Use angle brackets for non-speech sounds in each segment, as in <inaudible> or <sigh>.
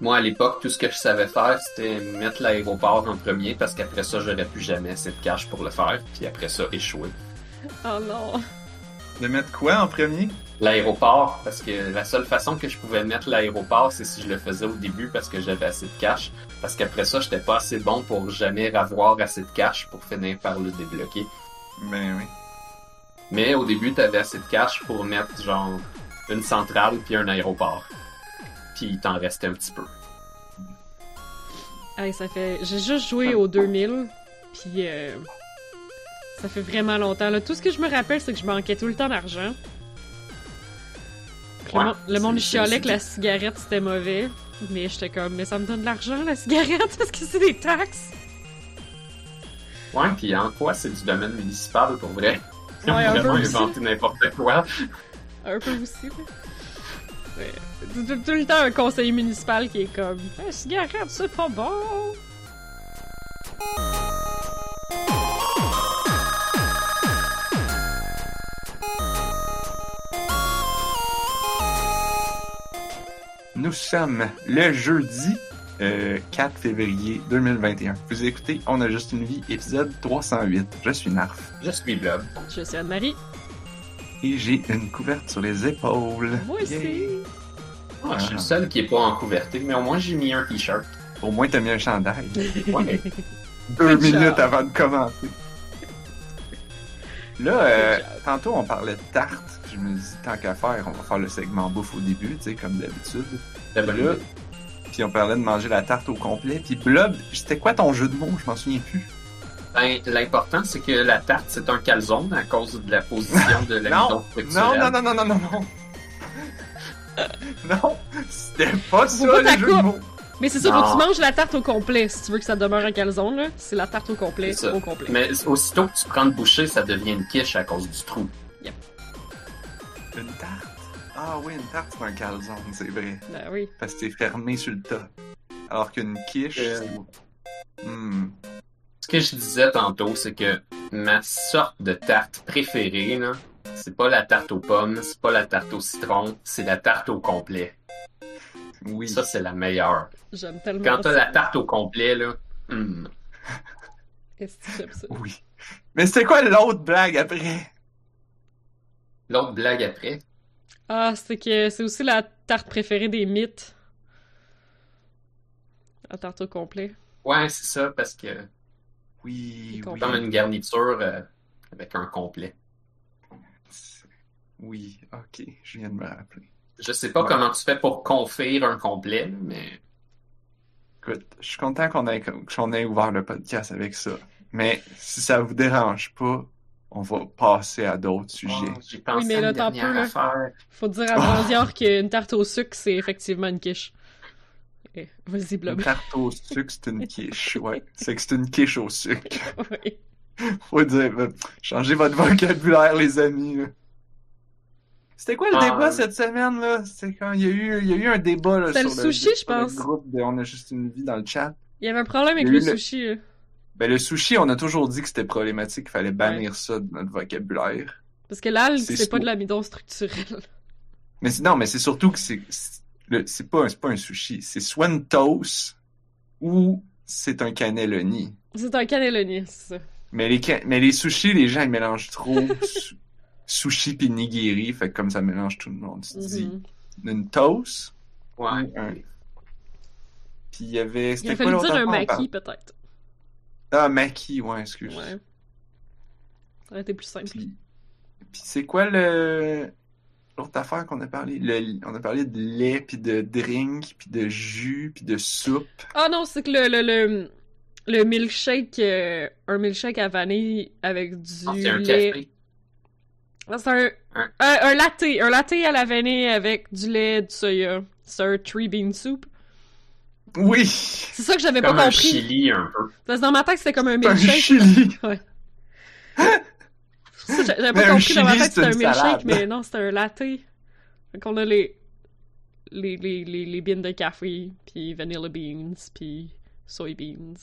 Moi, à l'époque, tout ce que je savais faire, c'était mettre l'aéroport en premier parce qu'après ça, j'aurais plus jamais assez de cash pour le faire. Puis après ça, échouer. Oh non. De mettre quoi en premier? L'aéroport, parce que la seule façon que je pouvais mettre l'aéroport, c'est si je le faisais au début parce que j'avais assez de cash. Parce qu'après ça, j'étais pas assez bon pour jamais avoir assez de cash pour finir par le débloquer. Ben oui. Mais au début, t'avais assez de cash pour mettre genre une centrale puis un aéroport. Puis il t'en restait un petit peu. Hey, ça fait. J'ai juste joué au 2000, puis euh, ça fait vraiment longtemps. Là. Tout ce que je me rappelle, c'est que je manquais tout le temps d'argent. Le Ouais, mon- le monde chialait que la cigarette c'était mauvais, mais j'étais comme, mais ça me donne de l'argent la cigarette <laughs> parce que c'est des taxes. Ouais, puis en quoi c'est du domaine municipal pour vrai? Ils ont Ouais, un <laughs> peu vraiment inventé n'importe quoi. Un peu aussi. là. Tout, tout- tout le temps un conseiller municipal qui est comme, la cigarette c'est pas bon. Nous sommes le jeudi euh, 4 février 2021. Vous écoutez On a juste une vie, épisode 308. Je suis Narf Je suis Blob. Je suis Anne-Marie. Et j'ai une couverte sur les épaules. Moi aussi. Ah, je suis le Ah. seul qui est pas en couverture, mais au moins j'ai mis un t-shirt. Au moins, t'as mis un chandail. <laughs> Ouais. Deux Good job. minutes avant de commencer. Là, euh, tantôt, on parlait de tarte. Je me dis, tant qu'à faire, on va faire le segment bouffe au début, tu sais, comme d'habitude. Là, idée. Puis on parlait de manger la tarte au complet. Puis Blob, c'était quoi ton jeu de mots? Je m'en souviens plus. Ben, l'important, c'est que la tarte, c'est un calzone à cause de la position de l'amidon Non, non, non, non, non, non, non. <laughs> non, c'était pas ça pas le jeu de coupe. mots. Mais c'est ça, faut que tu manges la tarte au complet. Si tu veux que ça demeure un calzone, là, c'est la tarte au complet, au complet. Mais aussitôt que tu prends de bouchée, ça devient une quiche à cause du trou. Une tarte? Ah oui, une tarte, c'est un calzone, c'est vrai. Ben oui. Parce que c'est fermé sur le tas. Alors qu'une quiche, Euh. c'est... Hmm. Ce que je disais tantôt, c'est que ma sorte de tarte préférée, là, c'est pas la tarte aux pommes, c'est pas la tarte au citron, c'est la tarte au complet. Oui. Ça, c'est la meilleure. J'aime tellement Quand t'as la tarte au complet, là, hum, Est-ce que j'aime ça? Oui. Mais c'était quoi l'autre blague après? l'autre blague après? Ah, c'est que c'est aussi la tarte préférée des mythes. La tarte au complet. Ouais, c'est ça, parce que Oui, oui. comme une garniture euh, avec un complet. Oui, ok, je viens de me rappeler. Je sais pas Ouais. comment tu fais pour confire un complet, mais Écoute, je suis content qu'on ait, qu'on ait ouvert le podcast avec ça. Mais si ça vous dérange pas, on va passer à d'autres sujets. Oh, j'ai pensé Oui, mais à là, une t'en dernière peux, là. affaire. Faut dire à Brandiard qu'une tarte au sucre, c'est effectivement une quiche. Eh, Vas-y, Une tarte au sucre, c'est une quiche. <laughs> Ouais, c'est que c'est une quiche au sucre. <laughs> Oui. Faut dire, euh, changez votre vocabulaire, les amis. là. C'était quoi le Ah, débat cette semaine, là? C'est quand il y a eu, il y a eu un débat, là, C'était sur le sushi, je sur le pense. groupe de On a juste une vie dans le chat. Il y avait un problème avec le sushi. là. Ben, le sushi, on a toujours dit que c'était problématique, qu'il fallait bannir ça de notre vocabulaire. Parce que l'algue, C'est c'est pas de l'amidon structurel. Mais c'est- non, mais c'est surtout que c'est, c'est pas, un- c'est pas un sushi. C'est soit une toast ou c'est un cannelloni. C'est un cannelloni, c'est ça. Mais les, mais les sushis, les gens, ils mélangent trop <laughs> su- sushi pis nigiri, fait que comme ça mélange tout le monde. Tu dis, Mhm. une toast, Ouais. un- puis il y avait, Il c'était a fallu dire un maki, parle- peut-être. Ah, maki, ouais, excuse. Ouais. Ça aurait été plus simple. Puis, puis c'est quoi le l'autre affaire qu'on a parlé? Le- on a parlé de lait, puis de drink, puis de jus, puis de soupe. Ah non, c'est que le, le, le, le milkshake, euh, un milkshake à vanille avec du c'est un lait. café. Ah, C'est un, Un- un, un latte. Un latte à la vanille avec du lait, du soya. C'est un three bean soup. Oui! C'est ça que j'avais pas Comme un compris. chili un peu. Parce que dans ma tête, c'était comme un Un milkshake. chili! <laughs> Ouais. <laughs> J'avais pas compris dans ma tête c'était un milkshake, mais non, c'était un latte. Fait qu'on a les, les, les, les, les beans de café, puis vanilla beans, puis soybeans.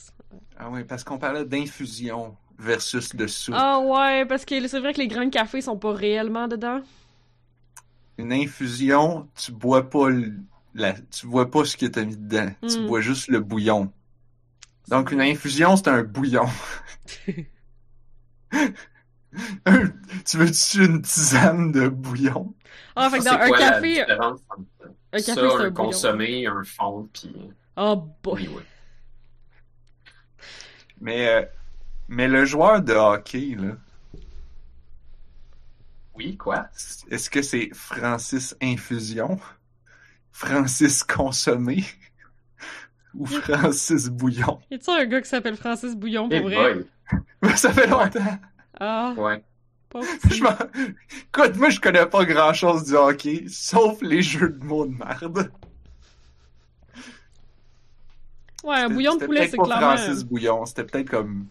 Ah oui, parce qu'on parlait d'infusion versus de soupe. Ah ouais, parce que c'est vrai que les grains de café sont pas réellement dedans. Une infusion, tu bois pas la, tu vois pas ce que t'as mis dedans. Tu Mm. bois juste le bouillon. Donc, une infusion, c'est un bouillon. <laughs> Tu veux-tu une tisane de bouillon? Ah, fait que dans c'est un quoi la café, entre un café, ça, c'est un un bouillon. consommé, un fond, puis... Oh boy. Oui, oui. Mais, euh, mais le joueur de hockey, là, Oui, quoi? est-ce que c'est Francis Infusion? Francis Consommé? Ou Francis Bouillon? Y a-tu un gars qui s'appelle Francis Bouillon pour Eh vrai? boy. <laughs> Ça fait longtemps. Ah, Ouais. <laughs> Je Écoute, moi, je connais pas grand-chose du hockey, sauf les jeux de mots de merde. Ouais, un C'était- bouillon de c'était poulet, c'est pas clairement... Francis Bouillon, c'était peut-être comme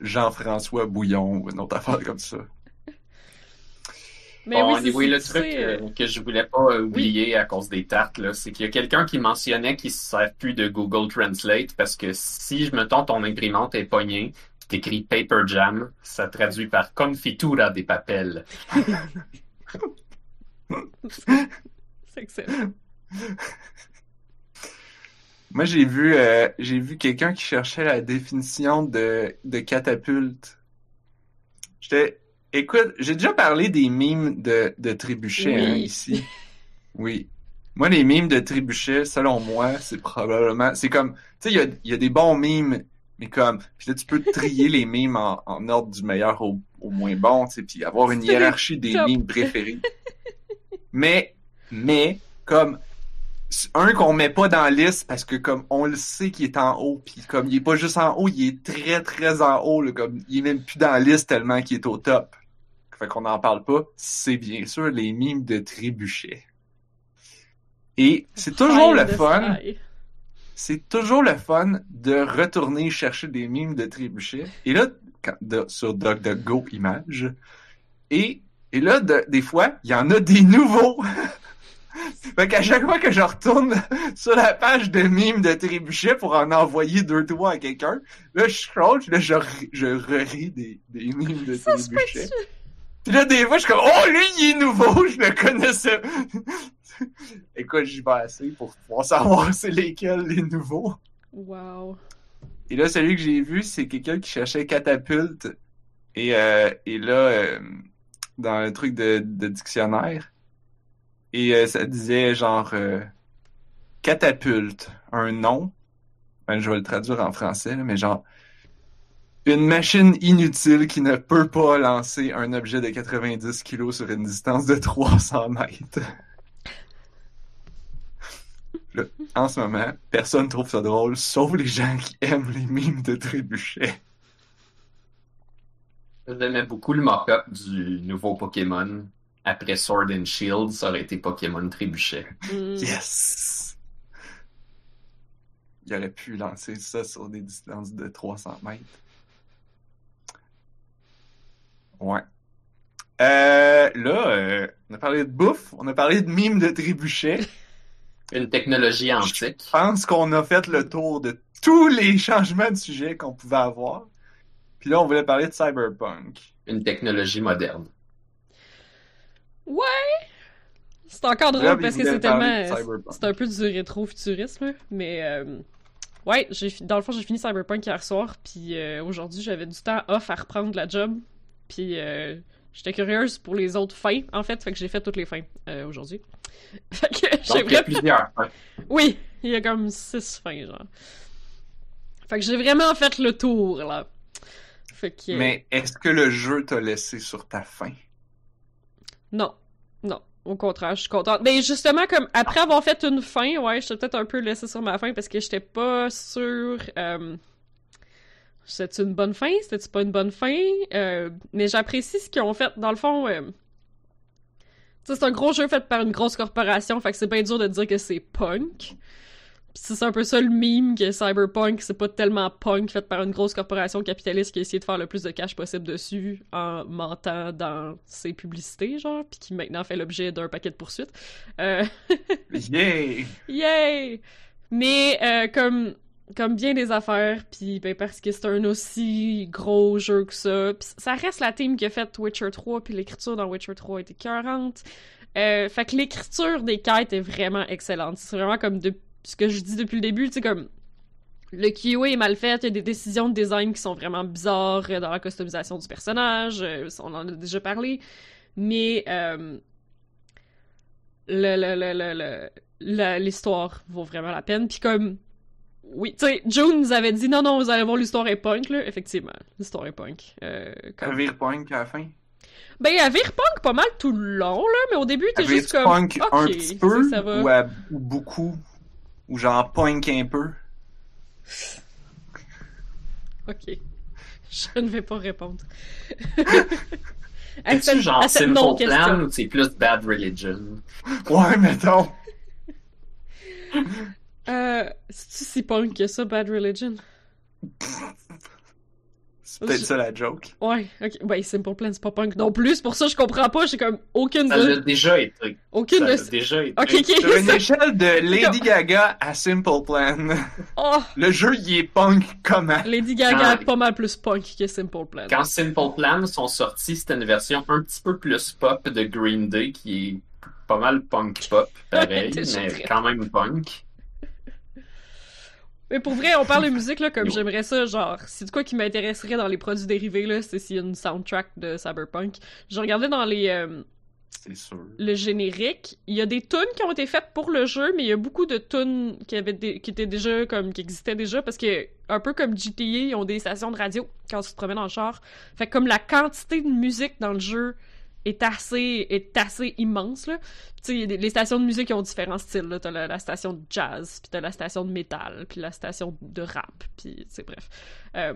Jean-François Bouillon ou une autre affaire comme ça. Mais bon, oui, anyway, le truc euh, euh, que je voulais pas euh, oublier à cause des tartes, là, c'est qu'il y a quelqu'un qui mentionnait qu'il se sert plus de Google Translate parce que si, je me trompe, ton imprimante est pognée, t'écris Paper Jam, ça traduit par Confitura des papels. C'est excellent. Moi, j'ai vu, euh, j'ai vu quelqu'un qui cherchait la définition de, de catapulte. J'étais, écoute, j'ai déjà parlé des mimes de, de trébuchet, Oui. hein, ici. Oui. Moi, les mimes de trébuchet, selon moi, c'est probablement, c'est comme, tu sais, il y a, il y a des bons mimes, mais comme, puis là, tu peux trier les mimes en, en ordre du meilleur au, au moins bon, tu sais, puis avoir une hiérarchie des mimes préférés. mais, mais, comme, un qu'on met pas dans la liste parce que comme on le sait qu'il est en haut puis comme il est pas juste en haut il est très très en haut là, comme il est même plus dans la liste tellement qu'il est au top. Fait qu'on n'en parle pas. C'est bien sûr les mimes de trébuchet. Et c'est toujours le fun. C'est toujours le fun de retourner chercher des mimes de trébuchet et là quand- de- sur DuckDuckGo images et et là de- des fois il y en a des nouveaux <laughs> Fait qu'à chaque fois que je retourne <laughs> sur la page de mimes de Trébuchet pour en envoyer deux, trois à quelqu'un, là, je scroll, là, je, je re-ris des, des mimes de Ça Trébuchet. Puis là, des fois, je suis comme, oh, lui, il est nouveau, <laughs> je le connaissais. Écoute, j'y vais assez pour pouvoir savoir c'est lesquels les nouveaux. Wow. Et là, celui que j'ai vu, c'est quelqu'un qui cherchait catapulte. Et, euh, et là, euh, dans le truc de, de dictionnaire, et euh, ça disait genre catapulte, un nom. Ben, je vais le traduire en français, là, mais genre une machine inutile qui ne peut pas lancer un objet de 90 kg sur une distance de 300 mètres. Là, en ce moment, personne trouve ça drôle, sauf les gens qui aiment les mimes de trébuchet. J'aimais beaucoup le mock-up du nouveau Pokémon. Après Sword and Shield, ça aurait été Pokémon Trébuchet. Mm. Yes! Il aurait pu lancer ça sur des distances de 300 mètres. Ouais. Euh, là, euh, on a parlé de bouffe, on a parlé de mimes de trébuchet. <laughs> Une technologie antique. Je pense qu'on a fait le tour de tous les <laughs> changements de sujet qu'on pouvait avoir. Puis là, on voulait parler de cyberpunk. Une technologie moderne. Ouais! C'est encore drôle Là, parce que c'est tellement. C'est un peu du rétro-futurisme, mais. euh, Ouais, dans le fond, j'ai fini Cyberpunk hier soir, puis euh, aujourd'hui, j'avais du temps off à reprendre la job, puis euh, j'étais curieuse pour les autres fins, en fait, fait que j'ai fait toutes les fins euh, aujourd'hui. <laughs> Fait que j'ai Donc, il y a vraiment... plusieurs. Oui, il y a comme six fins, genre. Fait que j'ai vraiment fait le tour, là. Fait que... Mais est-ce que le jeu t'a laissé sur ta faim? Non, non. Au contraire, je suis contente. Mais justement, comme après avoir fait une fin, ouais, j'étais peut-être un peu laissée sur ma fin parce que j'étais pas sûre. Euh... C'était une bonne fin, c'était pas une bonne fin? Euh, mais j'apprécie ce qu'ils ont fait. Dans le fond, euh... c'est un gros jeu fait par une grosse corporation, fait que c'est bien dur de dire que c'est punk. C'est un peu ça le meme que Cyberpunk, c'est pas tellement punk fait par une grosse corporation capitaliste qui a essayé de faire le plus de cash possible dessus en mentant dans ses publicités, genre, puis qui maintenant fait l'objet d'un paquet de poursuites. Euh, <laughs> Yay! yay! Mais euh, comme comme bien des affaires, puis ben, parce que c'est un aussi gros jeu que ça, ça reste la team qui a fait Witcher 3, puis l'écriture dans Witcher 3 était écœurante. Euh, fait que l'écriture des quêtes est vraiment excellente. C'est vraiment comme ce que je dis depuis le début, tu sais, comme le QA est mal fait, il y a des décisions de design qui sont vraiment bizarres euh, dans la customisation du personnage, euh, on en a déjà parlé, mais euh, le, le, le, le, l'histoire vaut vraiment la peine. Puis comme, oui, tu sais, June nous avait dit non, non, vous allez voir, l'histoire est punk, là. Effectivement, l'histoire est punk. Euh, comme- Un vire punk à la fin. Ben, elle vire punk pas mal tout le long, là, mais au début, t'es juste comme. punk un petit peu ça va. ou, à- ou beaucoup ou genre punk un peu. Ok. Je ne vais pas répondre. <laughs> À cette- genre à cette non-question. Plan ou c'est plus Bad Religion? Ouais, mettons. <laughs> Euh, c'est-tu si punk que ça, Bad Religion? C'est peut-être Je- ça la joke. Ouais, ok. Ouais, Simple Plan, c'est pas punk non plus. Pour ça je comprends pas. J'ai comme aucune Ça l'a de... déjà été. Aucune Ça de... l'a déjà été. Ok, ok. Sur une <laughs> échelle de Lady Gaga à Simple Plan, Oh, le jeu il est punk comment? Lady Gaga est pas mal plus punk que Simple Plan. Quand Simple Plan sont sortis, c'était une version un petit peu plus pop de Green Day qui est pas mal punk pop, <laughs> pareil, mais quand même punk. Mais pour vrai, on parle de musique, là, comme j'aimerais ça, genre, c'est de quoi qui m'intéresserait dans les produits dérivés, là, c'est s'il y a une soundtrack de Cyberpunk. Je regardais dans les... euh, C'est sûr. le générique. Il y a des tunes qui ont été faites pour le jeu, mais il y a beaucoup de tunes qui avaient des- qui étaient déjà comme qui existaient déjà parce que un peu comme GTA, ils ont des stations de radio quand tu te promènes en char. Fait que comme la quantité de musique dans le jeu est assez est assez immense là. Tu sais, les stations de musique ont différents styles là, t'as la, la station de jazz, puis t'as la station de métal, puis la station de rap, puis c'est bref. Euh,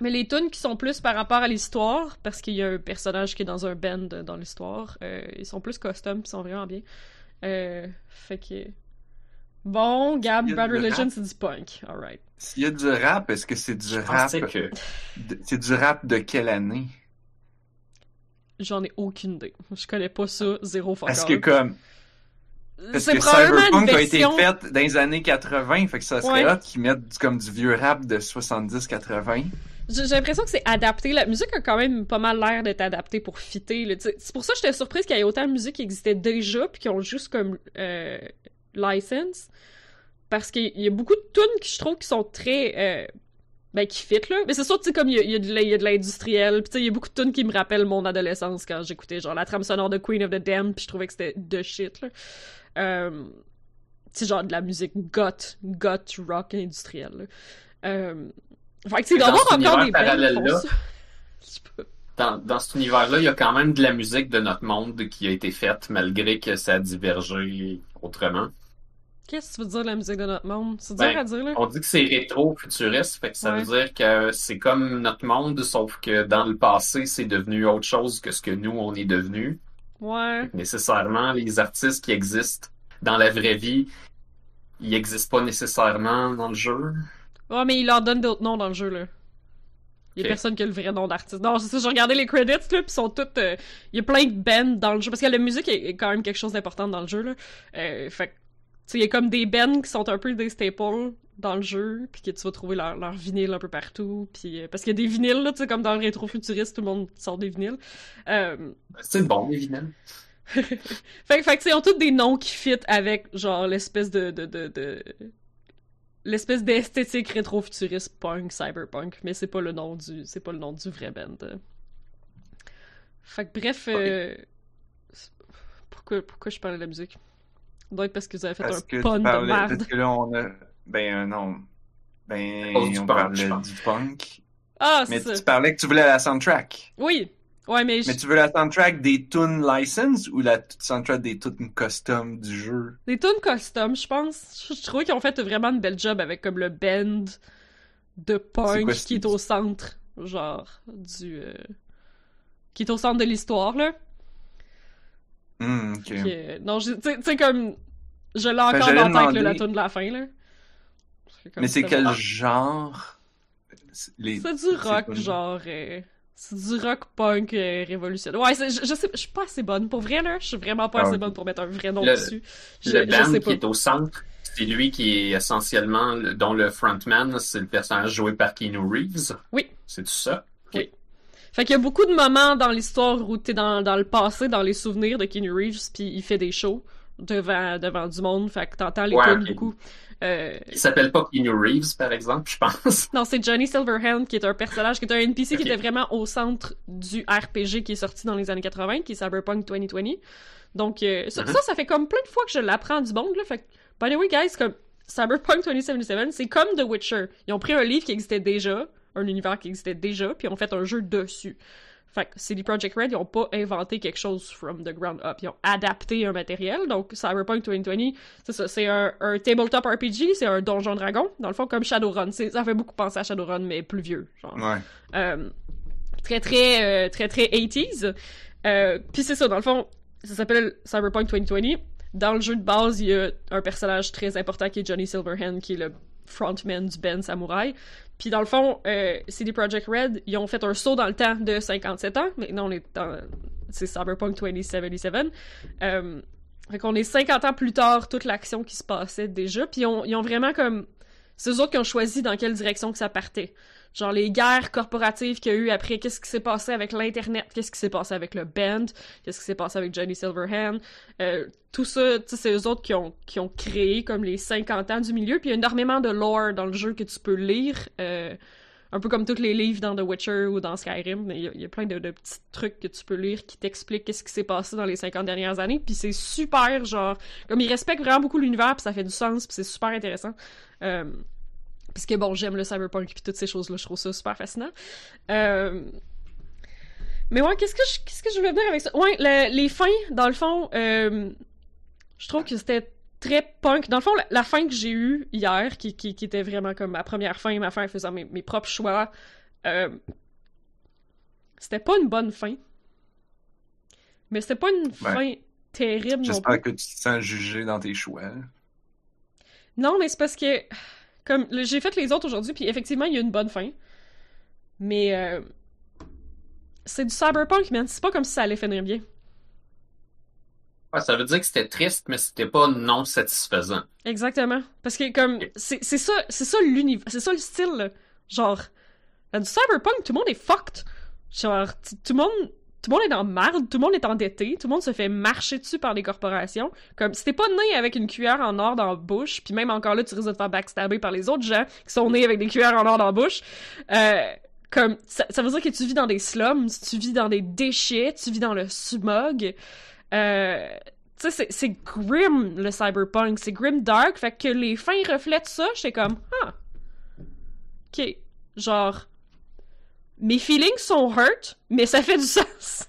mais les tunes qui sont plus par rapport à l'histoire, parce qu'il y a un personnage qui est dans un band dans l'histoire, euh, ils sont plus custom, ils sont vraiment bien. Euh, fait que... Bon, Gab, Bad Religion, c'est du punk. Alright. S'il y a du rap, est-ce que c'est du Je rap? que C'est du rap de quelle année? J'en ai aucune idée. Je connais pas ça, zéro fuck Parce que comme parce C'est que Cyberpunk a été fait dans les années 80, fait que ça serait Ouais. hot qu'ils mettent du- comme du vieux rap de 70-80. J'ai l'impression que c'est adapté. La musique a quand même pas mal l'air d'être adaptée pour fitter. C'est pour ça que j'étais surprise qu'il y ait autant de musique qui existait déjà puis qui ont juste comme euh, license. Parce qu'il y a beaucoup de tunes qui je trouve qui sont très euh, ben qui fit là. Mais c'est sûr tu sais comme il y a, y de la- il y a de l'industriel. Puis tu sais il y a beaucoup de tunes qui me rappellent mon adolescence quand j'écoutais genre la trame sonore de Queen of the Damned puis je trouvais que c'était de shit là. Euh, tu sais genre de la musique goth, goth rock industriel. là. Euh, fait que tu sais, il doit y Dans avoir cet encore des <laughs> sais pas. dans, dans cet univers-là, il y a quand même de la musique de notre monde qui a été faite malgré que ça a divergé autrement. Qu'est-ce que tu veux dire la musique de notre monde? C'est dur Ben, à dire, là? On dit que c'est rétro-futuriste, fait que ça Ouais. veut dire que c'est comme notre monde, sauf que dans le passé, c'est devenu autre chose que ce que nous, on est devenu. Ouais. Nécessairement, les artistes qui existent dans la vraie vie, ils n'existent pas nécessairement dans le jeu. Ouais, mais il leur donne d'autres noms dans le jeu, là. Il y a personne qui a le vrai nom d'artiste. Non, c'est ça, j'ai regardé les credits, là, pis ils sont toutes... euh, Il y a plein de bands dans le jeu, parce que la musique est, est quand même quelque chose d'important dans le jeu, là. Euh, fait sais, il y a comme des bands qui sont un peu des staples dans le jeu, puis que tu vas trouver leur, leur vinyle un peu partout, puis... euh, parce qu'il y a des vinyles, là, tu sais, comme dans le rétro-futuriste, tout le monde sort des vinyles. Euh, C'est bon, les vinyles. <laughs> fait, que- fait ils ont tous des noms qui fit avec, genre, l'espèce de, de, de, de- l'espèce d'esthétique rétro-futuriste punk, cyberpunk, mais c'est pas le nom du, c'est pas le nom du vrai band. Fait que bref, euh, pourquoi, pourquoi je parlais de la musique? Ça doit être parce que vous avez fait Parce un pun de merde. parce que là on a, ben non, ben du on punk, parlait du punk. Ah, c'est Mais ça. tu parlais que tu voulais la soundtrack. Oui. Ouais, mais, Mais tu veux la soundtrack des tunes license ou la soundtrack des tunes custom du jeu? des tunes custom, je pense. Je, je trouvais qu'ils ont fait vraiment une belle job avec comme le band de punk quoi, qui est au centre, genre, du... euh, qui est au centre de l'histoire, là. Ok. Puis, euh, non, tu sais- comme... Je l'ai encore dans la tête, là, la tune de la fin, là. Mais c'est quel genre? C'est les- C'est du rock, pas- genre... euh, C'est du rock punk euh, révolutionnaire. Ouais, c'est- je, je sais, je suis pas assez bonne. Pour vrai, là, je suis vraiment pas Ah, assez bonne pour mettre un vrai nom Le- dessus. Je, le je band qui est au centre, c'est lui qui est essentiellement, le- dont le frontman, c'est le personnage joué par Keanu Reeves. Oui. C'est tout ça? Fait Fait qu'il y a beaucoup de moments dans l'histoire où t'es dans, dans le passé, dans les souvenirs de Keanu Reeves, puis il fait des shows devant, devant du monde, fait que t'entends les Ouais, ok. beaucoup. Euh, Il s'appelle pas Keanu Reeves, par exemple, je pense. Non, c'est Johnny Silverhand qui est un personnage, qui est un NPC qui était vraiment au centre du RPG qui est sorti dans les années 80, qui est Cyberpunk 2020. Donc, euh, ça, Mhm. ça, ça fait comme plein de fois que je l'apprends du monde, là. Fait que, by the way, guys, comme Cyberpunk 2077, c'est comme The Witcher. Ils ont pris un livre qui existait déjà, un univers qui existait déjà, puis ils ont fait un jeu dessus. Fait que CD Projekt Red, ils ont pas inventé quelque chose from the ground up. Ils ont adapté un matériel. Donc, Cyberpunk 2020, c'est ça. C'est un, un tabletop RPG, c'est un donjon dragon. Dans le fond, comme Shadowrun. Ça fait beaucoup penser à Shadowrun, mais plus vieux. Genre. Ouais. Euh, très, très, euh, très, très 80s. Euh, Puis c'est ça, dans le fond, ça s'appelle Cyberpunk 2020. Dans le jeu de base, il y a un personnage très important qui est Johnny Silverhand, qui est le frontman du band Samurai. Puis dans le fond, euh, CD Projekt Red, ils ont fait un saut dans le temps de 57 ans. Maintenant, on est dans... C'est Cyberpunk 2077. Euh, fait qu'on est 50 ans plus tard, toute l'action qui se passait déjà. Puis ils ont, ils ont vraiment comme... C'est eux autres qui ont choisi dans quelle direction que ça partait. Genre les guerres corporatives qu'il y a eu après, qu'est-ce qui s'est passé avec l'Internet, qu'est-ce qui s'est passé avec le band, qu'est-ce qui s'est passé avec Johnny Silverhand. Euh, tout ça, c'est eux autres qui ont, qui créé comme les 50 ans du milieu. Puis il y a énormément de lore dans le jeu que tu peux lire. euh, un peu comme tous les livres dans The Witcher ou dans Skyrim, il y a- plein de, de petits trucs que tu peux lire qui t'expliquent qu'est-ce qui s'est passé dans les 50 dernières années, puis c'est super, genre, comme ils respectent vraiment beaucoup l'univers, puis ça fait du sens, puis c'est super intéressant. Euh, puisque bon, j'aime le cyberpunk puis toutes ces choses-là, je trouve ça super fascinant. Euh, Mais ouais, qu'est-ce que je, qu'est-ce que je voulais dire avec ça? Ouais, le- les fins, dans le fond, euh, je trouve que c'était très punk. Dans le fond, la, la fin que j'ai eue hier, qui, qui, qui était vraiment comme ma première fin, ma fin faisant mes, mes propres choix, euh, c'était pas une bonne fin. Mais c'était pas une fin terrible non plus. J'espère que tu te sens jugé dans tes choix. Non, mais c'est parce que comme j'ai fait les autres aujourd'hui, puis effectivement, il y a une bonne fin. Mais euh, c'est du cyberpunk, man. C'est pas comme si ça allait finir bien. Ouais, ça veut dire que c'était triste, mais c'était pas non satisfaisant. Exactement. Parce que comme c'est ça, c'est ça l'univers, c'est ça le style. là. Genre dans du cyberpunk, tout le monde est fucked. Genre tout le monde tout le monde est dans marde, tout le monde est endetté, tout le monde se fait marcher dessus par les corporations. Comme si t'es pas né avec une cuillère en or dans la bouche, puis même encore là, tu risques de te faire backstabber par les autres gens qui sont nés avec des cuillères en or dans la bouche. Euh, comme ça, veut dire que tu vis dans des slums, tu vis dans des déchets, tu vis dans le smog. Euh, tu sais, c'est- c'est grim le cyberpunk, c'est grim dark, fait que les fins reflètent ça, j'étais comme, ah, ok, genre, mes feelings sont hurt, mais ça fait du sens.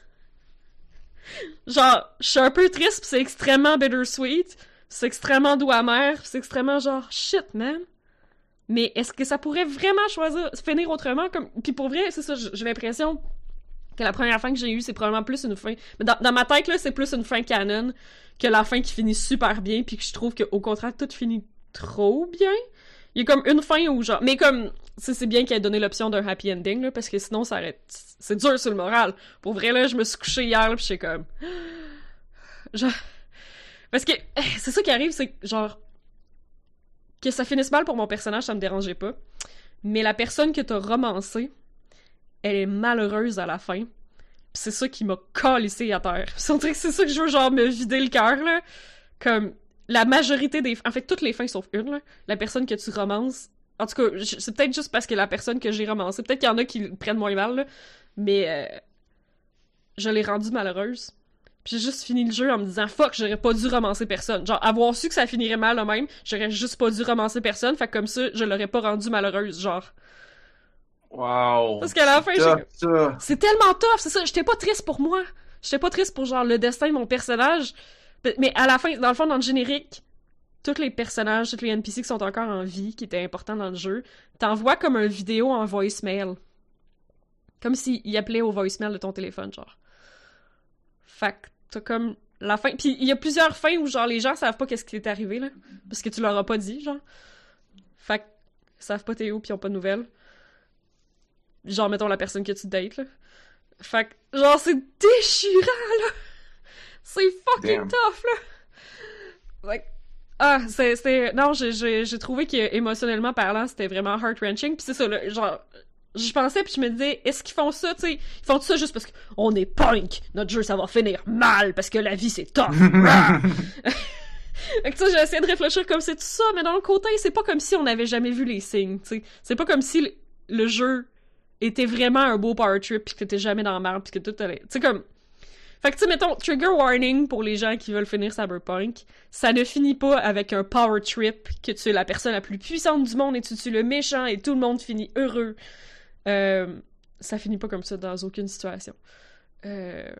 genre, je suis un peu triste, c'est extrêmement bittersweet, c'est extrêmement doux amer, c'est extrêmement genre, shit, man. Mais est-ce que ça pourrait vraiment choisir, finir autrement? Comme... Puis pour vrai, c'est ça, j'ai l'impression que la première fin que j'ai eue, c'est probablement plus une fin. Dans, dans ma tête, là, c'est plus une fin canon que la fin qui finit super bien, puis que je trouve qu'au contraire, tout finit trop bien. Il y a comme une fin où genre. Mais comme. C'est c'est bien qu'elle ait donné l'option d'un happy ending, là, parce que sinon, ça arrête. C'est dur sur le moral. Pour vrai, là, je me suis couché hier, là, puis j'étais comme. <gasps> Parce que. eh, C'est ça qui arrive, c'est que, genre. Que ça finisse mal pour mon personnage, ça me dérangeait pas. Mais la personne que t'as romancée, elle est malheureuse à la fin. Pis c'est ça qui m'a calissé à terre. Que c'est ça que je veux, genre, me vider le cœur, là. Comme, la majorité des... En fait, toutes les fins sauf une, là. La personne que tu romances... En tout cas, c'est peut-être juste parce que la personne que j'ai romancée... Peut-être qu'il y en a qui le prennent moins mal, là. Mais... euh, je l'ai rendue malheureuse. Puis j'ai juste fini le jeu en me disant « Fuck, j'aurais pas dû romancer personne. » Genre, avoir su que ça finirait mal, là, même, j'aurais juste pas dû romancer personne. Fait que comme ça, je l'aurais pas rendue malheureuse, genre. Wow. Parce qu'à la fin. C'est tellement tough, c'est ça. J'étais pas triste pour moi. J'étais pas triste pour genre le destin de mon personnage. Mais à la fin, dans le fond, dans le générique, tous les personnages, tous les NPC qui sont encore en vie, qui étaient importants dans le jeu, t'envoies comme un vidéo en voicemail. Comme s'il appelait au voicemail de ton téléphone, genre. Fait que t'as comme la fin. Puis il y a plusieurs fins où genre les gens savent pas qu'est-ce qui est arrivé, là. Parce que tu leur as pas dit, genre. Fait que ils savent pas t'es où pis ils ont pas de nouvelles. Genre, mettons la personne que tu dates, là. Fait que, genre, c'est déchirant, là! C'est fucking Damn. tough, là! Fait que- ah, c'est, c'est, non, j'ai, j'ai, j'ai trouvé que émotionnellement parlant, c'était vraiment heart-wrenching. Puis c'est ça, genre, je pensais puis je me disais est-ce qu'ils font ça tu sais? Ils font ça juste parce qu'on est punk. Notre jeu ça va finir mal parce que la vie c'est tough. <laughs> <laughs> Fait que tu sais j'essaie de réfléchir comme c'est tout ça mais dans le côté c'est pas comme si on n'avait jamais vu les signes tu sais. C'est pas comme si le, le jeu était vraiment un beau power trip puis que t'étais jamais dans la merde puis que tout allait tu sais comme fait que tu sais mettons trigger warning pour les gens qui veulent finir Cyberpunk ça ne finit pas avec un power trip que tu es la personne la plus puissante du monde et tu tues le méchant et tout le monde finit heureux euh, ça finit pas comme ça dans aucune situation. Euh...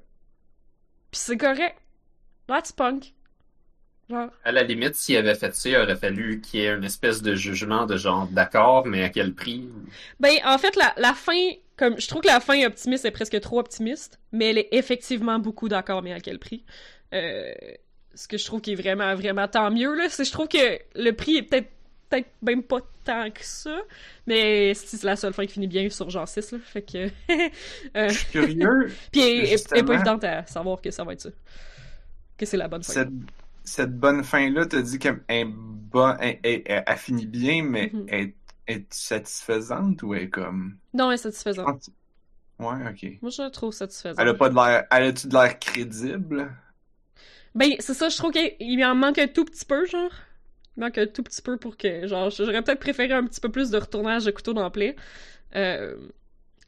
Puis c'est correct. That's punk. Genre. À la limite, s'il avait fait ça, il aurait fallu qu'il y ait une espèce de jugement de genre d'accord, mais à quel prix? Ben, en fait, la, la fin, comme je trouve que la fin optimiste est presque trop optimiste, mais elle est effectivement beaucoup d'accord, mais à quel prix? Euh, ce que je trouve qui est vraiment, vraiment tant mieux, là, c'est je trouve que le prix est peut-être peut-être même pas tant que ça, mais c'est la seule fin qui finit bien sur genre 6, là, fait que... <laughs> euh... Je suis curieux. <laughs> Puis elle, est pas évidente à savoir que ça va être ça. Que c'est la bonne fin. Cette, cette bonne fin-là, t'as dit qu'elle bon, elle, elle, elle, finit bien, mais Mhm. elle est satisfaisante ou est comme... Non, elle est satisfaisante. Ouais, ok. Moi, je la trouve satisfaisante. Elle a pas de l'air... Elle a-tu de l'air crédible? Ben, c'est ça, je trouve qu'il il en manque un tout petit peu, genre. Il manque un tout petit peu pour que, genre, j'aurais peut-être préféré un petit peu plus de retournage de couteau dans le plaie. Euh...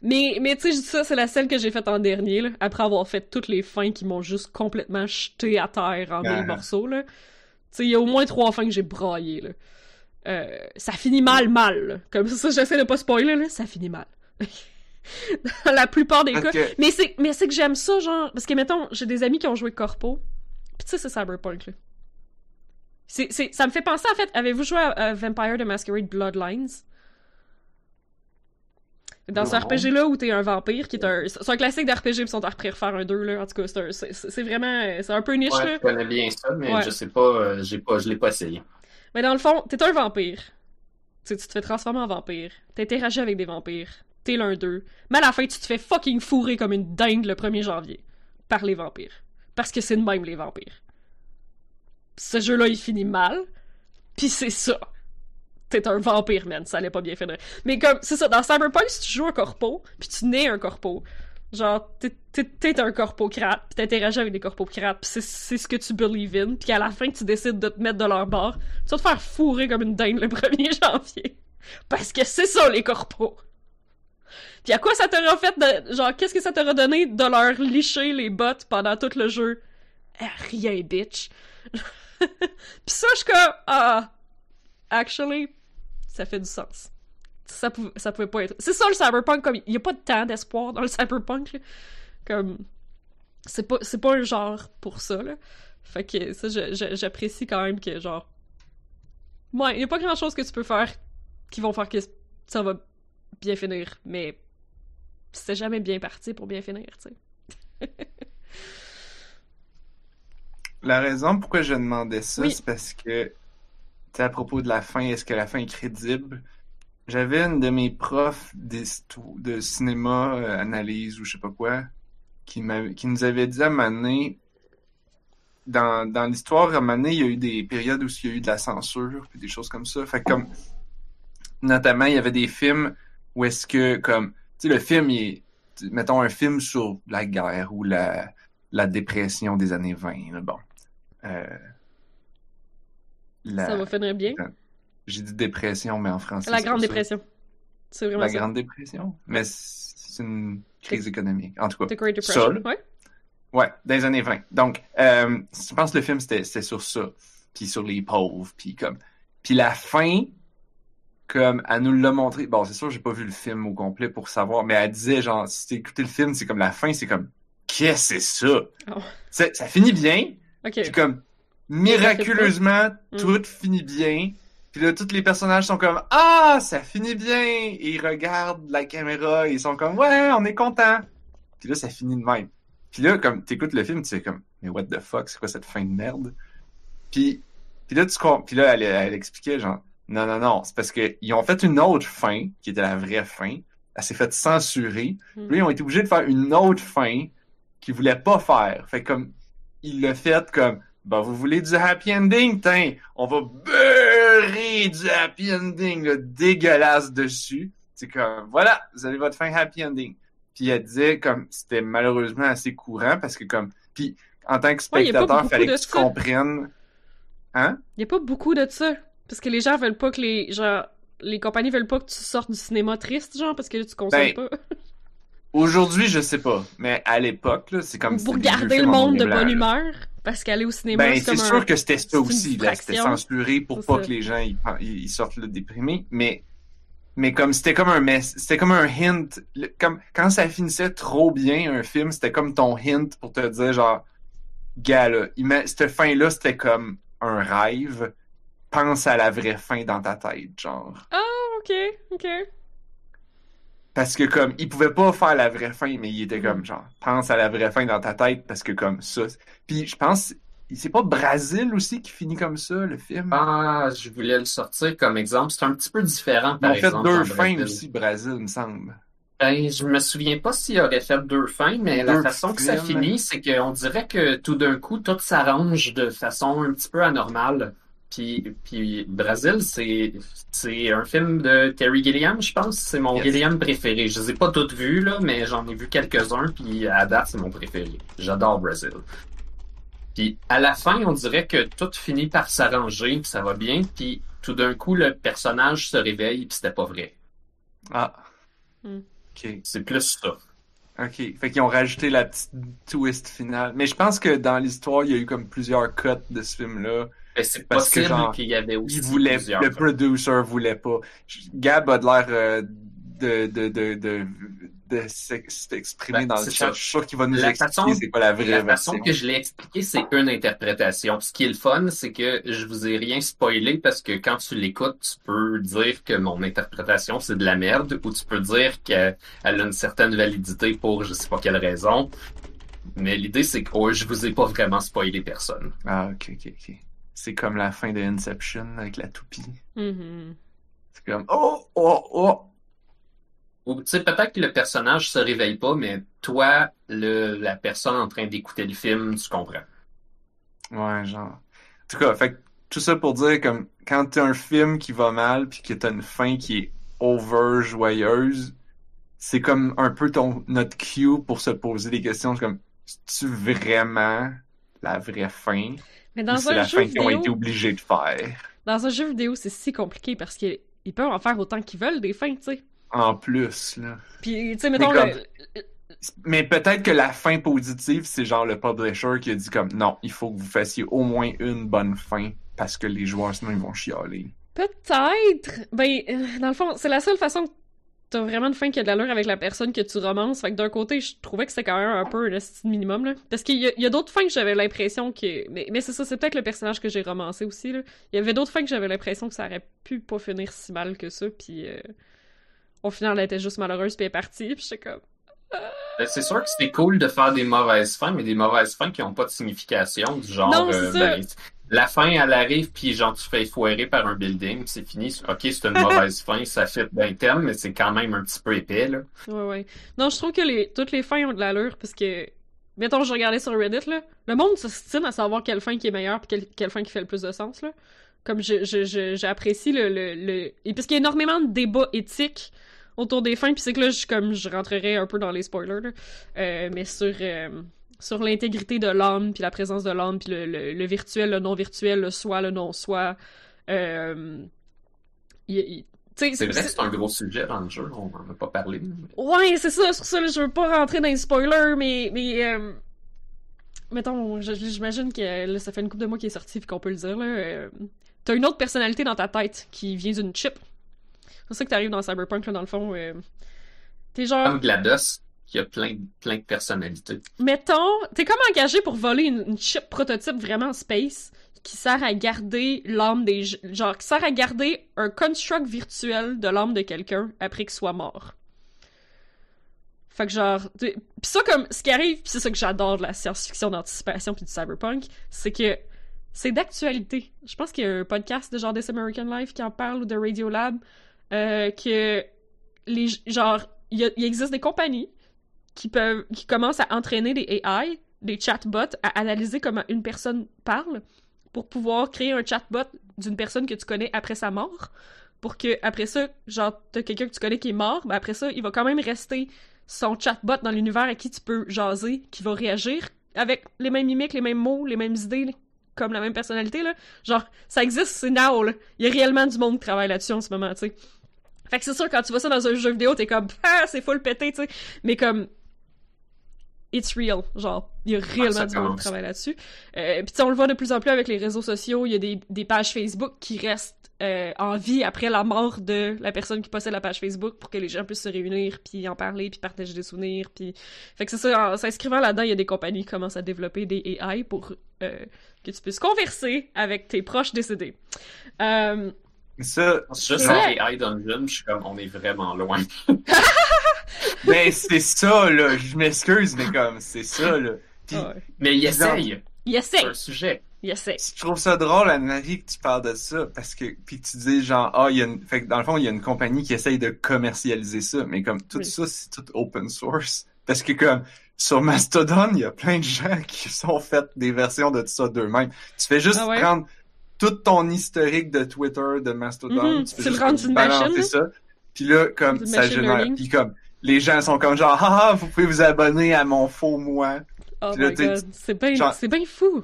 Mais, mais tu sais, je dis ça, c'est la celle que j'ai faite en dernier, là, après avoir fait toutes les fins qui m'ont juste complètement jeté à terre en mille Ah. morceaux, là. Tu sais, il y a au moins trois fins que j'ai braillé, là. Euh, ça finit mal, mal. Comme ça, j'essaie de pas spoiler, là, ça finit mal. <laughs> Dans la plupart des cas. Mais c'est, mais c'est que j'aime ça, genre, parce que, mettons, j'ai des amis qui ont joué Corpo, pis tu sais, c'est Cyberpunk, là. Ça me fait penser, en fait, avez-vous joué à, à Vampire the Masquerade Bloodlines? Dans ce. RPG-là où t'es un vampire, qui est un... C'est un classique d'RPG, pis ils sont à refaire un 2, là. En tout cas, c'est, un- c'est, c'est vraiment... C'est un peu niche, Ouais, là. je connais bien ça, mais Ouais. je sais pas, euh, j'ai pas, je l'ai pas essayé. Mais dans le fond, t'es un vampire. Tu te fais transformer en vampire. T'interagis avec des vampires. T'es l'un d'eux. Mais à la fin, tu te fais fucking fourrer comme une dingue le 1er janvier. Par les vampires. Parce que c'est de même, les vampires. Ce jeu-là, il finit mal. Pis c'est ça. T'es un vampire, man. Ça allait pas bien finir. Mais comme, c'est ça, dans Cyberpunk, si tu joues un corpo, puis tu nais un corpo, genre, t'es- un corpocrate, pis t'interagis avec des corpocrates, pis c'est ce que tu believe in, pis à la fin, tu décides de te mettre de leur bord, tu vas te faire fourrer comme une dinde le 1er <laughs> janvier. Parce que c'est ça, les corpos. Pis à quoi ça t'aura fait de... Genre, qu'est-ce que ça t'aura donné de leur licher les bottes pendant tout le jeu? Eh, rien, bitch. <laughs> Pis ça, je suis comme... Ah... Actually, ça fait du sens. Ça, pouvait, ça pouvait pas être... C'est ça, le cyberpunk, comme... Il y a pas de temps d'espoir dans le cyberpunk, là. Comme... C'est pas, c'est pas un genre pour ça, là. Fait que ça, j'apprécie quand même que, genre... Ouais, y a pas grand-chose que tu peux faire qui vont faire que ça va bien finir, mais c'était jamais bien parti pour bien finir, tu sais. <laughs> La raison pourquoi je demandais ça, Oui. c'est parce que, tu à propos de la fin, est-ce que la fin est crédible? J'avais une de mes profs de cinéma, euh, analyse ou je sais pas quoi, qui, qui nous avait dit à donné, dans, dans l'histoire, à donné, il y a eu des périodes où il y a eu de la censure, puis des choses comme ça. Fait que comme, notamment, il y avait des films où est-ce que, comme, tu sais, le film, il est, mettons un film sur la guerre ou la, la dépression des années 20, là, bon. Euh, la- Ça va finir bien. J'ai dit dépression, mais en français. La Grande. Dépression. C'est vraiment La ça. Grande Dépression? Mais c'est une crise économique. En tout cas. The Great Depression. Ouais. Ouais, dans les années 20. Donc, euh, je pense que le film, c'était sur ça. Puis sur les pauvres. Puis comme... Puis la fin, comme, elle nous l'a montré. Bon, c'est sûr, j'ai pas vu le film au complet pour savoir, mais elle disait, genre, si t'as écouté le film, c'est comme la fin, c'est comme, qu'est-ce que c'est ça? Oh. Ça, ça finit bien, Ok. puis comme, miraculeusement, Mm. tout finit bien. Puis là, tous les personnages sont comme Ah, ça finit bien! Et ils regardent la caméra et ils sont comme Ouais, on est content! Puis là, ça finit de même. Puis là, comme t'écoutes le film, tu sais comme Mais what the fuck, c'est quoi cette fin de merde? Puis, puis là, tu Puis là, elle, elle expliquait genre Non, non, non, c'est parce qu'ils ont fait une autre fin, qui était la vraie fin. Elle s'est faite censurer. Mm. Puis là, ils ont été obligés de faire une autre fin qu'ils voulaient pas faire. Fait comme il l'a fait comme ben vous voulez du happy ending, tiens, on va beurrer du happy ending là, dégueulasse dessus. c'est comme, voilà, vous avez votre fin happy ending. Puis elle disait comme c'était malheureusement assez courant parce que comme puis en tant que Ouais, spectateur, beaucoup fallait que tu ça. comprennes hein? Il y a pas beaucoup de ça. Parce que les gens veulent pas que les. Genre, les compagnies veulent pas que tu sortes du cinéma triste, genre, parce que là, tu consommes Ben, pas. Aujourd'hui, je sais pas, mais à l'époque là, c'est comme Pour garder le monde de bonne humeur. Parce qu'aller au cinéma, Ben, c'est sûr un- que c'était ça aussi, là, c'était censuré pour pas ça. que les gens ils, ils sortent là déprimés, mais mais comme c'était comme un mess, c'était comme un hint, le- comme quand ça finissait trop bien un film, c'était comme ton hint pour te dire genre gars là, cette fin là c'était comme un rêve, pense à la vraie fin dans ta tête, genre. Ah, ok, ok. Parce que comme il pouvait pas faire la vraie fin, mais il était Mm. comme genre pense à la vraie fin dans ta tête parce que comme ça. Puis je pense c'est pas Brésil aussi qui finit comme ça le film? Ah, je voulais le sortir comme exemple. C'est un petit peu différent, Ils par ont fait exemple. deux fins Brésil. aussi, Brésil, il me semble. Ben, je me souviens pas s'il aurait fait deux fins, mais la façon que ça finit, c'est qu'on dirait que tout d'un coup, tout s'arrange de façon un petit peu anormale. Puis, puis Brésil, c'est, c'est un film de Terry Gilliam, je pense. C'est mon Yes. Gilliam préféré. Je les ai pas toutes vues, là, mais j'en ai vu quelques-uns, puis à date, c'est mon préféré. J'adore Brésil. Puis à la fin, on dirait que tout finit par s'arranger, puis ça va bien, puis tout d'un coup, le personnage se réveille, puis c'était pas vrai. Ah. Hmm. Ok. C'est plus ça. Ok. Fait qu'ils ont rajouté la petite twist finale. Mais je pense que dans l'histoire, il y a eu comme plusieurs cuts de ce film-là. Mais c'est possible qu'il y avait aussi Il voulait, le fois. producer voulait pas. Gab a de l'air euh, de, de, de, de, de s'ex- s'exprimer Ben, dans le c'est chat. ça. Je suis sûr qu'il va nous La expliquer façon- c'est quoi la vraie La façon que je l'ai expliqué, c'est une interprétation. Ce qui est le fun, c'est que je vous ai rien spoilé parce que quand tu l'écoutes, tu peux dire que mon interprétation c'est de la merde ou tu peux dire qu'elle a une certaine validité pour je sais pas quelle raison. Mais l'idée c'est que oh, je vous ai pas vraiment spoilé personne. Ah, ok, ok, ok. C'est comme la fin de Inception avec la toupie. Mhm. C'est comme, oh, oh, oh. Ou tu sais, peut-être que le personnage se réveille pas, mais toi, le, la personne en train d'écouter le film, tu comprends. Ouais, genre. En tout cas, fait tout ça pour dire comme quand t'as un film qui va mal puis que t'as une fin qui est over joyeuse, c'est comme un peu ton notre cue pour se poser des questions comme c'est-tu vraiment la vraie fin? Mais dans c'est un la jeu fin qu'ils ont vidéo, été obligés de faire dans un jeu vidéo, c'est si compliqué parce qu'ils ils peuvent en faire autant qu'ils veulent des fins, tu sais. en plus là. Puis, tu sais, mettons, comme- le- Mais peut-être que la fin positive, c'est genre le publisher qui a dit comme non, il faut que vous fassiez au moins une bonne fin parce que les joueurs sinon ils vont chialer. Peut-être. Ben, euh, dans le fond, c'est la seule façon que t'as vraiment une fin qui a de l'allure avec la personne que tu romances. Fait que d'un côté, je trouvais que c'était quand même un peu le style minimum, là. Parce qu'il y a, il y a d'autres fins que j'avais l'impression que... Mais, mais c'est ça, c'est peut-être le personnage que j'ai romancé aussi, là. Il y avait d'autres fins que j'avais l'impression que ça aurait pu pas finir si mal que ça, puis... euh, Au final, elle était juste malheureuse, puis elle est partie, puis j'étais comme... Ben, C'est sûr que c'était cool de faire des mauvaises fins, mais des mauvaises fins qui n'ont pas de signification, du genre, Non, la fin, elle arrive, puis genre, tu fais foirer par un building, puis c'est fini. Ok, c'est une mauvaise <laughs> fin, ça fait bien terme, mais c'est quand même un petit peu épais, là. Ouais, ouais. Non, je trouve que les, toutes les fins ont de l'allure parce que. Mettons, je regardais sur Reddit, là. Le monde se stime à savoir quelle fin qui est meilleure puis quelle, quelle fin qui fait le plus de sens, là. Comme je, je, je- j'apprécie le, le, le... Et parce qu'il y a énormément de débats éthiques autour des fins, puis c'est que là, je, comme, je rentrerai un peu dans les spoilers, là. Euh, mais sur, euh, sur l'intégrité de l'âme, puis la présence de l'âme, puis le, le, le virtuel, le non-virtuel, le soi, le non-soi. Euh... il- C'est vrai que c'est un gros sujet dans le jeu, on n'en a pas parlé. Ouais, c'est ça, c'est ça je veux pas rentrer dans les spoilers, mais. mais euh, Mettons, j'imagine que là, ça fait une couple de mois qu'il est sorti, puis qu'on peut le dire, là. euh, T'as une autre personnalité dans ta tête qui vient d'une chip. C'est ça que t'arrives dans Cyberpunk, là, dans le fond. T'es genre. Comme GLaDOS, qui a plein, plein de personnalités. Mettons, t'es comme engagé pour voler une, chip prototype vraiment space qui sert à garder l'âme des. Genre, qui sert à garder un construct virtuel de l'âme de quelqu'un après qu'il soit mort. Fait que genre. Pis ça, comme. Ce qui arrive, c'est ça que j'adore de la science-fiction d'anticipation puis du cyberpunk, c'est que c'est d'actualité. Je pense qu'il y a un podcast de genre This American Life qui en parle ou de Radiolab, euh, que les. Genre, y, il existe des compagnies qui peuvent qui commencent à entraîner des AI, des chatbots à analyser comment une personne parle pour pouvoir créer un chatbot d'une personne que tu connais après sa mort pour que après ça, genre, t'as quelqu'un que tu connais qui est mort, ben après ça, il va quand même rester son chatbot dans l'univers à qui tu peux jaser, qui va réagir avec les mêmes mimiques, les mêmes mots, les mêmes idées, comme la même personnalité, là. Genre, ça existe, c'est now, là. Il y a réellement du monde qui travaille là-dessus en ce moment, tu sais. Fait que c'est sûr, quand tu vois ça dans un jeu vidéo, t'es comme, ah, c'est full pété, tu sais. Mais comme, it's real. Genre, il y a réellement ça du monde qui travaille là-dessus. Euh, Puis on le voit de plus en plus avec les réseaux sociaux. Il y a des, des pages Facebook qui restent euh, en vie après la mort de la personne qui possède la page Facebook pour que les gens puissent se réunir, puis en parler, puis partager des souvenirs. Puis... Fait que c'est ça, en s'inscrivant là-dedans, il y a des compagnies qui commencent à développer des AI pour euh, que tu puisses converser avec tes proches décédés. Euh, Ça, en vrai. AI Dungeon, je suis comme, on est vraiment loin. <laughs> <laughs> ben c'est ça, là. Je m'excuse, mais comme, c'est ça, là. Puis, ouais. Mais il essaye. Il C'est essaie, un sujet. il essaie. je trouve ça drôle, Anne-Marie, que tu parles de ça, parce que, puis que tu dis genre, ah, il y a une, fait que dans le fond, il y a une compagnie qui essaye de commercialiser ça, mais comme tout Oui. ça, c'est tout open source. Parce que comme, sur Mastodon, il y a plein de gens <laughs> qui sont fait des versions de tout ça d'eux-mêmes. Tu fais juste Ah ouais? prendre tout ton historique de Twitter, de Mastodon, tu fais tu le rends une machine, ça, puis là, comme, ça génère, puis comme, les gens sont comme genre, ah, ah, vous pouvez vous abonner à mon faux moi. Oh my god, c'est bien bien fou.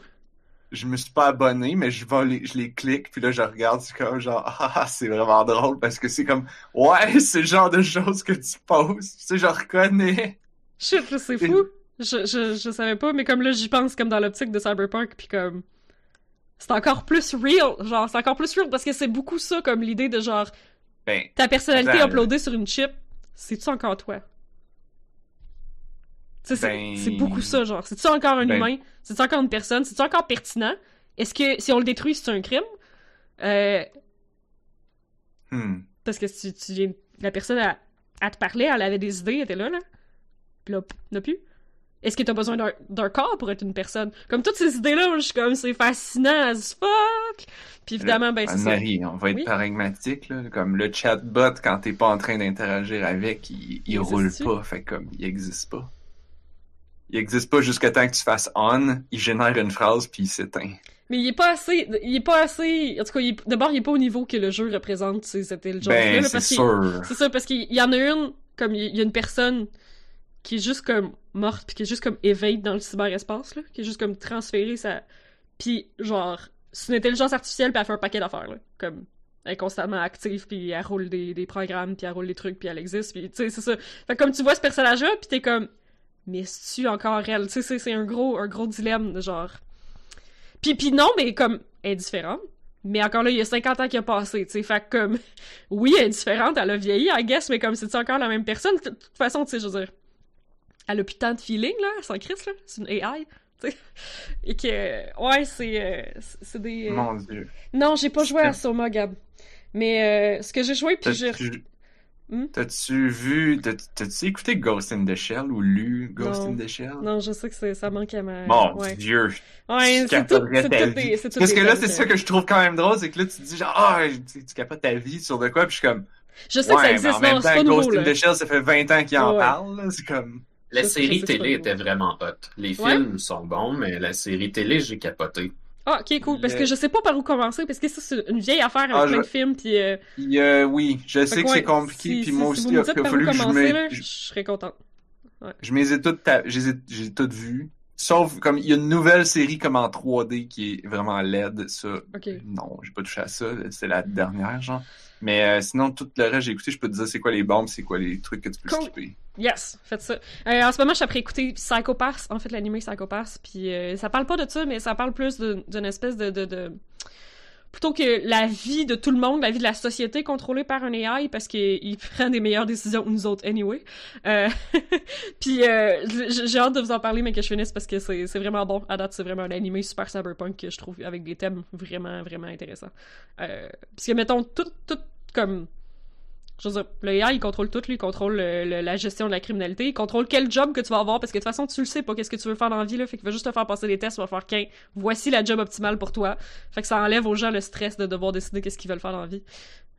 je me suis pas abonné, mais je vais les, je les clique, puis là, je regarde, c'est comme genre, ah, ah, c'est vraiment drôle, parce que c'est comme, ouais, <laughs> c'est le genre de choses que tu poses, tu sais, je reconnais. Shit, là, c'est fou. Je, je, je savais pas, mais comme là, j'y pense comme dans l'optique de Cyberpunk, puis comme... C'est encore plus real, genre, c'est encore plus real, parce que c'est beaucoup ça, comme l'idée de genre, Ben, ta personnalité Attends, uploadée sur une chip, c'est-tu encore toi? Tu sais, c'est Ben- c'est beaucoup ça, genre, c'est-tu encore un Ben- humain? C'est-tu encore une personne? C'est-tu encore pertinent? Est-ce que, si on le détruit, c'est un crime? Euh, hmm. Parce que tu, tu viens... La personne, à, à te parler, elle avait des idées, elle était là, là. Puis là, n'a plus. Est-ce que t'as besoin d'un d'un corps pour être une personne? Comme toutes ces idées-là, je suis comme, c'est fascinant as fuck! Puis évidemment, ben, c'est ça. Anne-Marie, on va être Oui. pragmatique, là, comme le chatbot, quand t'es pas en train d'interagir avec, il, roule pas, fait comme, il existe pas. Il existe pas jusqu'à temps que tu fasses on, il génère une phrase, puis il s'éteint. Mais il est pas assez, il est pas assez, en tout cas, d'abord, il est pas au niveau que le jeu représente ces intelligences-là, Ben, là, c'est sûr. C'est ça, parce qu'il y en a une, comme il y a une personne qui est juste comme morte, puis qui est juste comme éveillée dans le cyberespace, là, qui est juste comme transférée sa... Puis genre, c'est une intelligence artificielle, puis elle fait un paquet d'affaires, là, comme... Elle est constamment active, puis elle roule des, programmes, puis elle roule des trucs, puis elle existe, puis tu sais, c'est ça. Fait que comme tu vois ce personnage-là, puis t'es comme... Mais est-tu encore elle? Tu sais, c'est- un gros, un gros dilemme, genre... Puis, puis non, mais comme, elle. Mais encore là, il y a 50 ans qui a passé, tu sais. Fait que comme, <laughs> oui, elle est différente, elle a vieilli, I guess, mais comme c'est encore la même personne, de toute façon, tu sais, je veux dire, elle a plus tant de feeling, là, sans Chris, là. C'est une AI, tu sais. Et que, ouais, c'est, euh, c'est des... euh, Mon dieu. Non, j'ai pas joué à Soma, Gab. Mais euh, ce que j'ai joué, puis j'ai... T'as-tu Hmm? t'as-tu vu, t'as- t'as-tu écouté Ghost in the Shell ou lu Ghost Non. in the Shell? Non, je sais que ça manque à ma... Mon ouais. dieu. Ouais, c'est tout, c'est tout vie. des... c'est tout Parce que là, c'est ça que je trouve quand même drôle, c'est que là, tu te dis genre, ah, tu, tu capotes ta vie sur de quoi, puis je suis comme, Je sais que ça ouais, mais existe, en même non, c'est temps, pas Ghost nouveau, in là. the Shell, ça fait 20 ans qu'il en Ouais. parle, là, c'est comme, La Je je série télé était vraiment hot. Les Ouais? films sont bons, mais la série télé, j'ai capoté. Ah, ok, cool. Parce Le- que je sais pas par où commencer, parce que ça, c'est une vieille affaire avec Ah, plein je- de films, puis... Euh, il y a- oui, je sais fait que ouais, c'est compliqué, si- puis si- moi si aussi, vous il me a, fallu que je commencer, me, je, je serais contente. je me les ai toutes, ta- je les ai, j'ai toutes vues. Sauf, comme, il y a une nouvelle série comme en 3D qui est vraiment laide, ça. Ok. Non, j'ai pas touché à ça, c'est la dernière, genre. Mais euh, sinon, tout le reste, j'ai écouté, je peux te dire c'est quoi les bombes, c'est quoi les trucs que tu peux Cool. skipper. Yes, faites ça. Euh, en ce moment, je suis après écouter en fait, l'animé Psychopass, puis euh, ça parle pas de ça, mais ça parle plus d'une espèce de, de, de... Plutôt que la vie de tout le monde, la vie de la société contrôlée par un AI, parce qu'il prend des meilleures décisions que nous autres, anyway. Euh, <laughs> puis euh, j'ai hâte de vous en parler, mais que je finisse, parce que c'est vraiment bon. À date, c'est vraiment un animé super cyberpunk que je trouve avec des thèmes vraiment, vraiment intéressants. Euh, que, mettons, tout, tout comme je veux dire, le AI, il contrôle tout, lui, il contrôle le- le- la gestion de la criminalité, il contrôle quel job que tu vas avoir, parce que de toute façon, tu le sais pas, qu'est-ce que tu veux faire dans la vie, là, fait qu'il va juste te faire passer des tests, il va faire qu'un, voici la job optimale pour toi. Fait que ça enlève aux gens le stress de devoir décider qu'est-ce qu'ils veulent faire dans la vie.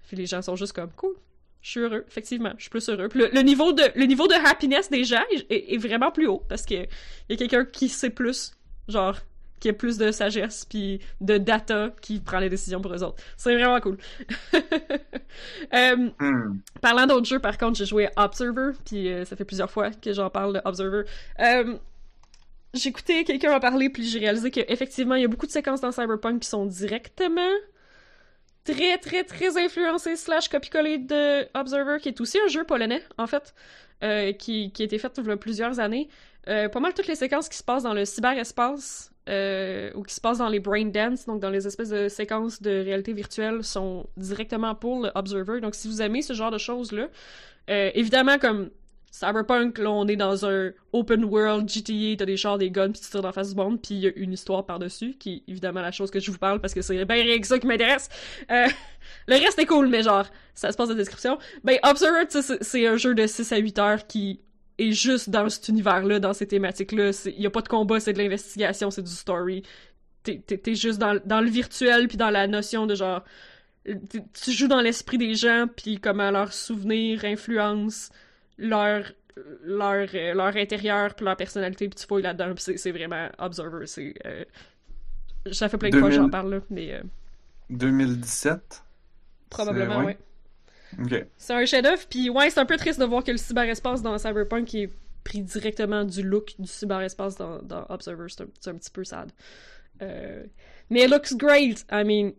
Puis les gens sont juste comme, cool, je suis heureux, effectivement, je suis plus heureux. Puis le, le niveau de, le niveau de happiness des gens est, est- vraiment plus haut, parce que y a quelqu'un qui sait plus, genre, qu'il y ait plus de sagesse puis de data qui prend les décisions pour eux autres. C'est vraiment cool. <laughs> Euh, Hmm. Parlant d'autres jeux, par contre, j'ai joué Observer, puis euh, ça fait plusieurs fois que j'en parle de Observer. Euh, j'ai écouté quelqu'un en parler, puis j'ai réalisé qu'effectivement, il y a beaucoup de séquences dans Cyberpunk qui sont directement très, très, très influencées slash copie-collées de Observer, qui est aussi un jeu polonais, en fait, euh, qui, qui a été fait il y a plusieurs années. Pas mal toutes les séquences qui se passent dans le cyberespace euh, ou qui se passent dans les brain dance, donc dans les espèces de séquences de réalité virtuelle, sont directement pour le Observer. Donc si vous aimez ce genre de choses-là, euh, évidemment comme Cyberpunk, là on est dans un open world GTA, t'as des chars, des guns, puis tu tires dans face du monde, puis il y a une histoire par-dessus, qui est évidemment la chose que je vous parle parce que c'est bien rien que ça qui m'intéresse. Euh, <laughs> le reste est cool, mais genre, ça se passe dans la description. Ben, Observer, c'est un jeu de 6 à 8 heures qui est juste dans cet univers-là, dans ces thématiques-là. Il y a pas de combat, c'est de l'investigation, c'est du story. T'es t'es- t'es juste dans, dans le virtuel, puis dans la notion de genre... Tu joues dans l'esprit des gens, puis comment leurs souvenirs influencent leur leur, euh, leur intérieur, puis leur personnalité, puis tu fouilles là-dedans, puis c'est- vraiment Observer. C'est... euh, Ça fait plein de fois que 2000. j'en parle, là, mais euh, 2017? probablement, C'est- ouais. C'est un chef-d'œuvre, puis ouais, c'est un peu triste de voir que le cyberespace dans Cyberpunk est pris directement du look du cyberespace dans, dans Observer. C'est un, petit peu sad. Euh, mais it looks great! I mean,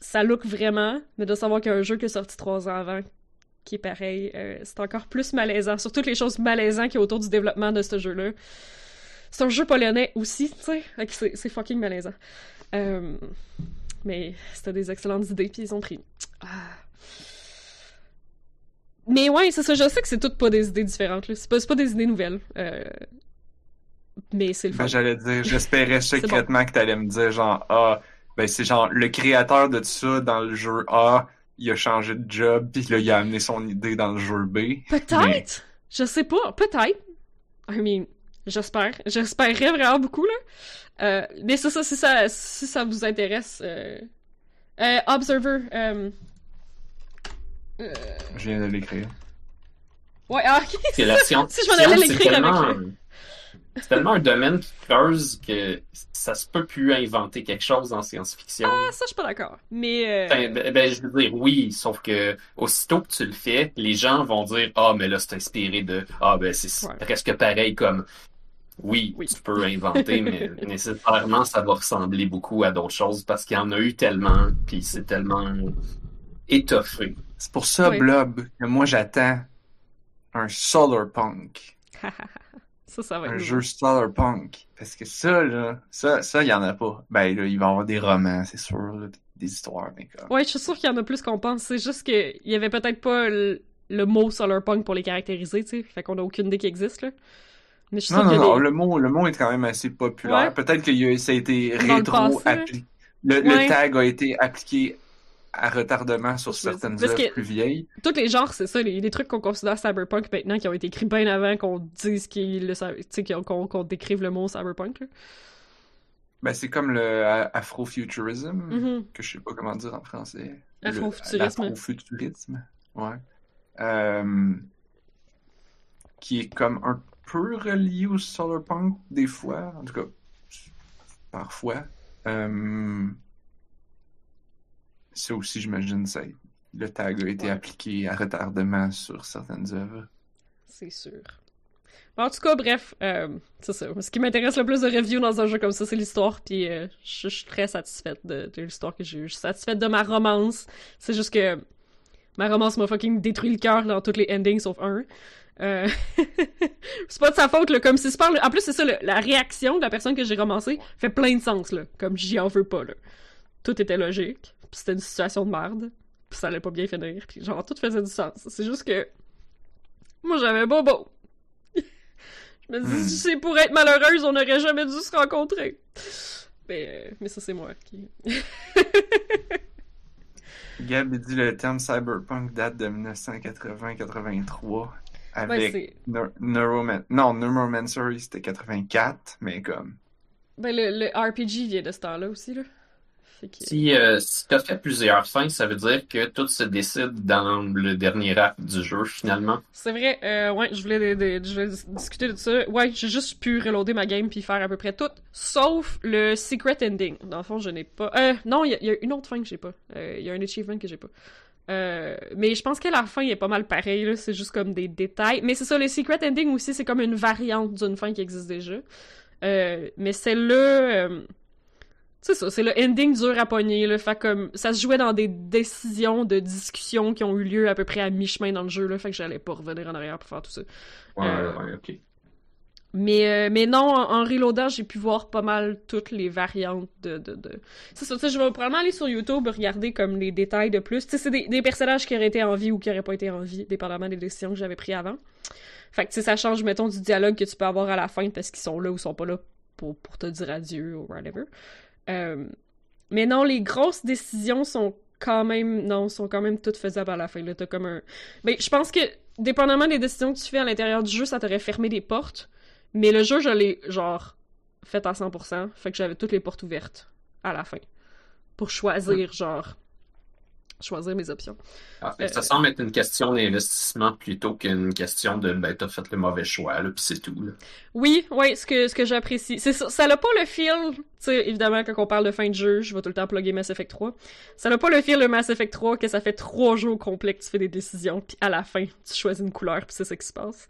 ça look vraiment, mais de savoir qu'il y a un jeu qui est sorti trois ans avant qui est pareil, euh, c'est encore plus malaisant. Sur toutes les choses malaisantes qu'il y autour du développement de ce jeu-là. C'est un jeu polonais aussi, tu sais. C'est fucking malaisant. Euh, mais c'était des excellentes idées, puis ils ont pris. Ah. Mais ouais, c'est ça, je sais que c'est toutes pas des idées différentes, là. C'est pas, c'est pas des idées nouvelles. Euh, Mais c'est le fun. Ben, j'allais dire, j'espérais <laughs> secrètement que t'allais me dire genre, ah, ben, c'est genre, le créateur de ça dans le jeu A, il a changé de job, puis là, il a amené son idée dans le jeu B. Peut-être! Je sais pas, peut-être. I mean, j'espère. J'espérerais vraiment beaucoup, là. Euh, mais c'est ça, si ça, si ça vous intéresse. Euh... euh, Observer. Euh... Je viens de l'écrire. Ouais, ah, ok. C'est la science. <laughs> Si je m'en allais l'écrire avec C'est tellement un domaine qui creuse que ça se peut plus inventer quelque chose en science-fiction. Ah, ça, je suis pas d'accord. Mais. euh, Ben, ben, ben, je veux dire, oui, sauf que aussitôt que tu le fais, les gens vont dire Ah, mais là, c'est inspiré de Ah, ben, c'est Ouais. presque pareil comme. Oui, Oui. tu peux inventer, mais <laughs> nécessairement, ça va ressembler beaucoup à d'autres choses parce qu'il y en a eu tellement, puis c'est tellement étoffé. C'est pour ça, Oui. Blob, que moi, j'attends un Solar Punk. <laughs> ça, ça va être. Un jeu Solarpunk. Parce que ça, là, ça, ça, il y en a pas. Ben, là, il va y avoir des romans, c'est sûr, là, des histoires, mais comme. Ouais, je suis sûre qu'il y en a plus qu'on pense. C'est juste qu'il y avait peut-être pas le, le mot solarpunk pour les caractériser, tu sais. Fait qu'on a aucune idée qu'il existe, là. Mais je suis Non, non, qu'il y a non, des- le mot, le mot est quand même assez populaire. Ouais. Peut-être que ça a été Dans le tag a été appliqué à retardement sur certaines œuvres plus vieilles. Tous les genres, c'est ça, les, les trucs qu'on considère cyberpunk maintenant, qui ont été écrits bien avant qu'on dise qu'il qu'on décrive le mot cyberpunk, là. Ben, c'est comme le afrofuturism, Mhm. que je sais pas comment dire en français. Afrofuturisme. L'afrofuturisme, ouais. Euh, qui est comme un peu relié au solarpunk des fois, en tout cas, parfois. Euh, ça aussi, j'imagine, ça, le tag a été Ouais. appliqué à retardement sur certaines œuvres. C'est sûr. En tout cas, bref, euh, c'est ça. Ce qui m'intéresse le plus de review dans un jeu comme ça, c'est l'histoire, puis euh, je je suis très satisfaite de, de l'histoire que j'ai eue. Je suis satisfaite de ma romance. C'est juste que ma romance m'a fucking détruit le cœur dans toutes les endings sauf un. Euh... <laughs> c'est pas de sa faute, là. Comme si c'est pas... En plus, c'est ça, le- la réaction de la personne que j'ai romancée fait plein de sens, là. Comme j'y en veux pas, là. Tout était logique, puis c'était une situation de merde, puis ça allait pas bien finir, puis genre, tout faisait du sens. C'est juste que... Moi, j'avais bobo. <laughs> Je me dis, Hmm. c'est pour être malheureuse, on n'aurait jamais dû se rencontrer. Mais, euh, mais ça, c'est moi qui. <laughs> Gab dit le terme cyberpunk date de 1980-83 Ouais, avec c'est. Neur- Neuroman... Non, Neuromancer, c'était 84, mais comme... Ben, le, le RPG vient de ce temps-là aussi, là. Que- Si, euh, si t'as fait plusieurs fins, ça veut dire que tout se décide dans le dernier acte du jeu, finalement. C'est vrai, euh, ouais, je voulais, de- de- je voulais dis- discuter de ça. Ouais, j'ai juste pu reloader ma game puis faire à peu près tout, sauf le secret ending. Dans le fond, je n'ai pas. Euh, non, il y, a- il y a une autre fin que j'ai pas. Euh, Il y a un achievement que j'ai pas. Euh, mais je pense que la fin est pas mal pareil, là. C'est juste comme des détails. Mais c'est ça, le secret ending aussi, c'est comme une variante d'une fin qui existe déjà. Euh, mais celle-là, euh, c'est ça, c'est le ending dur à pogner, là. Fait comme, ça se jouait dans des décisions de discussion qui ont eu lieu à peu près à mi-chemin dans le jeu, là. Fait que j'allais pas revenir en arrière pour faire tout ça. Ouais, Euh, ouais, ok. Mais, euh, mais non, en, en reloadant, j'ai pu voir pas mal toutes les variantes de... de, de... C'est ça, je vais probablement aller sur YouTube regarder comme les détails de plus. Tu sais, c'est des, des personnages qui auraient été en vie ou qui auraient pas été en vie, dépendamment des décisions que j'avais prises avant. Fait que, tu sais, ça change, mettons, du dialogue que tu peux avoir à la fin parce qu'ils sont là ou sont pas là pour, pour te dire adieu ou whatever. Euh, mais non, les grosses décisions sont quand même... Non, sont quand même toutes faisables à la fin, là. T'as comme un... Ben, je pense que, dépendamment des décisions que tu fais à l'intérieur du jeu, ça t'aurait fermé des portes. Mais le jeu, je l'ai, genre, fait à 100%. Fait que j'avais toutes les portes ouvertes à la fin. Pour choisir, genre, choisir mes options. Ah, Euh, ça semble être une question d'investissement plutôt qu'une question de ben t'as fait le mauvais choix là puis c'est tout là. Oui, oui, ce que, ce que j'apprécie. C'est ça, ça n'a pas le feel, tu sais, évidemment, quand on parle de fin de jeu, je vais tout le temps plugger Mass Effect 3. Ça n'a pas le feel de Mass Effect 3 que ça fait trois jours complets que tu fais des décisions, puis à la fin, tu choisis une couleur, puis c'est ça qui se passe.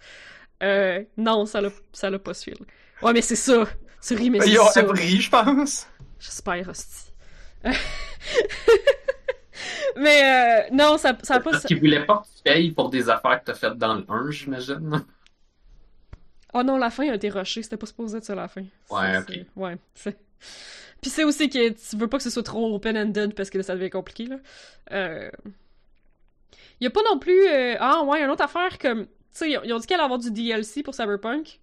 Euh, non, ça n'a ça pas ce feel. Ouais, mais c'est ça. Tu ris, mais c'est Ils ont ça. appris, je pense. J'espère, hostie. <laughs> <laughs> mais euh, non, ça, ça a pas... Parce qu'ils voulaient pas que tu payes pour des affaires que t'as faites dans le 1, j'imagine. <laughs> Oh non, la fin a été rushée, c'était pas supposé être ça la fin. Ouais, ok. Ouais, c'est... <laughs> Puis c'est aussi que tu veux pas que ce soit trop open-ended parce que là, ça devient compliqué, là. Euh... Y a pas non plus... euh, Ah ouais, une autre affaire comme... Tu sais, ils ont- dit qu'il allait avoir du DLC pour Cyberpunk.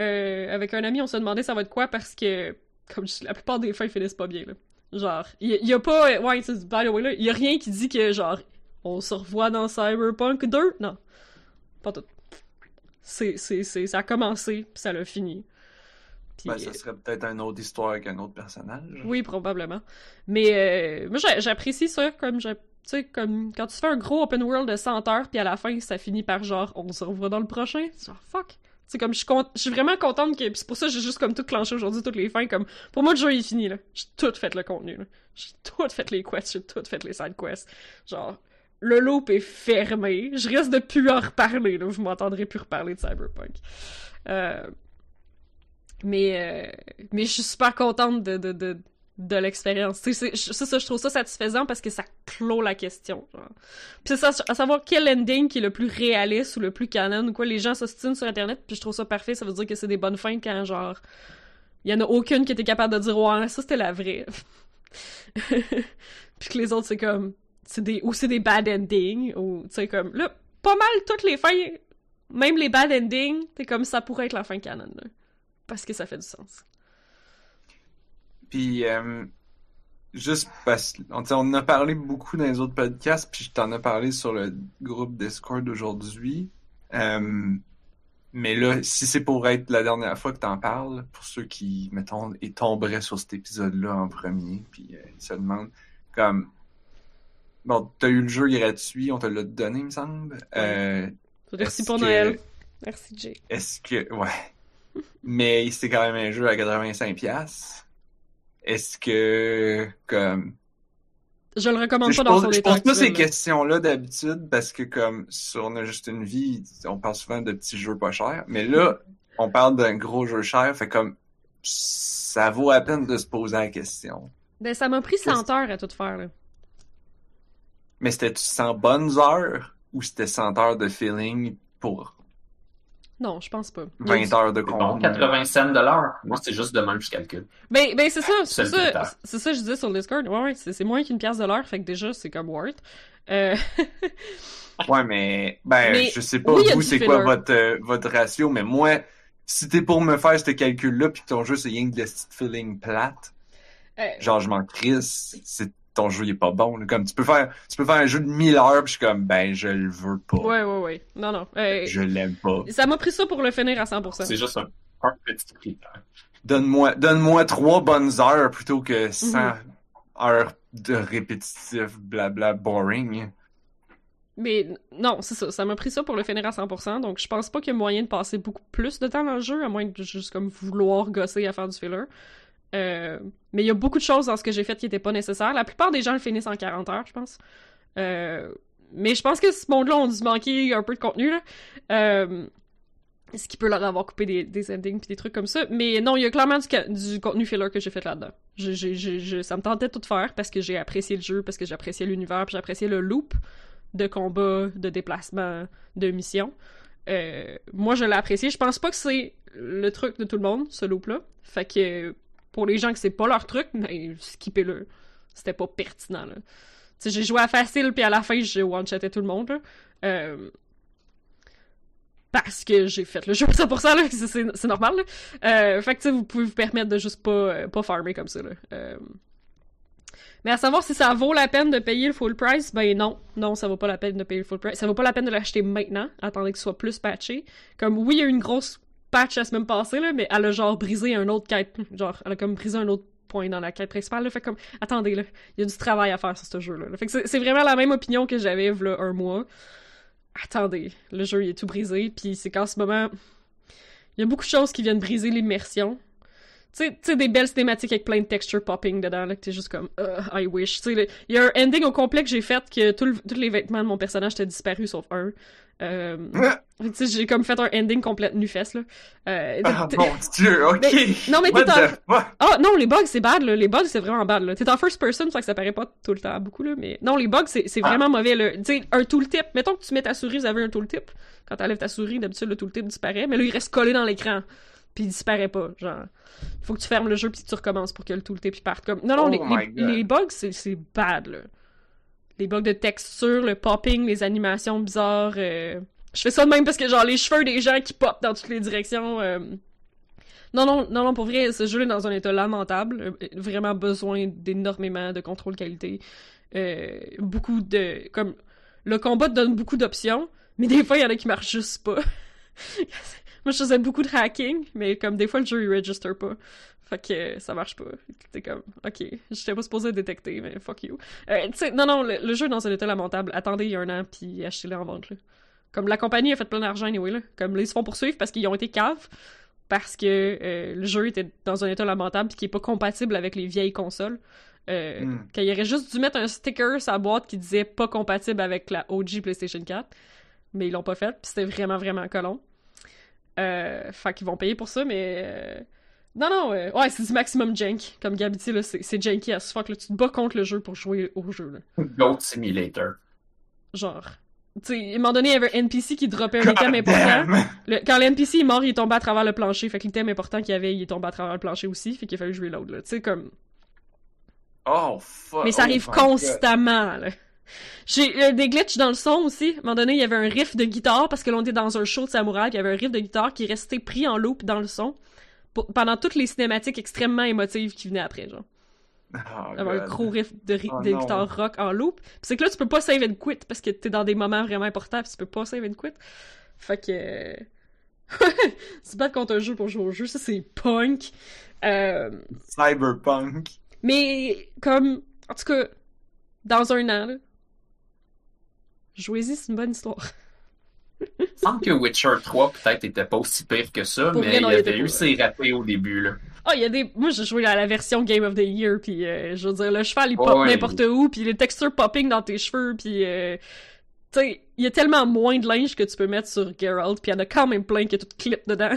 Euh, avec un ami, on se demandait ça va être quoi parce que, comme je- la plupart des fins finissent pas bien, là. Genre, y, a- y a pas... Ouais, c'est by the way, là, y a rien qui dit que, genre, on se revoit dans Cyberpunk 2. Non. Pas tout. C'est, c'est, c'est, ça a commencé, puis ça l'a fini. Puis, Ben, ça serait peut-être une autre histoire avec un autre personnage. oui, probablement. Mais euh, moi, j'a- j'apprécie ça comme, tu sais, comme quand tu fais un gros open world de 100 heures, puis à la fin, ça finit par genre, on se revoit dans le prochain. Genre, fuck. C'est comme, je suis, je suis vraiment contente que. c'est pour ça que j'ai juste comme tout clenché aujourd'hui, toutes les fins. Comme, pour moi, le jeu est fini, là. J'ai tout fait le contenu, là. J'ai tout fait les quests, j'ai tout fait les side quests. Genre, le loop est fermé. Je risque de plus en reparler, là. Vous m'entendrez plus reparler de Cyberpunk. Euh, mais, euh, mais je suis super contente de, de, de, de l'expérience. C'est c'est ça, je trouve ça satisfaisant parce que ça clôt la question. Puis c'est ça, à savoir quel ending qui est le plus réaliste ou le plus canon ou quoi. Les gens s'ostinent sur Internet, puis je trouve ça parfait. Ça veut dire que c'est des bonnes fins quand, genre, il y en a aucune qui était capable de dire « Ouais, ça, c'était la vraie. <laughs> » Puis que les autres, c'est comme... c'est des Ou c'est des bad endings, ou, tu sais, comme... Là, pas mal toutes les fins, même les bad endings, t'es comme ça pourrait être la fin canon. Parce que ça fait du sens. Puis, euh, juste parce on, tu sais, on en a parlé beaucoup dans les autres podcasts, puis je t'en ai parlé sur le groupe Discord aujourd'hui. Euh, mais là, si c'est pour être la dernière fois que t'en parles, pour ceux qui, mettons, et tomberaient sur cet épisode-là en premier, puis euh, ils se demandent, comme, bon, t'as eu le jeu gratuit, on te l'a donné, il me semble. Euh, Merci pour que- Noël. Merci, Jay. Est-ce que. Ouais. Mais c'était quand même un jeu à 85$. Est-ce que. Comme. Je le recommande Je pas dans son je état pose pas ces questions-là d'habitude parce que, comme, sur On a juste une vie, on parle souvent de petits jeux pas chers. Mais là, on parle d'un gros jeu cher. Fait comme. Ça vaut la peine de se poser la question. Ben, ça m'a pris 100 heures à tout faire, là. Mais c'était 100 bonnes heures ou c'était 100 heures de feeling pour Non, je pense pas. 20 heures de C'est bon, contenu? 80 cents de l'heure. Moi, c'est juste de même, je calcule. Ben, ben c'est ça, c'est ça, c'est ça que je disais sur le Discord. Ouais, ouais, c'est c'est moins qu'une pièce de l'heure, fait que déjà, c'est comme worth. Euh, Ouais, mais ben Mais je sais pas oui, vous c'est quoi votre euh, votre ratio, mais moi si t'es pour me faire ce calcul-là puis que ton jeu c'est rien que de feeling plate, euh, genre je m'en crisse, c'est ton jeu il est pas bon. là. Comme tu peux faire tu peux faire un jeu de 1000 heures puis je suis comme ben je le veux pas, ouais, ouais, ouais. Non, non. euh, je l'aime pas. Ça m'a pris ça pour le finir à 100%. C'est juste un, un petit critère. Donne-moi donne-moi trois bonnes heures plutôt que 100 Mhm. heures de répétitif, blabla, boring. Mais non, c'est ça. Ça m'a pris ça pour le finir à 100%, donc je pense pas qu'il y a moyen de passer beaucoup plus de temps dans le jeu, à moins de juste comme vouloir gosser à faire du filler. Euh, mais il y a beaucoup de choses dans ce que j'ai fait qui étaient pas nécessaires. La plupart des gens le finissent en 40 heures, je pense. Euh, mais je pense que ce monde-là ont dû manquer un peu de contenu, là. Euh, ce qui peut leur avoir coupé des, endings puis des trucs comme ça. Mais non, il y a clairement du, contenu filler que j'ai fait là-dedans. Ça me tentait de tout faire parce que j'ai apprécié le jeu, parce que j'appréciais l'univers, puis j'appréciais le loop de combat, de déplacement, de mission. Moi, je l'ai apprécié. Je pense pas que c'est le truc de tout le monde, ce loop-là. Fait que pour les gens que c'est pas leur truc, mais skippez-le. C'était pas pertinent, là. Tu j'ai joué à facile, puis à la fin, j'ai one-shoté tout le monde, là. Euh, parce que j'ai fait le jeu pour ça là, <laughs> c'est normal, là. Euh, fait que, sais, vous pouvez vous permettre de juste pas, pas farmer comme ça, là. Euh, mais à savoir si ça vaut la peine de payer le full price, ben non, non, ça vaut pas la peine de payer le full price. Ça vaut pas la peine de l'acheter maintenant, attendez que ce soit plus patché. Comme oui, il y a une grosse patch la semaine passée, là, mais elle a genre brisé un autre quête. Genre, elle a comme brisé un autre point dans la quête principale. Fait comme, attendez, là, il y a du travail à faire sur ce jeu-là. Fait que c'est vraiment la même opinion que j'avais un mois. Attendez, le jeu il est tout brisé, puis c'est qu'en ce moment, il y a beaucoup de choses qui viennent briser l'immersion tu sais, des belles cinématiques avec plein de texture popping dedans, là, que t'es juste comme, uh, I wish. Il y a un ending au complet que j'ai fait que tous les vêtements de mon personnage étaient disparus sauf un. Euh, <laughs> j'ai comme fait un ending complet nu-fesse, là. Euh, ah, mon dieu, <laughs> ok! non, mais t'es en... Ah, non, les bugs, c'est bad, là. Les bugs, c'est vraiment bad, là. T'es en first person, ça que ça paraît pas tout le temps beaucoup, là, mais... Non, les bugs, c'est ah. vraiment mauvais, là. Tu sais, un tooltip, mettons que tu mets ta souris, vous avez un tooltip. Quand t'enlèves ta souris, d'habitude, le tooltip disparaît, mais là, il reste collé dans l'écran puis il disparaît pas. Genre, faut que tu fermes le jeu puis tu recommences pour que le puis parte. Comme... Non, non, oh les, les, bugs, c'est bad, là. Les bugs de texture, le popping, les animations bizarres. Euh, je fais ça de même parce que, genre, les cheveux des gens qui pop dans toutes les directions. Euh, non, non, non, non, pour vrai, ce jeu est dans un état lamentable. Euh, vraiment besoin d'énormément de contrôle qualité. beaucoup de. Comme. Le combat donne beaucoup d'options, mais des fois, il y en a qui marchent juste pas. <laughs> Moi, je faisais beaucoup de hacking, mais comme des fois, le jeu, il register pas. Fait que ça marche pas. T'es comme, ok, j'étais pas supposé détecter, mais fuck you. Euh, non, non, le, jeu est dans un état lamentable. Attendez il y a un an, puis achetez-le en vente, là. Comme la compagnie a fait plein d'argent, anyway, là. Comme là, ils se font poursuivre parce qu'ils ont été caves, parce que euh, le jeu était dans un état lamentable, puis qui est pas compatible avec les vieilles consoles. Euh, hmm. Qu'il aurait juste dû mettre un sticker sur la boîte qui disait pas compatible avec la OG PlayStation 4. Mais ils l'ont pas fait, puis c'était vraiment, vraiment colon. Euh, fait qu'ils vont payer pour ça, mais... Euh, non, non, euh, ouais, c'est du maximum jank. Comme Gabi dit, là, c'est janky as fuck. Là, tu te bats contre le jeu pour jouer au jeu. Là. Goat Simulator. Genre. Tu sais, à un moment donné, il y avait un NPC qui droppait un item important. quand l'NPC est mort, il est tombé à travers le plancher. Fait que l'item important qu'il y avait, il est tombé à travers le plancher aussi. Fait qu'il a fallu jouer l'autre, là. Tu sais, comme. Oh, fuck. Mais ça oh arrive constamment, là. J'ai euh, des glitches dans le son aussi. À un moment donné, il y avait un riff de guitare parce que l'on était dans un show de samouraï, il y avait un riff de guitare qui restait pris en loop dans le son pendant toutes les cinématiques extrêmement émotives qui venaient après, genre. Oh, un gros riff de, oh, guitare rock en loop. c'est que là, tu peux pas save and quit parce que t'es dans des moments vraiment importants pis tu peux pas save and quit. Fait que... <laughs> c'est pas contre un jeu pour jouer au jeu, ça c'est punk. Euh... Cyberpunk. Mais comme... En tout cas, dans un an, là, Jouez-y, c'est une bonne histoire. Il semble que Witcher 3 peut-être était pas aussi pire que ça, mais il y avait eu ses ratés au début là. Ah, il y a des. Moi, j'ai joué à la version Game of the Year, puis euh, je veux dire, le cheval il pop n'importe où, puis les textures popping dans tes cheveux, puis euh... tu sais, il y a tellement moins de linge que tu peux mettre sur Geralt, puis il y en a quand même plein qui est tout clip dedans.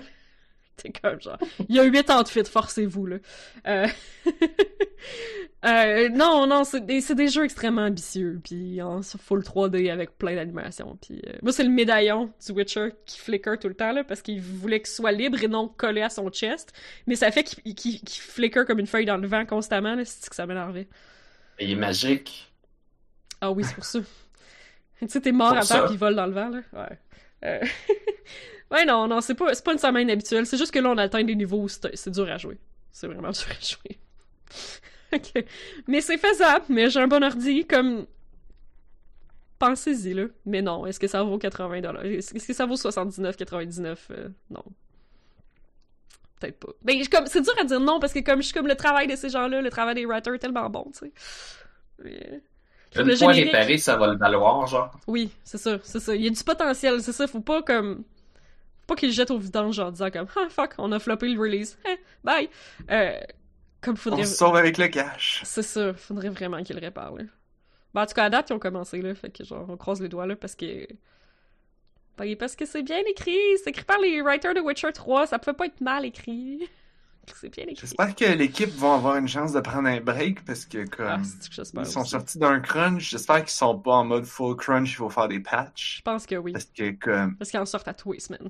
<laughs> C'est comme genre, il y a huit outfits, forcez-vous, là. Euh... <laughs> euh... non, non, c'est des, des, jeux extrêmement ambitieux, puis en full 3D avec plein d'animations. Puis euh... moi, c'est le médaillon du Witcher qui flicker tout le temps, là, parce qu'il voulait qu'il soit libre et non collé à son chest. Mais ça fait qu'il qu flicker comme une feuille dans le vent constamment, là, c'est que ça m'énervait. Il est magique. Ah oui, c'est pour ça. <laughs> tu sais, t'es mort à terre puis il vole dans le vent, là. Ouais. Euh... Ouais, non, non, c'est pas, pas une semaine habituelle. C'est juste que là, on atteint des niveaux où c'est dur à jouer. C'est vraiment <laughs> dur à jouer. <laughs> ok. Mais c'est faisable, mais j'ai un bon ordi, comme. Pensez-y, là. Mais non, est-ce que ça vaut 80$? Est-ce que ça vaut 79,99$? Euh, non. peut-être pas. Ben, comme, c'est dur à dire non, parce que comme, je suis comme le travail de ces gens-là, le travail des writers est tellement bon, tu sais. Mais- Une Le fois générique. réparé, ça va le valoir, genre. Oui, c'est ça, c'est ça. Il y a du potentiel, c'est ça. Faut pas comme. Pas qu'ils jettent au vidange en disant comme Ah fuck, on a floppé le release. Eh, bye! Euh, comme On faudrait. se sauve avec le cash. C'est ça, faudrait vraiment qu'ils le réparent, là. Ben, en tout cas, à date, ils ont commencé, là. Fait que, genre, on croise les doigts, là, parce que. Ben, parce que c'est bien écrit. C'est écrit par les writers de Witcher 3. Ça pouvait pas être mal écrit. <laughs> C'est bien écrit. J'espère que l'équipe va avoir une chance de prendre un break parce que comme Ah, que ils sont aussi? sortis d'un crunch, j'espère qu'ils sont pas en mode full crunch, il faut faire des patchs. Je pense que oui. Parce que comme Parce qu'ils en sortent à tous les semaines.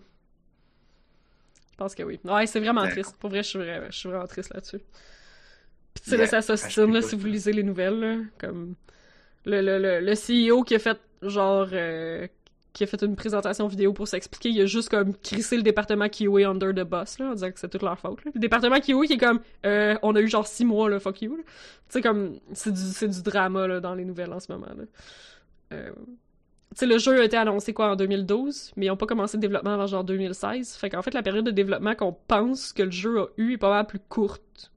Je pense que oui. Ouais, c'est vraiment triste. Pour vrai, je suis vraiment, je suis vraiment triste là-dessus. Puis tu sais, Yeah. là, ça s'ostine, là, Ah, sais si vous lisez les nouvelles, là, comme... Le, le, le, le CEO qui a fait, genre... euh, qui a fait une présentation vidéo pour s'expliquer, il a juste comme crissé le département QA under the bus, là, en disant que c'est toute leur faute, là. Le département QA qui est comme, euh, on a eu genre six mois, là, fuck you, là. Tu sais, comme, c'est du, c'est du drama, là, dans les nouvelles en ce moment, là. Euh, sais, le jeu a été annoncé quoi en 2012, mais ils ont pas commencé le développement avant genre 2016. Fait qu'en fait, la période de développement qu'on pense que le jeu a eu est pas mal plus courte.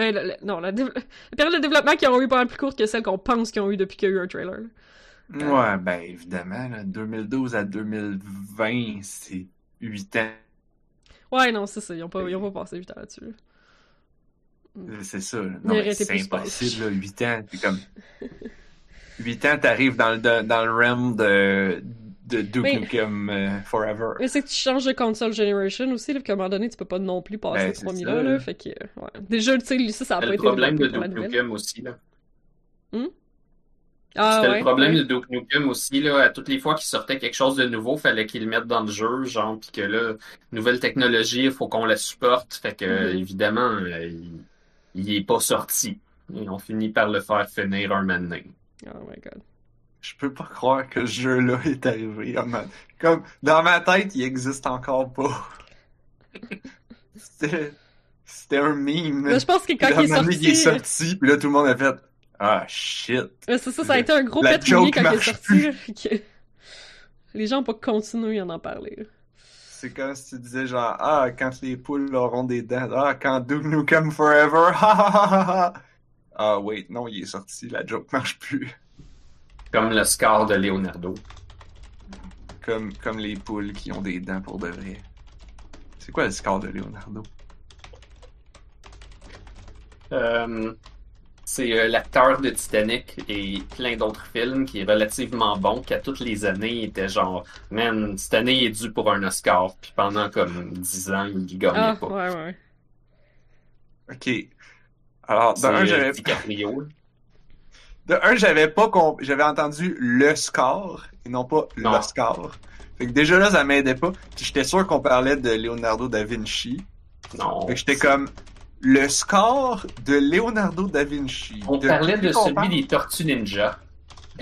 Euh, la- la- <laughs> non, la, période de développement qu'ils ont eu est pas mal plus courte que celle qu'on pense qu'ils ont eu depuis qu'il y a eu un trailer. Ouais, ben évidemment, là, 2012 à 2020, c'est 8 ans. Ouais, non, c'est ça. Ils ont pas, ils ont pas passé 8 ans là-dessus. là. Euh, C'est ça. Non, c'est impossible, là, 8 ans. C'est comme. <laughs> 8 ans, t'arrives dans le, dans, le realm de, de Duke Mais- Nukem euh, Forever. Mais c'est que tu changes de console generation aussi, là, puis qu'à un moment donné, tu peux pas non plus passer Ben, c'est 3000 ça, ans, là. Fait que, euh, ouais. Déjà, tu sais, ça, ça a pas C'était le été problème de Duke. Nukem aussi, là. Ah, C'était ouais, le problème ouais. de Duke Nukem aussi, là. À toutes les fois qu'il sortait quelque chose de nouveau, fallait qu'ils le mettent dans le jeu, genre, pis que là, nouvelle technologie, il faut qu'on la supporte. Fait que, Mhm. évidemment, euh, il, il est pas sorti. Et on finit par le faire finir un moment donné. Oh my god. Je peux pas croire que ce jeu-là est arrivé. Comme, dans ma tête, il existe encore pas. <laughs> C'était, un meme. Je pense que quand il est sorti. il est sorti, puis là, tout le monde a fait Ah, shit. C'est ça, ça a été un gros joke quand il est sorti. que <laughs> Les gens ont pas continué à en parler. C'est comme si tu disais genre Ah, quand les poules auront des dents. Ah, quand Duke Nukem Forever. <laughs> Ha ha ha ha. Ah, wait, non, il est sorti. La joke <laughs> marche plus. Comme le score de Leonardo. Comme, comme les poules qui ont des dents pour de vrai. C'est quoi le score de Leonardo? Euh, c'est euh, l'acteur de Titanic et plein d'autres films qui est relativement bon, qui à toutes les années était genre, man, cette année il est dû pour un Oscar, puis pendant comme 10 ans il gagnait Ah, pas. ouais, ouais. Ok. Alors, de un, j'avais DiCaprio. <laughs> De un, j'avais pas comp- j'avais entendu le score et non pas Non. le score. Fait que déjà là, ça m'aidait pas. Puis j'étais sûr qu'on parlait de Leonardo da Vinci. Non. Fait que j'étais comme le score de Leonardo da Vinci. On De parlait de celui parle? des Tortues Ninja.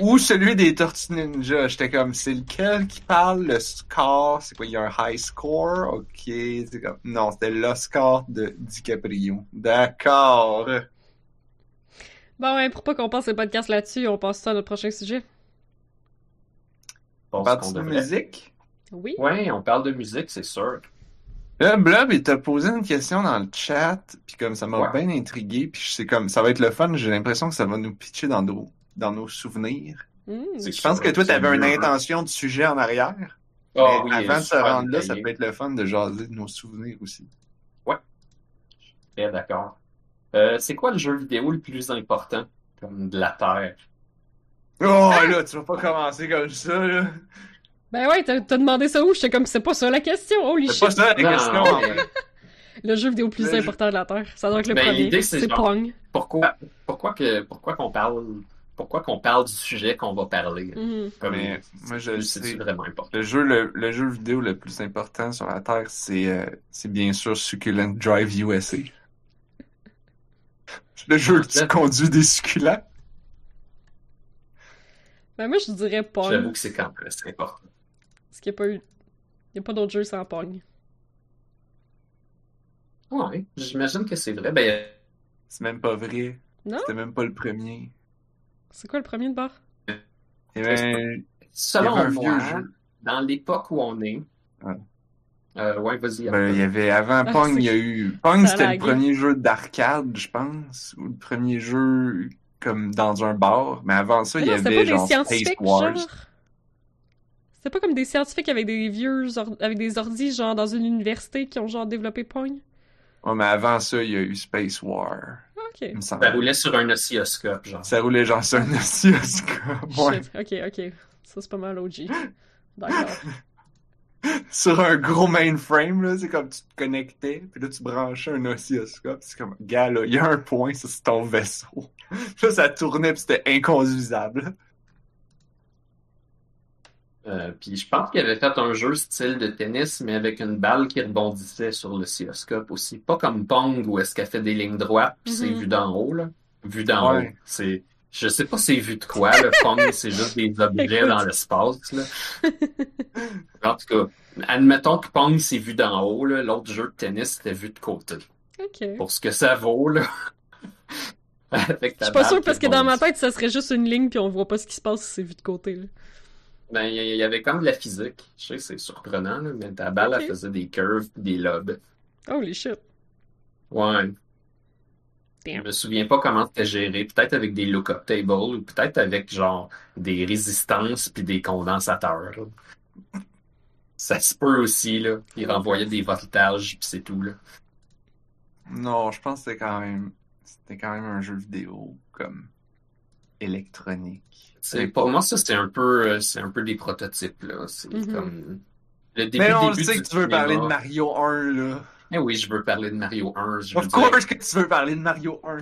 Ou celui des Tortues Ninja. J'étais comme, c'est lequel qui parle le score? C'est quoi, il y a un high score? Ok. C'est comme, non, c'était le score de DiCaprio. D'accord. Bon, ouais, pour pas qu'on passe le podcast là-dessus, on passe ça à notre prochain sujet. Parti qu'on de devrait. musique? Oui. Ouais, on parle de musique, c'est sûr. Là, Blob, il t'a posé une question dans le chat, puis comme ça m'a Ouais. bien intrigué, puis c'est comme, ça va être le fun, j'ai l'impression que ça va nous pitcher dans nos, dans nos souvenirs. Mmh. C'est Je pense que toi, c'est t'avais une intention de sujet en arrière, Ah mais oui, avant de se rendre là, ça peut être le fun de jaser de nos souvenirs aussi. Très d'accord. Euh, c'est quoi le jeu vidéo le plus important comme de la Terre? Oh là, tu vas pas commencer comme ça, là. Ben ouais, t'as t'as demandé ça où? J'étais comme, c'est pas ça la question. Holy C'est shit. pas ça la Non, question, en mais- <laughs> fait. Le jeu vidéo le plus Le jeu- important de la Terre. Ça doit être le Ben, premier. l'idée, c'est C'est genre- Pong. Pourquoi, pourquoi que, pourquoi qu'on parle, pourquoi qu'on parle du sujet qu'on va parler? Mhm. Comme, Mais moi, je le c'est sais. vraiment important? Le jeu, le, le jeu vidéo le plus important sur la Terre, c'est euh, c'est bien sûr Succulent Drive USA. Le jeu que tu conduis des succulents. Ben moi, je dirais Pong. J'avoue que c'est quand même c'est important. Parce qu'il n'y a pas eu. Il n'y a pas d'autre jeu sans Pong. Ouais, j'imagine que c'est vrai. Ben, C'est même pas vrai. Non? C'était même pas le premier. C'est quoi le premier de bord? Eh ben, selon moi, vieux jeu. dans l'époque où on est, Ouais. Euh, ouais, vas-y. Ben, il y avait avant Ah, Pong, c'est- il y a eu Pong, c'était le premier jeu d'arcade, je pense, ou le premier jeu comme dans un bar, mais avant ça, il y avait pas des genre Space scientifiques, Wars. genre? C'était pas comme des scientifiques avec des vieux or- avec des ordis, genre dans une université qui ont genre développé Pong? Ouais, mais avant ça, il y a eu Space War, Ok. Ça roulait sur un oscilloscope, genre. Ça roulait genre sur un oscilloscope, ouais. Ok, ok. Ça, c'est pas mal OG. D'accord. <laughs> Sur un gros mainframe, là, c'est comme tu te connectais, puis là, tu branchais un oscilloscope, c'est comme, gars, là, il y a un point, ça, c'est ton vaisseau. <laughs> Là, ça tournait, puis c'était inconduisable. Euh, puis je pense qu'il avait fait un jeu style de tennis, mais avec une balle qui rebondissait sur l'oscilloscope aussi. Pas comme Pong, où est-ce qu'elle fait des lignes droites, puis c'est Mhm. vu d'en haut, là. Vu d'en Ouais. haut. C'est... Je sais pas c'est vu de quoi, le Pong, c'est juste des <laughs> objets Écoute. dans l'espace, là. <laughs> En tout cas, admettons que Pong, c'est vu d'en haut, là. L'autre jeu de tennis, c'était vu de côté. Ok. Pour ce que ça vaut, là. <laughs> Avec Je suis pas balle sûre qui parce que dans ma tête, ça serait juste une ligne puis on voit pas ce qui se passe si c'est vu de côté. Là. Ben, il y- il y avait comme de la physique. Je sais que c'est surprenant, là, mais ta balle, elle faisait des curves pis des lobes. Holy shit. Ouais. Je Damn. me souviens pas comment c'était géré. Peut-être avec des look-up tables ou peut-être avec genre des résistances puis des condensateurs. là. Ça se peut aussi, là. Ils renvoyaient des voltages pis c'est tout, là. Non, je pense que c'était quand même, c'était quand même un jeu vidéo, comme, électronique. C'est, pour moi, ça, c'est un peu, euh, c'est un peu des prototypes, là. C'est Mhm. comme, le début, Mais on le début sait que tu veux cinéma. parler de Mario 1, là. Eh oui, je veux parler de Mario 1. Je veux Of dire. course que tu veux parler de Mario 1.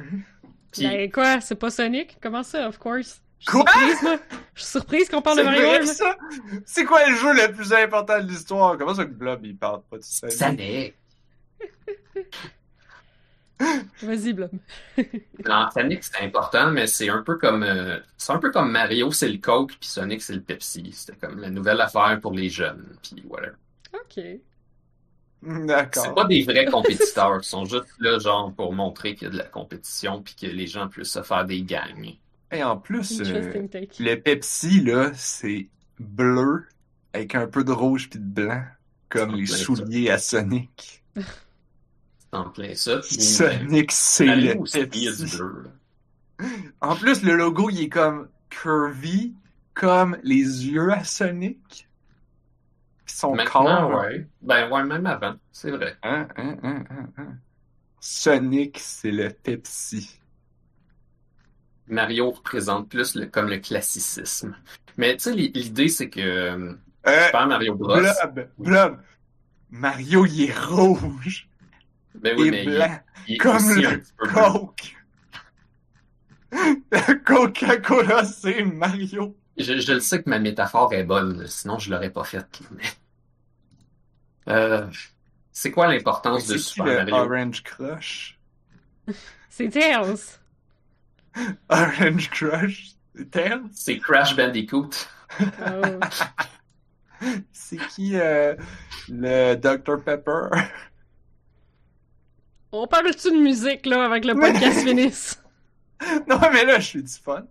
Puis- Ben quoi, c'est pas Sonic? Comment ça, of course? Je suis Quoi? surprise, moi. Je suis surprise qu'on parle de Mario vrai, 1. là. ça? C'est quoi le jeu le plus important de l'histoire? Comment ça que Blob, il parle pas de ça? Sonic. Vas-y, Blob. Non, <laughs> Sonic, c'est important, mais c'est un peu comme euh, c'est un peu comme Mario, c'est le Coke, puis Sonic, c'est le Pepsi. C'était comme la nouvelle affaire pour les jeunes, puis voilà. Ok. C'est D'accord. pas des vrais compétiteurs, ils sont juste là, genre, pour montrer qu'il y a de la compétition, puis que les gens puissent se faire des gangs. Et en plus, euh, le Pepsi, là, c'est bleu avec un peu de rouge puis de blanc, comme les ça. souliers à Sonic. <laughs> En plein ça. Sonic, <laughs> c'est le bleu. En plus, le logo, il est comme curvy, comme les yeux à Sonic. Puis son Maintenant, corps. ouais. Ben ouais, même avant, c'est vrai. Hein, hein, hein, hein, hein. Sonic, c'est le Pepsi. Mario représente plus le, comme le classicisme. Mais tu sais, l'i- l'idée, c'est que euh, Euh, Super Mario Bros. Blob, Blob. Mario, il est rouge Ben oui, et mais il, blanc, il est comme le. Coke. <laughs> Le Coca-Cola, c'est Mario. Je, je le sais que ma métaphore est bonne, sinon je l'aurais pas faite. mais- Euh, c'est quoi l'importance de C'est qui Super le Mario? Orange Crush? <laughs> C'est Tails. <laughs> Orange Crush? Tails? C'est Crash Bandicoot. Oh. C'est qui euh, le Dr Pepper? On parle-tu de musique, là, avec le podcast <laughs> finisse? non, mais là, je suis du fun.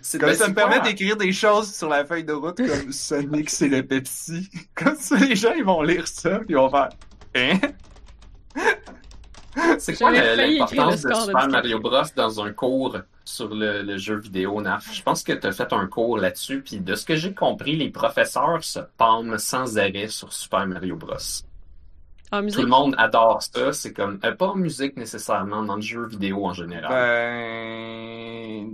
C'est Comme ben, ça me permet d'écrire des choses sur la feuille de route comme <laughs> Sonic, c'est le Pepsi. Comme ça, les gens, ils vont lire ça, puis ils vont faire Hein? <laughs> C'est quoi l'importance de Super. Mario Bros dans un cours sur le, le jeu vidéo, Naf? Je pense que tu as fait un cours là-dessus, puis de ce que j'ai compris, les professeurs se palment sans arrêt sur Super Mario Bros. En Tout le monde adore ça, c'est comme, euh, pas en musique nécessairement, dans le jeu vidéo en général. Ben,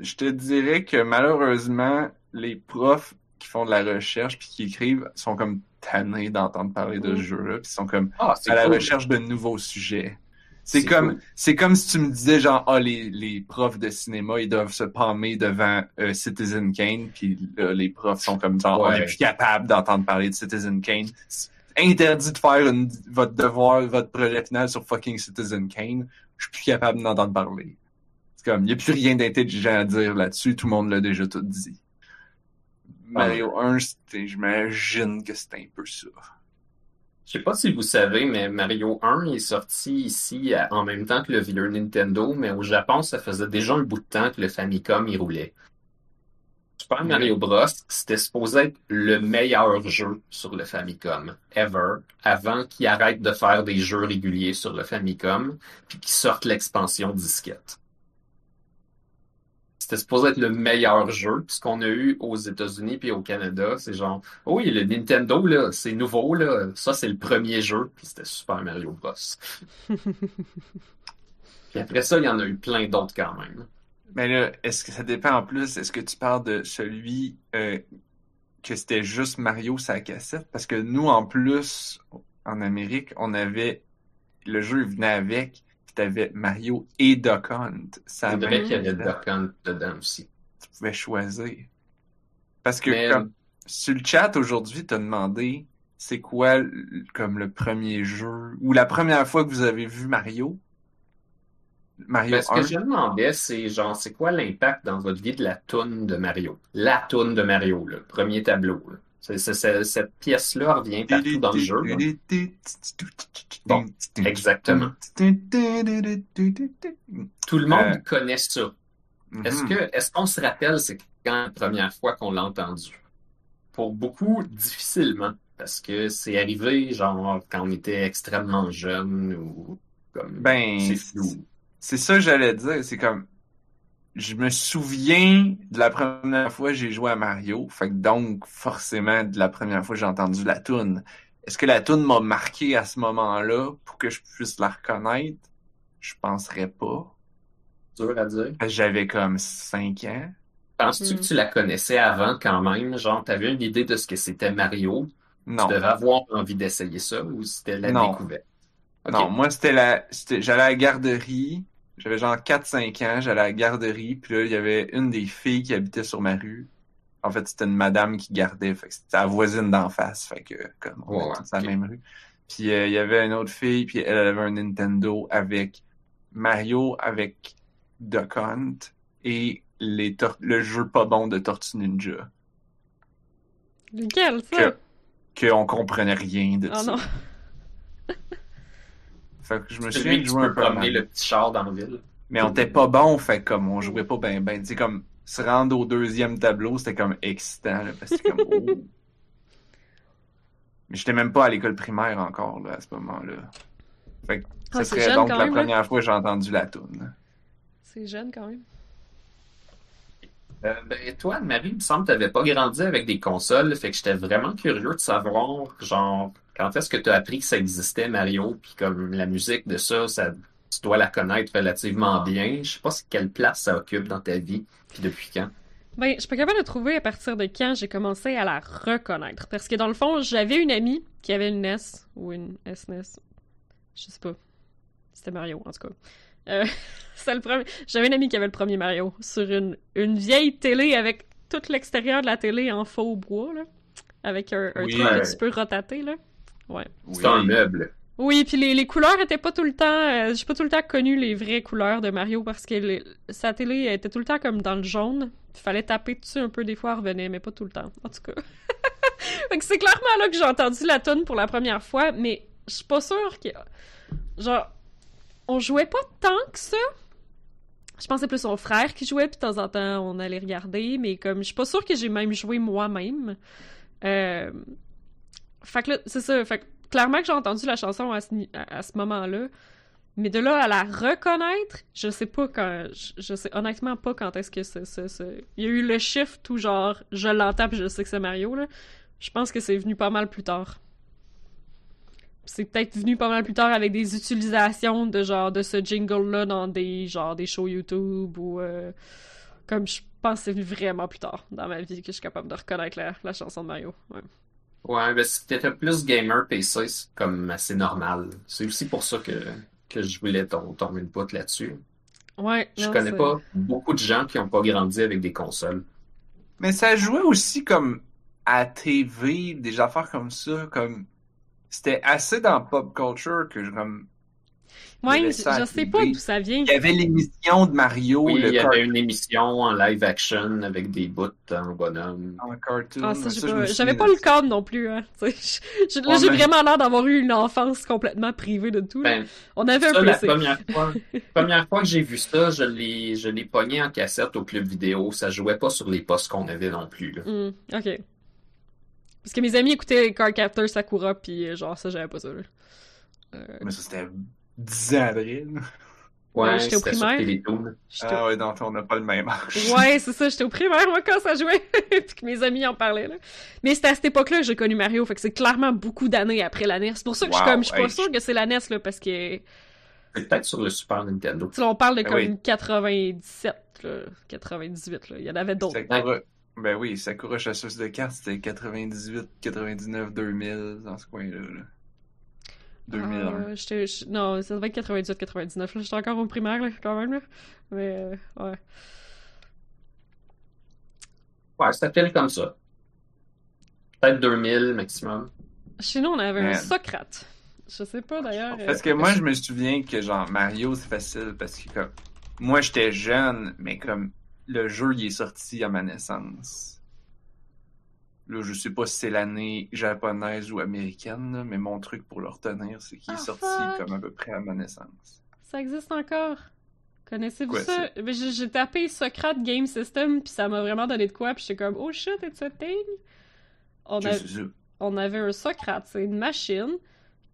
je te dirais que malheureusement, les profs qui font de la recherche puis qui écrivent sont comme tannés d'entendre parler de Mm. ce jeu-là, puis sont comme ah, c'est à la recherche de nouveaux sujets. C'est comme, cool. c'est comme si tu me disais genre, ah, les, les profs de cinéma, ils doivent se palmer devant euh, Citizen Kane, puis là, les profs sont comme genre, on Ouais. est plus capable d'entendre parler de Citizen Kane. C'est interdit de faire une- votre devoir, votre projet final sur fucking Citizen Kane. Je suis plus capable d'entendre parler. C'est comme, il n'y a plus rien d'intelligent à dire là-dessus, tout le monde l'a déjà tout dit. Mario 1, c'était- j'imagine que c'était un peu ça. Je sais pas si vous savez, mais Mario 1 est sorti ici en même temps que le vieux Nintendo, mais au Japon, ça faisait déjà un bout de temps que le Famicom y roulait. Super Mario Bros, c'était supposé être le meilleur jeu sur le Famicom ever, avant qu'ils arrêtent de faire des jeux réguliers sur le Famicom, puis qu'ils sortent l'expansion disquette. C'était supposé être le meilleur jeu. Puis ce qu'on a eu aux États-Unis puis au Canada, c'est genre, oh oui, le Nintendo, là, c'est nouveau, là. Ça, c'est le premier jeu, puis c'était Super Mario Bros. <laughs> puis après ça, il y en a eu plein d'autres quand même. Mais là, est-ce que ça dépend en plus? Est-ce que tu parles de celui euh, que c'était juste Mario sa cassette? Parce que nous, en plus, en Amérique, on avait le jeu venait avec, puis t'avais Mario et Duck Hunt. Ça C'est vrai qu'il y avait Duck Hunt dedans aussi. Tu pouvais choisir. Parce que Mais- comme, sur le chat aujourd'hui, t'as demandé c'est quoi comme le premier jeu ou la première fois que vous avez vu Mario? Mario Ben, ce 1. que je demandais, c'est genre, c'est quoi l'impact dans votre vie de la toune de Mario? La toune de Mario, le premier tableau. là. Cette pièce-là revient partout dans le jeu. Bon, exactement. Tout le monde Euh, connaît ça. Est-ce Mhm. que est-ce qu'on se rappelle c'est quand la première fois qu'on l'a entendu? Pour beaucoup, difficilement. Parce que c'est arrivé genre quand on était extrêmement jeune ou comme Ben, c'est flou. C'est ça que j'allais dire. C'est comme, je me souviens de la première fois que j'ai joué à Mario. Fait que donc, forcément, de la première fois que j'ai entendu la toune. Est-ce que la toune m'a marqué à ce moment-là pour que je puisse la reconnaître? Je penserais pas. Dur à dire. J'avais comme 5 ans. Penses-tu Mm. que tu la connaissais avant quand même? Genre, t'avais une idée de ce que c'était Mario? Non. Tu devais avoir envie d'essayer ça ou c'était la Non. découverte? Non, moi, c'était la, j'allais à la garderie. J'avais genre 4-5 ans, j'allais à la garderie, puis là, il y avait une des filles qui habitait sur ma rue. En fait, c'était une madame qui gardait, fait que c'était la voisine d'en face, fait que, comme, on Ouais, dans la même rue. Puis, euh, il y avait une autre fille, puis elle avait un Nintendo avec Mario, avec Duck Hunt, et les tor- le jeu pas bon de Tortue Ninja. Lequel, ça? Que, qu'on comprenait rien de Oh ça. non. <laughs> Fait que je me tu jouer un peu promener le petit char dans la ville. Mais on était pas bon, fait que comme on jouait pas ben ben. Tu sais, comme se rendre au deuxième tableau, c'était comme excitant, là, parce que comme oh. Mais j'étais même pas à l'école primaire encore, là, à ce moment-là. Fait que Ah, ce serait donc la même, là. première fois que j'ai entendu la toune. C'est jeune quand même. Euh, ben, toi, Marie, il me semble que t'avais pas grandi avec des consoles, fait que j'étais vraiment curieux de savoir, genre, quand est-ce que tu as appris que ça existait, Mario, puis comme la musique de ça, ça, tu dois la connaître relativement bien? Je sais pas quelle place ça occupe dans ta vie, puis depuis quand. Ben, je suis pas capable de trouver à partir de quand j'ai commencé à la reconnaître. Parce que dans le fond, j'avais une amie qui avait une NES ou une SNES. Je sais pas. C'était Mario, en tout cas. Euh, <laughs> c'est le premier. J'avais une amie qui avait le premier Mario sur une, une vieille télé avec tout l'extérieur de la télé en faux bois, là. Avec un, un Oui. truc Ouais. que tu peux rotater, là. Ouais. C'est un meuble. Oui, puis les, les couleurs étaient pas tout le temps. euh, J'ai pas tout le temps connu les vraies couleurs de Mario parce que les- sa télé était tout le temps comme dans le jaune. Il fallait taper dessus un peu, des fois elle revenait, mais pas tout le temps. En tout cas. <laughs> fait que c'est clairement là que j'ai entendu la tonne pour la première fois, mais je suis pas sûre que. Genre, on jouait pas tant que ça. Je pensais plus au frère qui jouait, puis de temps en temps on allait regarder, mais comme je suis pas sûre que j'ai même joué moi-même. Euh... Fait que là, c'est ça. Fait que clairement que j'ai entendu la chanson à ce, moment-là. Mais de là à la reconnaître, je sais pas quand. Je, sais honnêtement pas quand est-ce que c'est. Il y a eu le shift tout genre, je l'entends puis je sais que c'est Mario, là. Je pense que c'est venu pas mal plus tard. C'est peut-être venu pas mal plus tard avec des utilisations de genre de ce jingle-là dans des genre des shows YouTube ou euh, comme je pense que c'est venu vraiment plus tard dans ma vie que je suis capable de reconnaître la, la chanson de Mario. Ouais, ben si t'étais plus gamer PC, c'est comme assez normal. C'est aussi pour ça que, que je voulais ton, ton input là-dessus. Ouais, Je non, connais pas beaucoup de gens qui ont pas grandi avec des consoles. Mais ça jouait aussi comme à TV, des affaires comme ça, comme c'était assez dans pop culture que je comme Avait je, je sais pas d'où ça vient. Il y avait l'émission de Mario, Oui, le il y avait une émission en live action avec des bouts en bonhomme. en cartoon. Ah, pas- J'avais pas le cadre non plus, hein. Je- je- là, Ouais, j'ai mais- vraiment l'air d'avoir eu une enfance complètement privée de tout. là. Ben, On avait ça, un la PC. première fois, <laughs> première fois que j'ai vu ça, je l'ai, je l'ai pogné en cassette au club vidéo. Ça jouait pas sur les postes qu'on avait non plus, là. Hmm, ok. Parce que mes amis écoutaient Cardcaptor Sakura, puis euh, genre, ça, j'avais pas ça, là. Euh, Mais ça, c'était 10 ans après. là. Ouais, j'étais au primaire. Ah ouais, donc on n'a pas le même âge. Ouais, c'est ça, j'étais au primaire, moi, quand ça jouait, <laughs> puis que mes amis en parlaient, là. Mais c'était à cette époque-là que j'ai connu Mario, fait que c'est clairement beaucoup d'années après la NES. C'est pour ça que je suis comme, je suis pas hey, sûre que c'est la NES, là, parce que, peut-être sur le Super Nintendo. on parle de Ben comme oui. 97, là, 98, là. Il y en avait d'autres. Sakura... Ben oui, Sakura chasseuse de cartes, c'était 98, 99, 2000, dans ce coin-là. là. 2001. Euh, j'étais- je- non, ça devait être 98, 99, là. J'étais encore au primaire, là, quand même, là. Mais, euh, ouais. Ouais, ça file comme ça. Peut-être 2000 maximum. Chez nous, on avait un. Socrate. Je sais pas, d'ailleurs. Parce euh, que moi, je me souviens que genre Mario, c'est facile parce que comme moi, j'étais jeune, mais comme le jeu, il est sorti à ma naissance. Là, je sais pas si c'est l'année japonaise ou américaine, mais mon truc pour le retenir, c'est qu'il est Ah, sorti fuck. comme à peu près à ma naissance. Ça existe encore? Connaissez-vous Quoi, ça? J'ai tapé Socrate Game System, puis ça m'a vraiment donné de quoi, puis j'étais comme, oh shit, it's a thing! On, a- on avait un Socrate, c'est une machine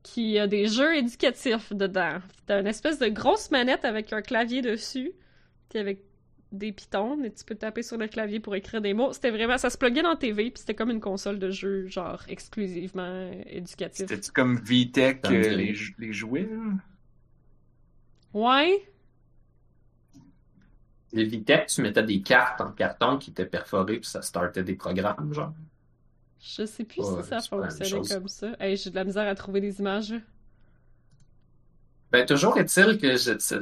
qui a des jeux éducatifs dedans. T'as une espèce de grosse manette avec un clavier dessus, puis avec des pitons, et tu peux taper sur le clavier pour écrire des mots. C'était vraiment, ça se pluguait dans la TV, puis c'était comme une console de jeu, genre, exclusivement éducatif. C'était comme VTech, euh, les, les jouets, là? Ouais, Les Vitec, tu mettais des cartes en carton qui étaient perforées puis ça startait des programmes, genre. je sais plus Ouais, si ça fonctionnait comme ça. Hey, j'ai de la misère à trouver des images. Ben, toujours est-il que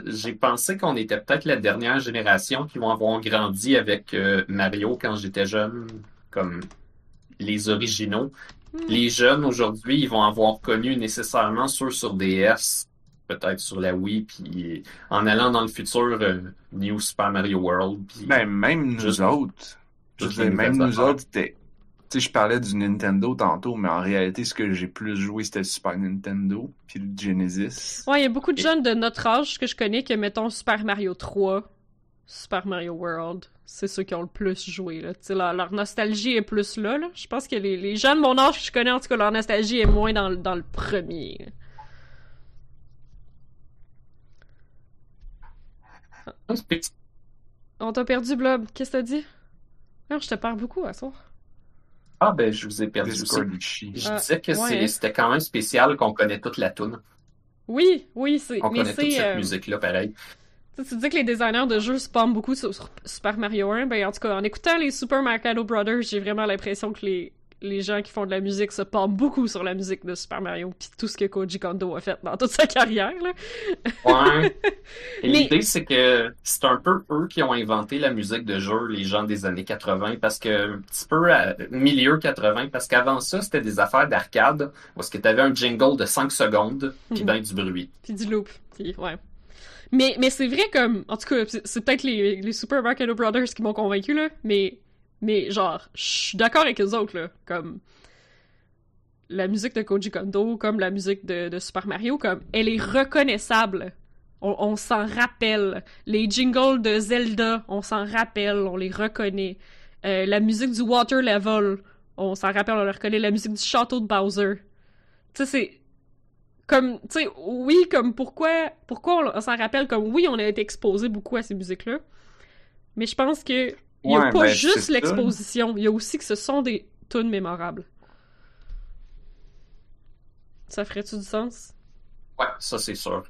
j'ai pensé qu'on était peut-être la dernière génération qui vont avoir grandi avec euh, Mario quand j'étais jeune, comme les originaux. Hmm. Les jeunes aujourd'hui, ils vont avoir connu nécessairement ceux sur DS, peut-être sur la Wii, puis en allant dans le futur, euh, New Super Mario World. Puis... Ben, même nous Juste- autres. Juste dire, même nous affaires. autres, c'était. Tu sais, je parlais du Nintendo tantôt, mais en réalité, ce que j'ai plus joué, c'était le Super Nintendo, puis le Genesis. Ouais, il y a beaucoup de Et- jeunes de notre âge que je connais que, mettons, Super Mario 3, Super Mario World, c'est ceux qui ont le plus joué, là. Tu sais, leur, leur nostalgie est plus là, là. Je pense que les, les gens de mon âge que je connais, en tout cas, leur nostalgie est moins dans, le- dans le premier. là. On t'a perdu, Blob. Qu'est-ce que t'as dit? Non, je te perds beaucoup à soir. Ah, ben, je vous ai perdu chie. Je Ah, disais que ouais, c'était quand même spécial qu'on connaît toute la tune. Oui, oui, c'est... On Mais connaît toute cette euh, musique-là, pareil. Tu sais, tu dis que les designers de jeux spawnent beaucoup sur, sur Super Mario 1. Ben, en tout cas, en écoutant les Super Mario Brothers, j'ai vraiment l'impression que les, les gens qui font de la musique se pendent beaucoup sur la musique de Super Mario, puis tout ce que Koji Kondo a fait dans toute sa carrière. Là. Ouais. <laughs> L'idée, c'est que c'est un peu eux qui ont inventé la musique de jeu, les gens des années 80, parce que, un petit peu à milieu 80, parce qu'avant ça, c'était des affaires d'arcade, où est-ce que t'avais un jingle de 5 secondes, puis ben du bruit. Puis du loop. Puis, ouais. Mais, mais c'est vrai comme... En tout cas, c'est c'est peut-être les, les Super Mario Brothers qui m'ont convaincu, là, mais... Mais genre, je suis d'accord avec les autres, là. Comme... La musique de Koji Kondo, comme la musique de, Super Mario, comme... Elle est reconnaissable. On, s'en rappelle. Les jingles de Zelda, on s'en rappelle, on les reconnaît. Euh, la musique du Water Level, on s'en rappelle, on les reconnaît. La musique du château de Bowser. Tu sais, c'est comme tu sais oui comme pourquoi pourquoi on, s'en rappelle? Comme oui on a été exposé beaucoup à ces musiques là mais je pense que il y a Ouais, pas ben, juste l'exposition il y a aussi que ce sont des tunes mémorables ça ferait-tu du sens? Ouais, ça c'est sûr.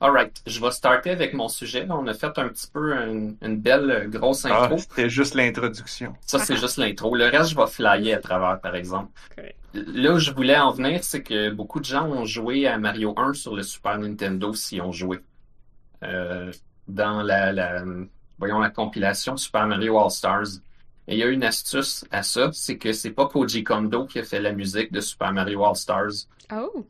Alright, je vais starter avec mon sujet. On a fait un petit peu une, une belle euh, grosse Ah, intro. c'était juste l'introduction. Ça, c'est juste l'intro. Le reste, je vais flyer à travers, par exemple. Correct. Là où je voulais en venir, c'est que beaucoup de gens ont joué à Mario 1 sur le Super Nintendo s'y ont joué. Euh, dans la, la, voyons, la compilation Super Mario All-Stars. Et il y a une astuce à ça, c'est que c'est pas Koji Kondo qui a fait la musique de Super Mario All-Stars. oh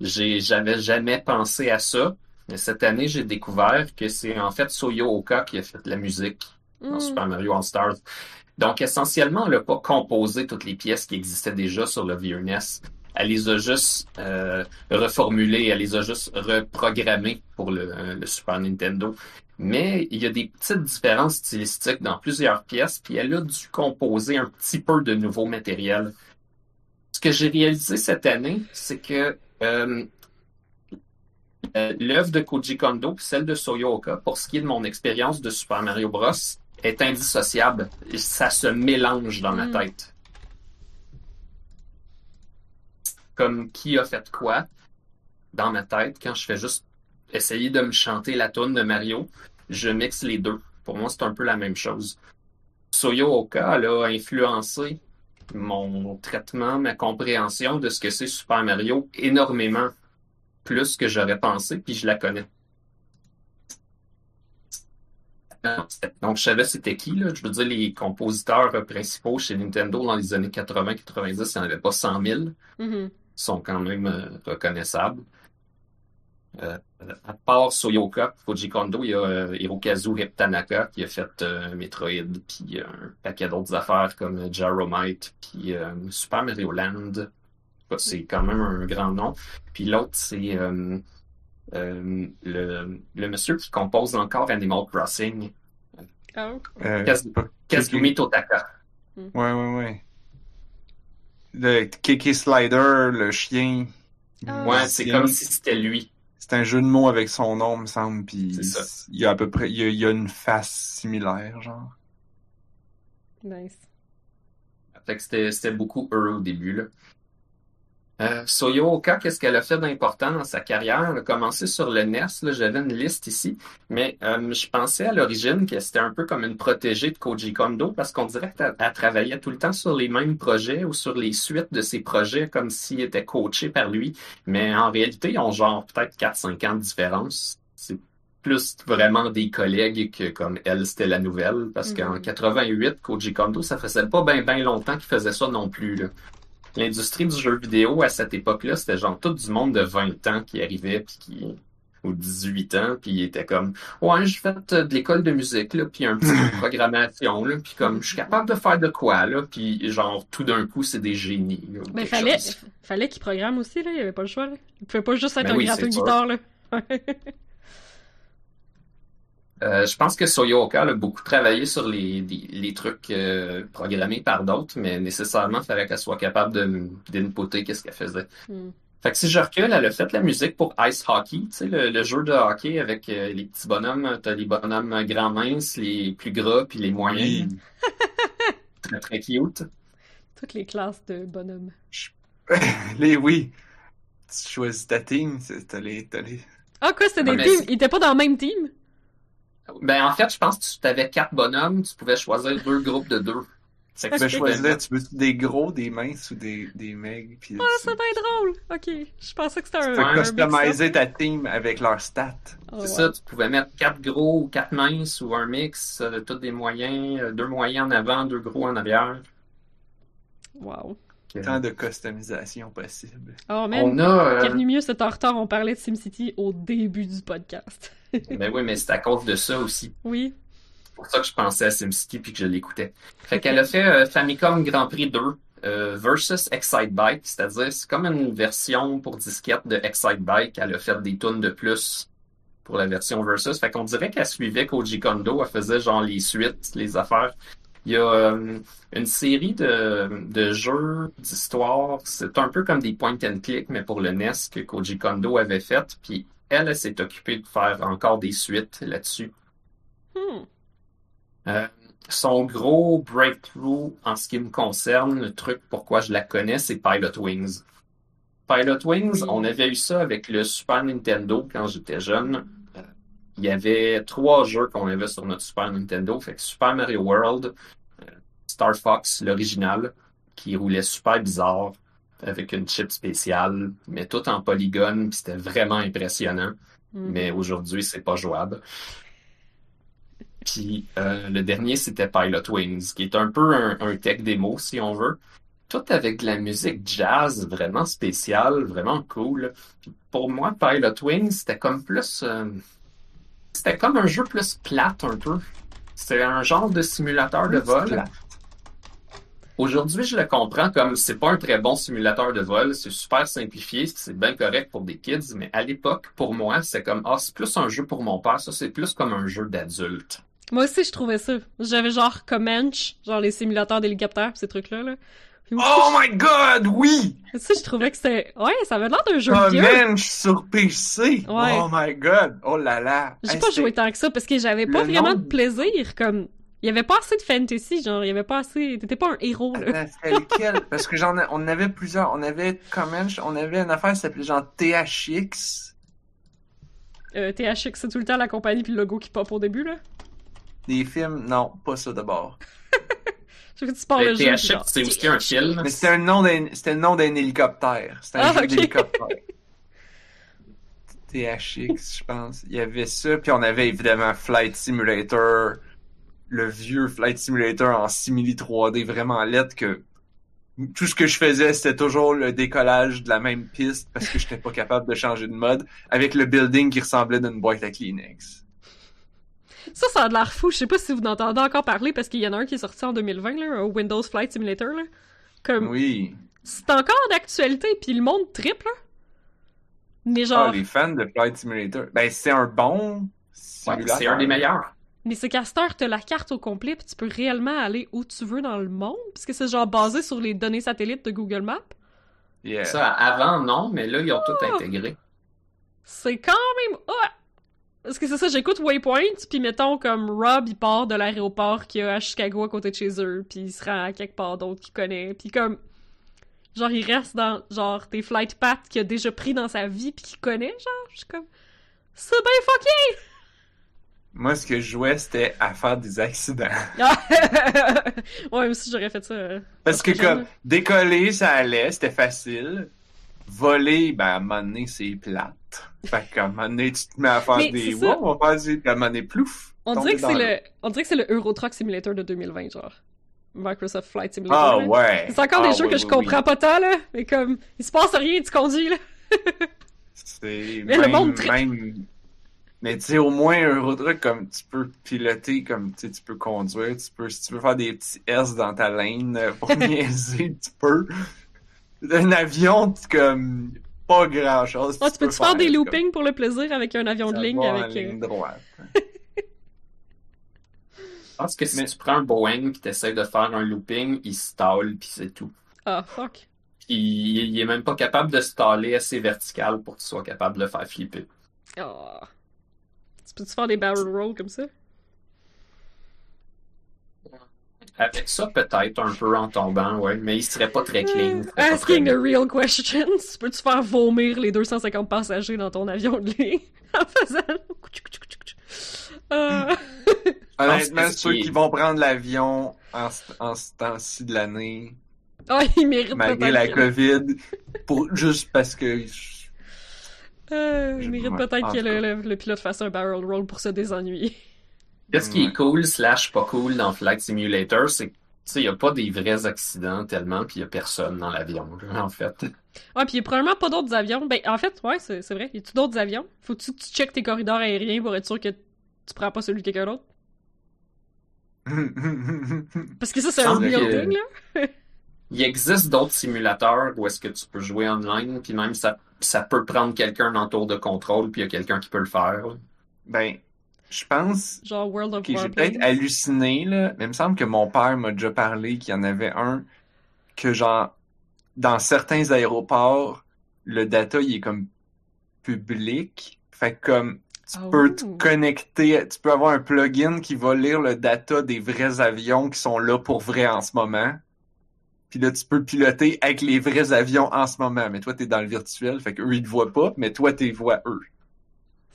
J'ai, j'avais jamais pensé à ça. Mais cette année, j'ai découvert que c'est en fait Soyo Oka qui a fait la musique dans Hmm. Super Mario All Stars. Donc, essentiellement, elle n'a pas composé toutes les pièces qui existaient déjà sur le vieux NES. Elle les a juste euh, reformulées, elle les a juste reprogrammées pour le, euh, le Super Nintendo. Mais il y a des petites différences stylistiques dans plusieurs pièces, puis elle a dû composer un petit peu de nouveau matériel. Ce que j'ai réalisé cette année, c'est que euh, euh, l'œuvre de Koji Kondo, puis celle de Soyo Oka, pour ce qui est de mon expérience de Super Mario Bros, est indissociable. Ça se mélange dans ma Mm. tête. Comme qui a fait quoi dans ma tête quand je fais juste essayer de me chanter la tune de Mario, je mixe les deux. Pour moi, c'est un peu la même chose. Soyo Oka elle a influencé mon traitement, ma compréhension de ce que c'est Super Mario énormément plus que j'aurais pensé, puis je la connais. Donc, je savais c'était qui, là. Je veux dire, les compositeurs principaux chez Nintendo dans les années 80-90, il n'y en avait pas 100 000 Mhm. Sont quand même euh, reconnaissables. Euh, à part Soyoka, Koji Kondo, il y a euh, Hirokazu Tanaka qui a fait euh, Metroid, puis euh, un paquet d'autres affaires comme Jaromite, puis euh, Super Mario Land. C'est quand même un grand nom. Puis l'autre, c'est euh, euh, le, le monsieur qui compose encore Animal Crossing, Euh, Kaz- Kazumi Totaka. Ouais, ouais, ouais. Le Kiki Slider, le chien. Ah. Ouais, c'est comme si c'était lui. C'est un jeu de mots avec son nom, me semble, puis C'est ça. il y a à peu près, il y a, il y a une face similaire, genre. nice. Fait que c'était, c'était beaucoup eux au début, là. Euh, Soyo Oka, qu'est-ce qu'elle a fait d'important dans sa carrière? Elle a commencé sur le NES, là, j'avais une liste ici, mais euh, je pensais à l'origine que c'était un peu comme une protégée de Koji Kondo parce qu'on dirait qu'elle elle travaillait tout le temps sur les mêmes projets ou sur les suites de ses projets comme s'il était coaché par lui, mais en réalité, ils ont genre peut-être 4-5 ans de différence. C'est plus vraiment des collègues que comme elle, c'était la nouvelle, parce qu'en Mhm. 88, Koji Kondo, ça faisait pas bien ben longtemps qu'il faisait ça non plus, là. L'industrie du jeu vidéo à cette époque-là, c'était genre tout du monde de 20 ans qui arrivait puis qui ou 18 ans puis il était comme ouais, j'ai fait euh, de l'école de musique là, puis un petit peu de <laughs> programmation là, puis comme je suis capable de faire de quoi là, puis genre tout d'un coup, c'est des génies. là, Mais fallait, chose. fallait qu'il programme aussi, là. Il avait pas le choix, là. Il pouvait pas juste être Ben un oui, gratteux de guitare, là. <laughs> Euh, je pense que Soyoka a beaucoup travaillé sur les, les, les trucs euh, programmés par d'autres, mais nécessairement, il fallait qu'elle soit capable de d'inputter qu'est-ce qu'elle faisait. Hmm. Fait que si je recule, elle a fait la musique pour Ice Hockey, tu sais, le, le jeu de hockey avec euh, les petits bonhommes. T'as les bonhommes grands minces, les plus gras, puis les moyens. <laughs> Très, très cute. Toutes les classes de bonhommes. <laughs> les oui. Tu choisis ta team, t'as les, t'as les... Ah, quoi, c'était Ouais, des teams? Ils étaient pas dans le même team? Ben, en fait, je pense que tu avais quatre bonhommes, tu pouvais choisir deux groupes de deux. Tu peux choisir, tu veux des gros, des minces ou des, des megs, puis Ah, c'est bien drôle! Ok, je pensais que c'était un. tu peux un customiser mix-up. ta team avec leurs stats. Ah, C'est ça, tu pouvais mettre quatre gros ou quatre minces ou un mix, euh, tous des moyens, euh, deux moyens en avant, deux gros en arrière. Wow. Tant de customisation possible. Oh, man. On a. euh, mieux, c'est en retard. On parlait de SimCity au début du podcast. <laughs> Ben oui, mais c'est à cause de ça aussi. Oui. C'est pour ça que je pensais à SimCity puis que je l'écoutais. Fait qu'elle a fait euh, Famicom Grand Prix 2 euh, versus Excite Bike, c'est-à-dire c'est comme une version pour disquette de Excite Bike. Elle a fait des tunes de plus pour la version versus. Fait qu'on dirait qu'elle suivait Koji Kondo, elle faisait genre les suites, les affaires. Il y a euh, une série de, de jeux d'histoire, c'est un peu comme des point and click, mais pour le NES que Koji Kondo avait fait. Puis elle, elle s'est occupée de faire encore des suites là-dessus. Hmm. Euh, son gros breakthrough en ce qui me concerne, le truc pourquoi je la connais, c'est Pilot Wings. Pilot Wings, on avait eu ça avec le Super Nintendo quand j'étais jeune. Euh, Il y avait trois jeux qu'on avait sur notre Super Nintendo. Fait que Super Mario World, Star Fox, l'original, qui roulait super bizarre, avec une chip spéciale, mais tout en polygone, puis c'était vraiment impressionnant Mhm. mais aujourd'hui, c'est pas jouable. Puis euh, le dernier, c'était Pilot Wings, qui est un peu un, un tech démo, si on veut. tout avec de la musique jazz vraiment spéciale, vraiment cool. Puis pour moi, Pilot Wings, c'était comme plus... euh, C'était comme un jeu plus plate un peu. C'était un genre de simulateur de vol. Plate. Aujourd'hui, je le comprends comme c'est pas un très bon simulateur de vol, c'est super simplifié, c'est bien correct pour des kids, mais à l'époque, pour moi, c'est comme ah, c'est plus un jeu pour mon père, ça c'est plus comme un jeu d'adulte. Moi aussi, je trouvais ça. J'avais genre Comanche, genre les simulateurs d'hélicoptères, ces trucs-là, là. Aussi, Oh my god, oui! ça, je trouvais que c'était... Ouais, ça avait l'air d'un jeu Oh vieux. suis sur PC! Ouais. Oh my god! Oh là là! J'ai Hey, pas joué tant que ça, parce que j'avais pas Le vraiment nom- de plaisir, comme... Il y avait pas assez de fantasy, genre, il y avait pas assez... T'étais pas un héros, là. Attends, c'était lequel? <laughs> Parce que j'en ai, on avait plusieurs. On avait Comanche, on avait une affaire qui s'appelait genre THX. Euh, THX, c'est tout le temps la compagnie puis le logo qui pop au début, là? Des films, non, pas ça d'abord. <laughs> Je veux que tu parles Le jeu. THX, c'est aussi un film. Mais c'était un nom d'un, c'était le nom d'un hélicoptère. C'était un Ah, jeu d'hélicoptère. <laughs> THX, je pense. Il y avait ça, puis on avait évidemment Flight Simulator, le vieux Flight Simulator en simili 3D vraiment laid que tout ce que je faisais, c'était toujours le décollage de la même piste parce que j'étais pas capable de changer de mode avec le building qui ressemblait d'une boîte à Kleenex. Ça, ça a de l'air fou. Je sais pas si vous en entendez encore parler, parce qu'il y en a un qui est sorti en 2020, là, Windows Flight Simulator, là. Comme, Oui. c'est encore d'actualité, puis le monde triple, là. Mais Ah, genre, les fans de Flight Simulator. Ben, c'est un bon Ouais, c'est un des meilleurs. Mais cette heure, t'as la carte au complet, puis tu peux réellement aller où tu veux dans le monde, parce que c'est genre basé sur les données satellites de Google Maps? Yeah. Ça, avant, non, mais là, ils ont tout Ah! intégré. C'est quand même... Ah! Parce que c'est ça, j'écoute Waypoint, puis mettons comme Rob, il part de l'aéroport qu'il y a à Chicago à côté de chez eux, puis il se rend à quelque part d'autre qu'il connaît, puis comme... Genre, il reste dans, genre, des flight paths qu'il a déjà pris dans sa vie, puis qu'il connaît, genre, je suis comme... C'est bien fucké! Moi, ce que je jouais, c'était à faire des accidents. <laughs> Ah! <laughs> ouais, moi aussi, j'aurais fait ça. euh. Parce que comme j'aime- décoller, ça allait, c'était facile. Voler, ben à un moment donné, c'est plate. Fait qu'à un moment donné, tu te mets à faire Mais des wow, on va faire à un moment donné, plouf. On dirait que c'est le... On dirait que c'est le Euro Truck Simulator de 2020, genre. Microsoft Flight Simulator. Ah ouais. C'est encore Ah, des jeux oui, que oui, je oui. comprends pas tant, là. Mais comme, il se passe rien, tu conduis, là. C'est <laughs> Mais le même, monde même... Mais tu sais, au moins, un Eurotruck, comme tu peux piloter, comme tu sais, tu peux conduire, tu peux, si tu veux faire des petits S dans ta lane euh, pour <laughs> niaiser, tu peux. Un avion, tu comme pas grand chose. Ah, tu peux-tu faire des loopings pour le plaisir avec un avion de ligne avec. euh, ligne droite. <laughs> Je pense que si Mais- tu prends un Boeing et t'essaies de faire un looping, il stall puis c'est tout. Ah, fuck. Puis il, il est même pas capable de staller assez vertical pour que tu sois capable de le faire flipper. Ah. Tu peux-tu faire des barrel rolls comme ça? Avec ça, peut-être un peu en tombant, ouais, mais il serait pas très clean. Euh, Asking très the real questions. <laughs> Peux-tu faire vomir les 250 passagers dans ton avion de ligne <laughs> en faisant. <laughs> Euh... Honnêtement, ceux qui vont prendre l'avion en, ce- en ce temps-ci de l'année, Ah, il mérite malgré la COVID, pour, juste parce que Euh, il mérite peut-être que le, le- le pilote fasse un barrel roll pour se désennuyer. Qu'est-ce qui est cool slash pas cool dans Flight Simulator, c'est que tu sais, il y a pas des vrais accidents tellement, puis il y a personne dans l'avion, <laughs> en fait. Ouais, puis il y a probablement pas d'autres avions. Ben, en fait, ouais, c'est c'est vrai. Y a-tu d'autres avions? Faut-tu que tu checkes tes corridors aériens pour être sûr que tu prends pas celui de quelqu'un d'autre? <laughs> Parce que ça, c'est un que- thing, là. <laughs> Il existe d'autres simulateurs où est-ce que tu peux jouer online, puis même ça, ça peut prendre quelqu'un en tour de contrôle, puis il y a quelqu'un qui peut le faire. là. ben, je pense Genre World of que j'ai peut-être halluciné, là, mais il me semble que mon père m'a déjà parlé qu'il y en avait un que, genre, dans certains aéroports, le data, il est comme public. Fait que, comme, tu Oh. peux te connecter, tu peux avoir un plugin qui va lire le data des vrais avions qui sont là pour vrai en ce moment. Puis là, tu peux piloter avec les vrais avions en ce moment. Mais toi, t'es dans le virtuel, fait qu'eux, ils te voient pas, mais toi, t'es vois eux.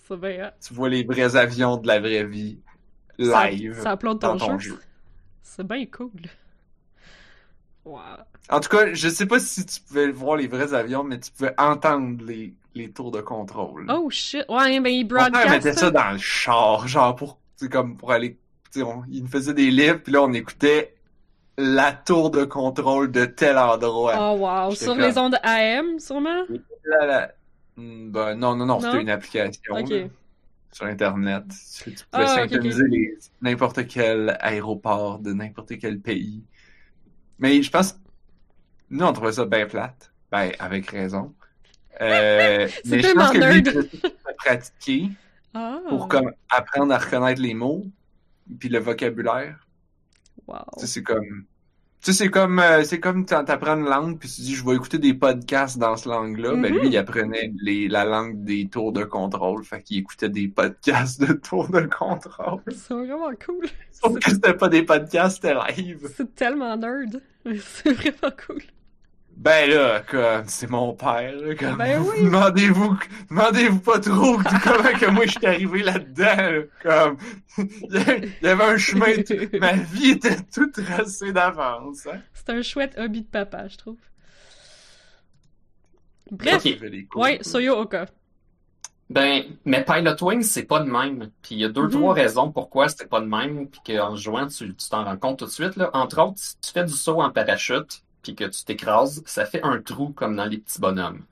C'est bien, hein? Tu vois les vrais avions de la vraie vie Ça- live Ça upload dans ton, ton jeu. jeu. C'est bien cool. Wow. En tout cas, je sais pas si tu pouvais voir les vrais avions, mais tu pouvais entendre les, les tours de contrôle. Oh shit. Ouais, il Mon père broadcast. mettait ça dans le char, genre pour, comme pour aller, on- nous faisait des livres, puis là on écoutait la tour de contrôle de tel endroit. Oh wow, sur comme- les ondes AM, sûrement? Là, là. Hmm, ben, non, non, non, c'était une application là, sur Internet. Tu, tu pouvais Ah, synchroniser n'importe quel aéroport de n'importe quel pays. Mais je pense, nous, on trouvait ça bien plate. Ben, avec raison. Euh, <laughs> mais je pense que lui, a pratiqué Ah. pour comme apprendre à reconnaître les mots puis le vocabulaire. Wow. C'est comme. Tu sais, c'est comme, euh, c'est comme t'apprends une langue, puis tu dis, je vais écouter des podcasts dans ce langue-là. Ben, Mhm. lui, il apprenait les, la langue des tours de contrôle. Fait qu'il écoutait des podcasts de tours de contrôle. C'est vraiment cool. Sauf que c'était pas des podcasts, c'était live. C'est tellement nerd. <laughs> C'est vraiment cool. Ben là, comme, c'est mon père, là, comme, Ben oui. <laughs> demandez-vous, demandez-vous pas trop comment que moi je suis arrivé là-dedans, là, comme, <laughs> il y avait un chemin, tout- ma vie était toute tracée d'avance, hein. C'est un chouette hobby de papa, je trouve. Bref, Ok. J'avais les cours. ouais, Soyo Oka. Ben, mais Pilot Wings, c'est pas de même. Puis il y a deux, Mhm. trois raisons pourquoi c'est pas de même, puis qu'en jouant, tu tu t'en rends compte tout de suite. Là. Entre autres, si tu fais du saut en parachute, puis que tu t'écrases, ça fait un trou comme dans les petits bonhommes.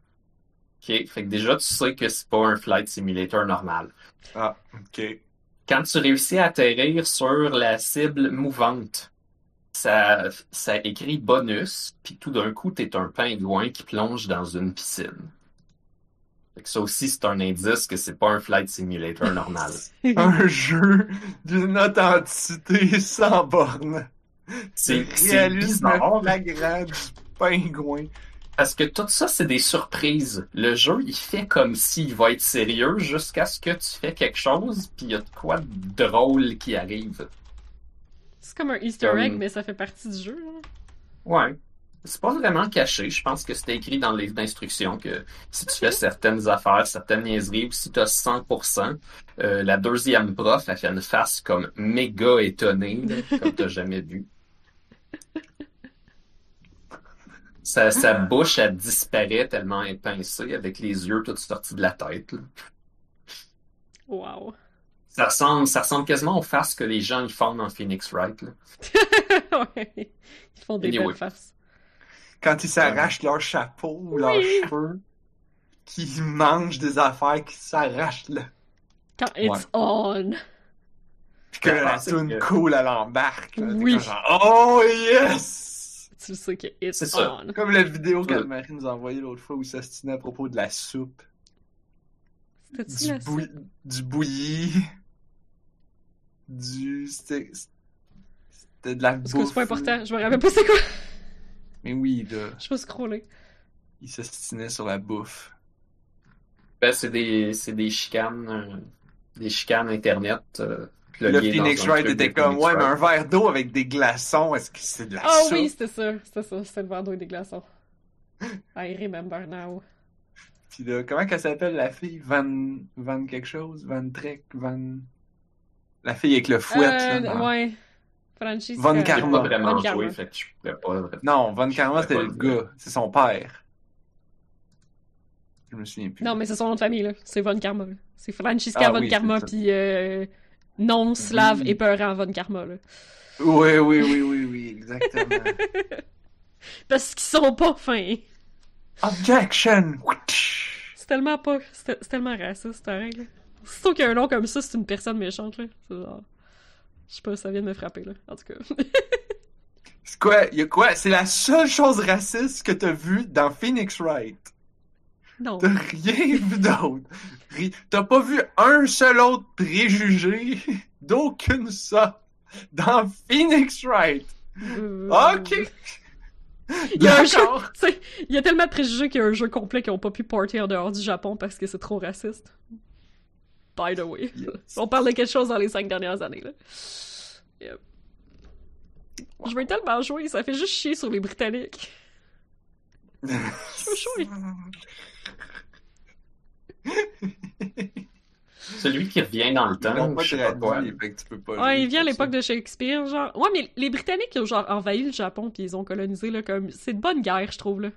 OK? Fait que déjà, tu sais que c'est pas un flight simulator normal. Ah, ok. Quand tu réussis à atterrir sur la cible mouvante, ça, ça écrit bonus, puis tout d'un coup, t'es un pingouin qui plonge dans une piscine. Fait que ça aussi, c'est un indice que c'est pas un flight simulator normal. <laughs> Un jeu d'une authenticité sans borne. C'est bizarre flagrant du pingouin. parce que tout ça, c'est des surprises. Le jeu, il fait comme s'il va être sérieux jusqu'à ce que tu fais quelque chose, puis il y a de quoi de drôle qui arrive. C'est comme un Easter egg, Comme- mais ça fait partie du jeu. là. Ouais. C'est pas vraiment caché. Je pense que c'était écrit dans les instructions que si tu fais certaines affaires, certaines niaiseries, ou si tu as 100%, euh, la deuxième prof, elle fait une face comme méga étonnée, là, comme t'as jamais vu. Sa, sa bouche, elle disparaît tellement épincée, avec les yeux tous sortis de la tête. là. Wow. Ça ressemble, ça ressemble quasiment aux faces que les gens ils font dans Phoenix Wright. Là. <laughs> ouais. Ils font des Anyway. belles faces. Quand ils s'arrachent leur chapeau ou leurs Oui. cheveux, qu'ils mangent des affaires qui s'arrachent là. Quand it's on. Puis que la tune que- cool, elle embarque. Là. Oui. comme genre, oh yes! Tu sais que it's C'est ça. on. Comme la vidéo Ouais. qu'Anne-Marie nous a envoyée l'autre fois où ça se tenait à propos de la soupe. C'était-tu Du, la bouilli... du bouilli. Du. C'était c'était de la Parce que bouffe. c'est pas important. Je me rappelle pas c'est quoi. Mais oui, là. Je peux scroller. Il s'ostinait sur la bouffe. Ben, c'est des, c'est des chicanes, euh, des chicanes Internet. Euh, Le Phoenix Wright était comme, Phoenix ouais, mais un verre d'eau avec des glaçons, est-ce que c'est de la Ah soupe? oui, c'était ça. C'était ça. C'était le verre d'eau et des glaçons. I remember now. Puis là, comment qu'elle s'appelle la fille? Van... Van quelque chose? Van Trek? Van... La fille avec le fouet, Euh, là. dans- ouais. Francis. Von euh, Karma. pas vraiment Von Karma. joué, fait que je pourrais pas. Non, Von Je Karma, c'était le gars. C'est son père. Je me souviens plus. Non, mais c'est son nom de famille, là. C'est Von Karma. là. C'est Francisca Ah Von oui, Karma, puis euh, non slave Oui. épeurant Von Karma, là. Oui, oui, oui, oui, oui, exactement. <laughs> Parce qu'ils sont pas fins. Objection! C'est tellement pas. C'est tellement raciste, là. Surtout qu'il y a un nom comme ça, c'est une personne méchante, là. C'est genre. Je sais pas, ça vient de me frapper, là. En tout cas. C'est quoi? Y a quoi? C'est la seule chose raciste que t'as vu dans Phoenix Wright. Non. T'as rien vu d'autre. T'as pas vu un seul autre préjugé <laughs> d'aucune sorte dans Phoenix Wright. Euh, Ok! <laughs> Il y a un jeu, il y a tellement de préjugés qu'il y a un jeu complet qui ont pas pu porter en dehors du Japon parce que c'est trop raciste. By the way. Yes. On parle de quelque chose dans les cinq dernières années, là. Yep. Je veux tellement jouer, ça fait juste chier sur les Britanniques. <laughs> Je veux jouer. Celui qui revient dans le Ils temps, pas je sais pas quoi. traduit, fait que tu peux pas jouer Ouais, il vient à l'époque de Shakespeare, genre. Ouais, mais les Britanniques, ils ont genre envahi le Japon puis ils ont colonisé, là, comme. C'est de bonne guerre, je trouve, là.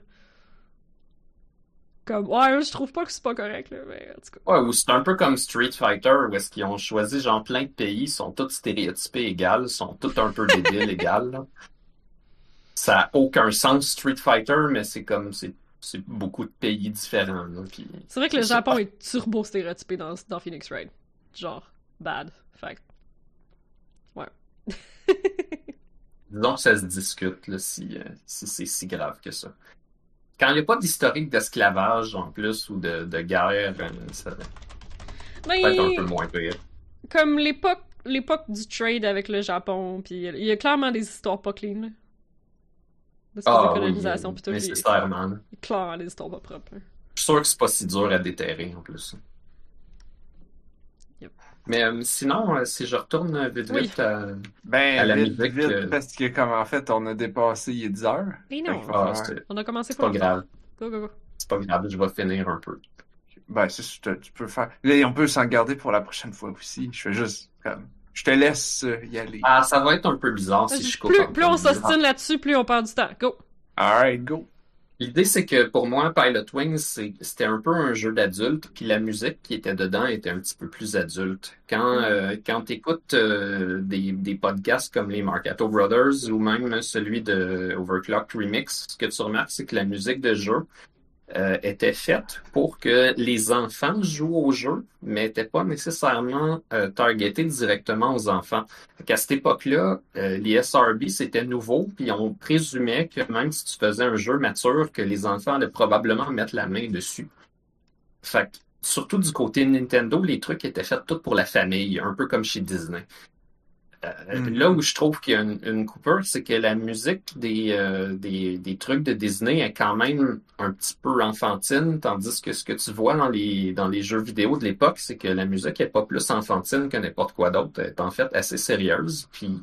Comme, ouais, je trouve pas que c'est pas correct, là, mais en tout cas. Ouais, ou c'est un peu comme Street Fighter, où est-ce qu'ils ont choisi genre plein de pays, sont tous stéréotypés égales, sont tous un peu débiles <laughs> égales. là. ça a aucun sens Street Fighter, mais c'est comme c'est c'est beaucoup de pays différents. là, puis C'est vrai que le. Japon est turbo stéréotypé dans, dans Phoenix Wright. Genre, bad. Fait Ouais. <laughs> Disons que ça se discute là, si, euh, si c'est si grave que ça. Quand il n'y a pas d'historique d'esclavage en plus ou de, de guerre, euh, ça va Mais, être un peu moins pire. comme l'époque l'époque du trade avec le Japon, puis il y a clairement des histoires pas clean, là. De ces Ah oui, colonisation, puis tout. puis nécessairement. là. clairement des histoires pas propres. hein. Je suis sûr que c'est pas si dur à déterrer en plus. Yep. Mais euh, sinon, euh, si je retourne euh, vite Oui. vite à... Ben, À la vite, musique, vite, euh, parce que comme en fait, on a dépassé il y a 10 heures. Mais non, Ah, on a commencé c'est pas grave. Go, go, go. C'est pas grave, je vais finir un peu. Ben, ça, tu peux faire. Là, on peut s'en garder pour la prochaine fois aussi. Je fais juste comme. Je te laisse euh, y aller. Ah, ça va être un peu bizarre si je coupe. plus, plus on s'ostine là-dessus, plus on perd du temps. Go! Alright, go. L'idée, c'est que pour moi, Pilot Wings, c'était un peu un jeu d'adulte, puis la musique qui était dedans était un petit peu plus adulte. Quand, euh, quand tu écoutes des, des podcasts comme les Marcato Brothers ou même celui de Overclocked Remix, ce que tu remarques, c'est que la musique de jeu euh, était faite pour que les enfants jouent au jeu, mais n'était pas nécessairement euh, targetée directement aux enfants. Qu'à cette époque-là, euh, les SRB, c'était nouveau, puis on présumait que même si tu faisais un jeu mature, que les enfants allaient probablement mettre la main dessus. Fait surtout du côté Nintendo, les trucs étaient faits tout pour la famille, un peu comme chez Disney. Euh, Mm. Là où je trouve qu'il y a une, une coupure, c'est que la musique des, euh, des, des trucs de Disney est quand même un petit peu enfantine, tandis que ce que tu vois dans les, dans les jeux vidéo de l'époque, c'est que la musique est pas plus enfantine que n'importe quoi d'autre. Elle est en fait assez sérieuse. Puis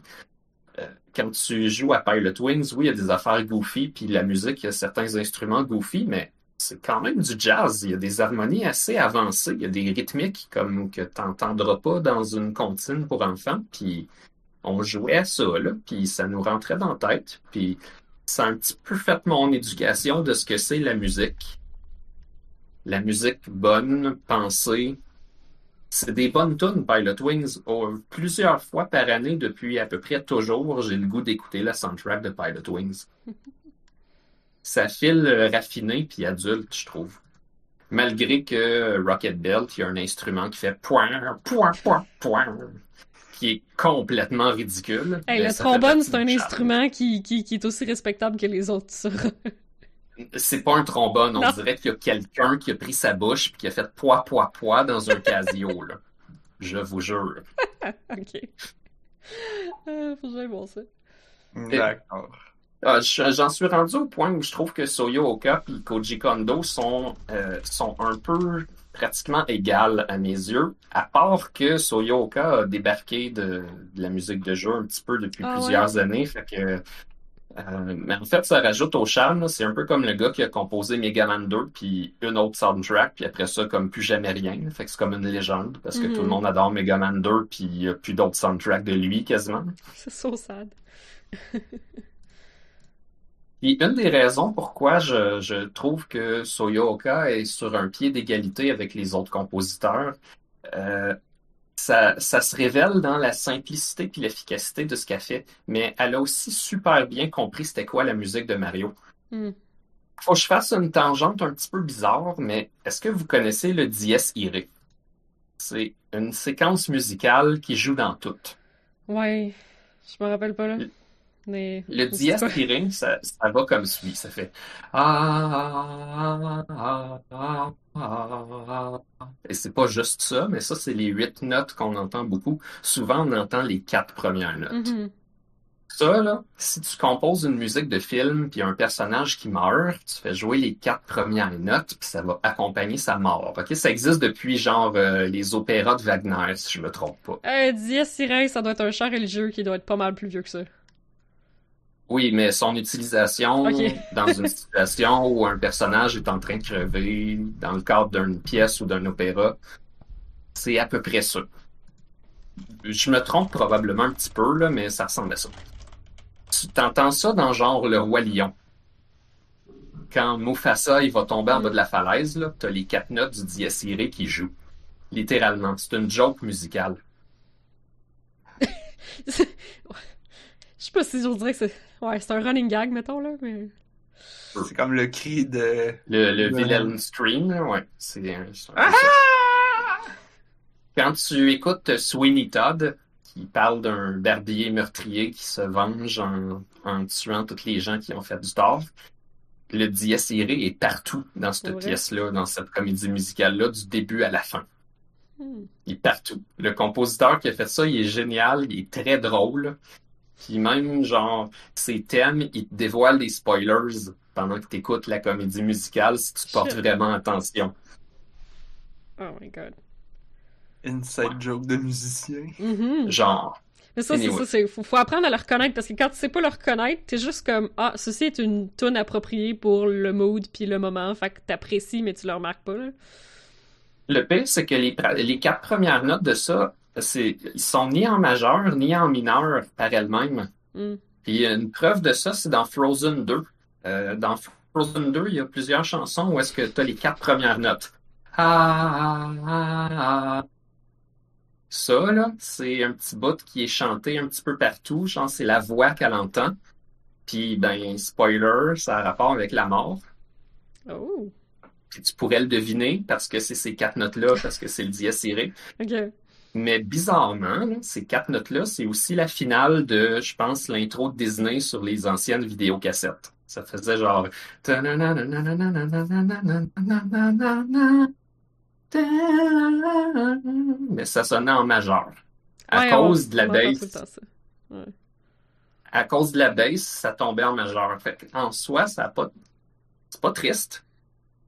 euh, quand tu joues à Pilot Wings, oui, il y a des affaires goofy, puis la musique, il y a certains instruments goofy, mais c'est quand même du jazz. Il y a des harmonies assez avancées. Il y a des rythmiques comme que tu n'entendras pas dans une comptine pour enfants. Puis on jouait à ça, là, puis ça nous rentrait dans la tête. Puis ça a un petit peu fait mon éducation de ce que c'est la musique. La musique bonne, pensée. C'est des bonnes tunes, Pilot Wings. Oh, plusieurs fois par année, depuis à peu près toujours, j'ai le goût d'écouter la soundtrack de Pilot Wings. <laughs> Ça file euh, raffiné puis adulte, je trouve. Malgré que Rocket Belt, il y a un instrument qui fait point, point, point, point, qui est complètement ridicule. Hey, mais le trombone, c'est un instrument qui, qui, qui est aussi respectable que les autres. <laughs> C'est pas un trombone, on Non. dirait qu'il y a quelqu'un qui a pris sa bouche puis qui a fait poids, poids, poids dans un casio, <laughs> là. Je vous jure. <laughs> ok. Euh, faut que voir ça. D'accord. Ah, je- J'en suis rendu au point où je trouve que Soyo Oka et Koji Kondo sont, euh, sont un peu pratiquement égales à mes yeux, à part que Soyo Oka a débarqué de, de la musique de jeu un petit peu depuis Ah plusieurs années, fait que euh, mais en fait, ça rajoute au charme. C'est un peu comme le gars qui a composé Mega Man 2 puis une autre soundtrack, puis après ça, comme plus jamais rien. Fait que c'est comme une légende parce que tout le monde adore Mega Man 2 puis il n'y a plus d'autres soundtracks de lui quasiment. C'est so sad. <laughs> Puis une des raisons pourquoi je, je trouve que Soyo Oka est sur un pied d'égalité avec les autres compositeurs, euh, ça, ça se révèle dans la simplicité puis l'efficacité de ce qu'elle fait, mais elle a aussi super bien compris c'était quoi la musique de Mario. Hmm. Faut que je fasse une tangente un petit peu bizarre, mais est-ce que vous connaissez le Dies Irae? C'est une séquence musicale qui joue dans tout. Ouais, je me rappelle pas là. Le- Mais. Le tiré, ça, ça va comme suit. Ça fait ah, ah, ah. Et c'est pas juste ça, mais ça, c'est les huit notes qu'on entend beaucoup. Souvent, on entend les quatre premières notes. Mhm. Ça, là, si tu composes une musique de film puis un personnage qui meurt, tu fais jouer les quatre premières notes puis ça va accompagner sa mort. Ça existe depuis genre euh, les opéras de Wagner, si je me trompe pas. Euh, Dies Irae, ça doit être un chant religieux qui doit être pas mal plus vieux que ça. Oui, mais son utilisation dans une situation où un personnage est en train de crever, dans le cadre d'une pièce ou d'un opéra, c'est à peu près ça. Je me trompe probablement un petit peu, là, mais ça ressemble à ça. Tu t'entends ça dans genre Le Roi Lion. Quand Mufasa il va tomber en bas de la falaise, t'as les quatre notes du Dies Irae qui jouent. Littéralement. C'est une joke musicale. <laughs> Je sais pas si je dirais que c'est. Ouais, c'est un running gag, mettons, là, mais. C'est comme le cri de. Le. Wilhelm Scream, là, ouais. C'est peu Ah! Quand tu écoutes Sweeney Todd, qui parle d'un barbier meurtrier qui se venge en, en tuant toutes les gens qui ont fait du tort, le dies irae est partout dans cette Ouais. pièce-là, dans cette comédie musicale-là, du début à la fin. Hmm. Il est partout. Le compositeur qui a fait ça, il est génial, il est très drôle. Puis même, genre, ses thèmes, il te dévoile des spoilers pendant que tu écoutes la comédie musicale si tu portes Shit. vraiment attention. Oh my god. Inside joke de musicien. Mhm. Genre, Mais ça, c'est ça, c'est faut, faut apprendre à le reconnaître parce que quand tu sais pas le reconnaître, t'es juste comme ah, ceci est une tune appropriée pour le mood puis le moment, fait que t'apprécies mais tu le remarques pas là. le pire, c'est que les, les quatre premières notes de ça, c'est, ils sont ni en majeur ni en mineur par elles-mêmes. Hmm. Puis une preuve de ça, c'est dans Frozen 2. Euh, dans Frozen 2, il y a plusieurs chansons où est-ce que tu as les quatre premières notes. Ah, ah, ah. Ça, là, c'est un petit bout qui est chanté un petit peu partout. Genre, c'est la voix qu'elle entend. Puis, ben, spoiler, ça a rapport avec la mort. Oh. Puis tu pourrais le deviner parce que c'est ces quatre notes-là, parce que c'est le irae. Ok. Mais bizarrement, ces quatre notes-là, c'est aussi la finale de, je pense, l'intro de Disney sur les anciennes vidéocassettes. Ça faisait genre. Mais ça sonnait en majeur. À cause de la ça. à cause de la bass, ça tombait en majeur. Fait en soi, ça a pas, c'est pas triste.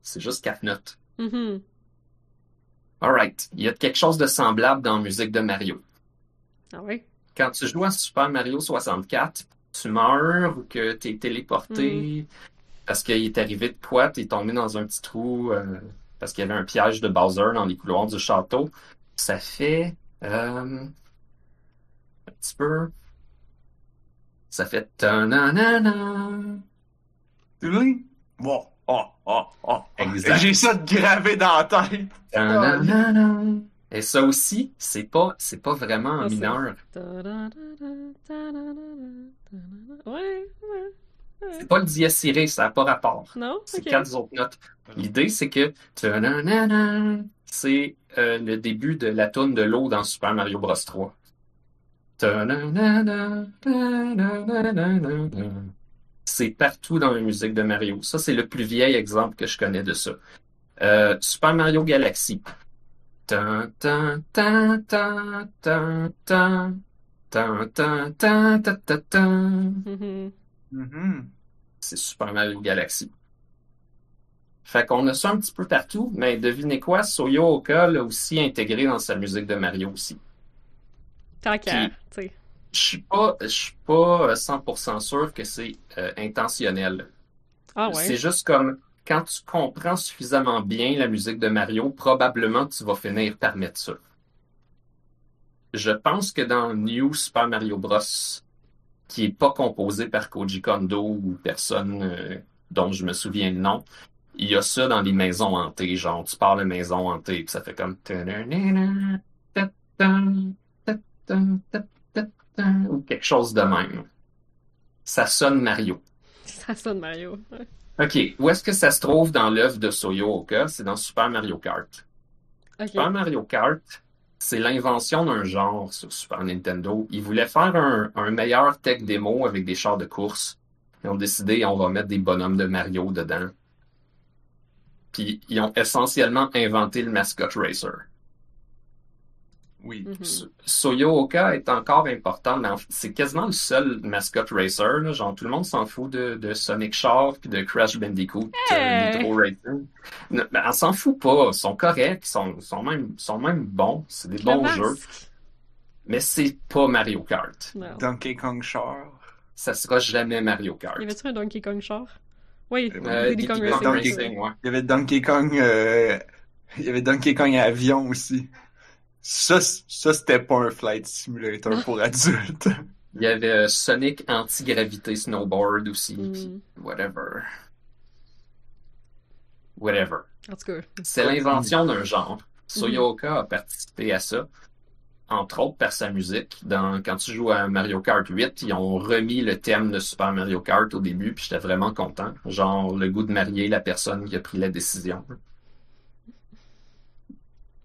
C'est juste quatre notes. Alright. Il y a quelque chose de semblable dans la musique de Mario. Ah ouais. quand tu joues à Super Mario 64, tu meurs ou que tu es téléporté parce qu'il est arrivé de quoi, tu es tombé dans un petit trou euh, parce qu'il y avait un piège de Bowser dans les couloirs du château, ça fait euh, un petit peu. Ça fait ta-na-na-na. Oui. Bon. Oh, oh, oh. Exact. J'ai ça gravé dans la tête. Et ça aussi, c'est pas, c'est pas vraiment en Ah, mineur. Ouais, ouais. C'est pas le dies irae, ça n'a pas rapport. Non? C'est quatre autres notes. L'idée, c'est que c'est euh, le début de la toune de l'eau dans Super Mario Bros 3. C'est partout dans la musique de Mario. Ça, c'est le plus vieil exemple que je connais de ça. Euh, Super Mario Galaxy. C'est Super Mario Galaxy. Fait qu'on a ça un petit peu partout, mais devinez quoi, Soyo Oka l'a aussi intégré dans sa musique de Mario aussi. Tant qu'à, Puis- tu sais. Je suis pas, je suis pas euh, 100% sûr que c'est euh, intentionnel. Ah C'est juste comme quand tu comprends suffisamment bien la musique de Mario, probablement tu vas finir par mettre ça. Je pense que dans New Super Mario Bros, qui est pas composé par Koji Kondo ou personne euh, dont je me souviens le nom, il y a ça dans les maisons hantées, genre tu parles de maison hantée, puis ça fait comme ou quelque chose de même. Ça sonne Mario. Ça sonne Mario. OK. Où est-ce que ça se trouve dans l'œuvre de Soyo Oka? C'est dans Super Mario Kart. Super Mario Kart, c'est l'invention d'un genre sur Super Nintendo. Ils voulaient faire un, un meilleur tech démo avec des chars de course. Ils ont décidé, on va mettre des bonhommes de Mario dedans. Puis ils ont essentiellement inventé le mascot racer. Oui. Mhm. So- Soyo Oka est encore important, mais en fait, c'est quasiment le seul mascot racer. Là. Genre, tout le monde s'en fout de, de Sonic Shark puis de Crash Bandicoot, euh, Hey! Nitro Racing. Non, mais on s'en fout pas. Ils sont corrects, ils sont, sont, même, sont même bons. C'est des Le bons masque. jeux. Mais c'est pas Mario Kart. Donkey Kong Char. Ça sera jamais Mario Kart. Y avait-tu un Donkey Kong char? Oui, Euh, Diddy Kong Diddy Racing. Donkey c'est Racing, ouais. Il y avait Donkey Kong. euh, Il y avait Donkey Kong avion aussi. Ça, ça c'était pas un flight simulator pour <laughs> adultes. Il y avait euh, Sonic Anti-Gravité Snowboard aussi. Mm. puis Whatever. Whatever. En tout cas. C'est l'invention d'un genre. Soyoka a participé à ça. entre autres par sa musique. Dans, quand tu joues à Mario Kart 8, ils ont remis le thème de Super Mario Kart au début, puis j'étais vraiment content. Genre le goût de marier la personne qui a pris la décision.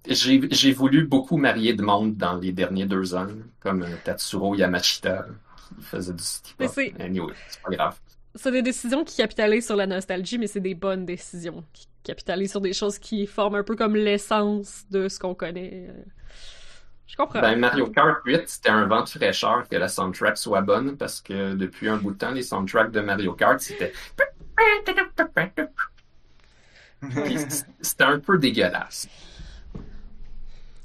J'ai j'ai voulu beaucoup marier de monde dans les derniers deux ans, comme euh, Tatsuro Yamashita, qui faisait du Mais c'est- Anyway, c'est pas grave. C'est des décisions qui capitalisent sur la nostalgie, mais c'est des bonnes décisions. Qui capitalisent sur des choses qui forment un peu comme l'essence de ce qu'on connaît. Je comprends. Ben, Mario Kart 8, c'était un vent de fraîcheur que la soundtrack soit bonne parce que depuis un bout de temps, les soundtracks de Mario Kart, c'était. <laughs> Puis C'était un peu dégueulasse.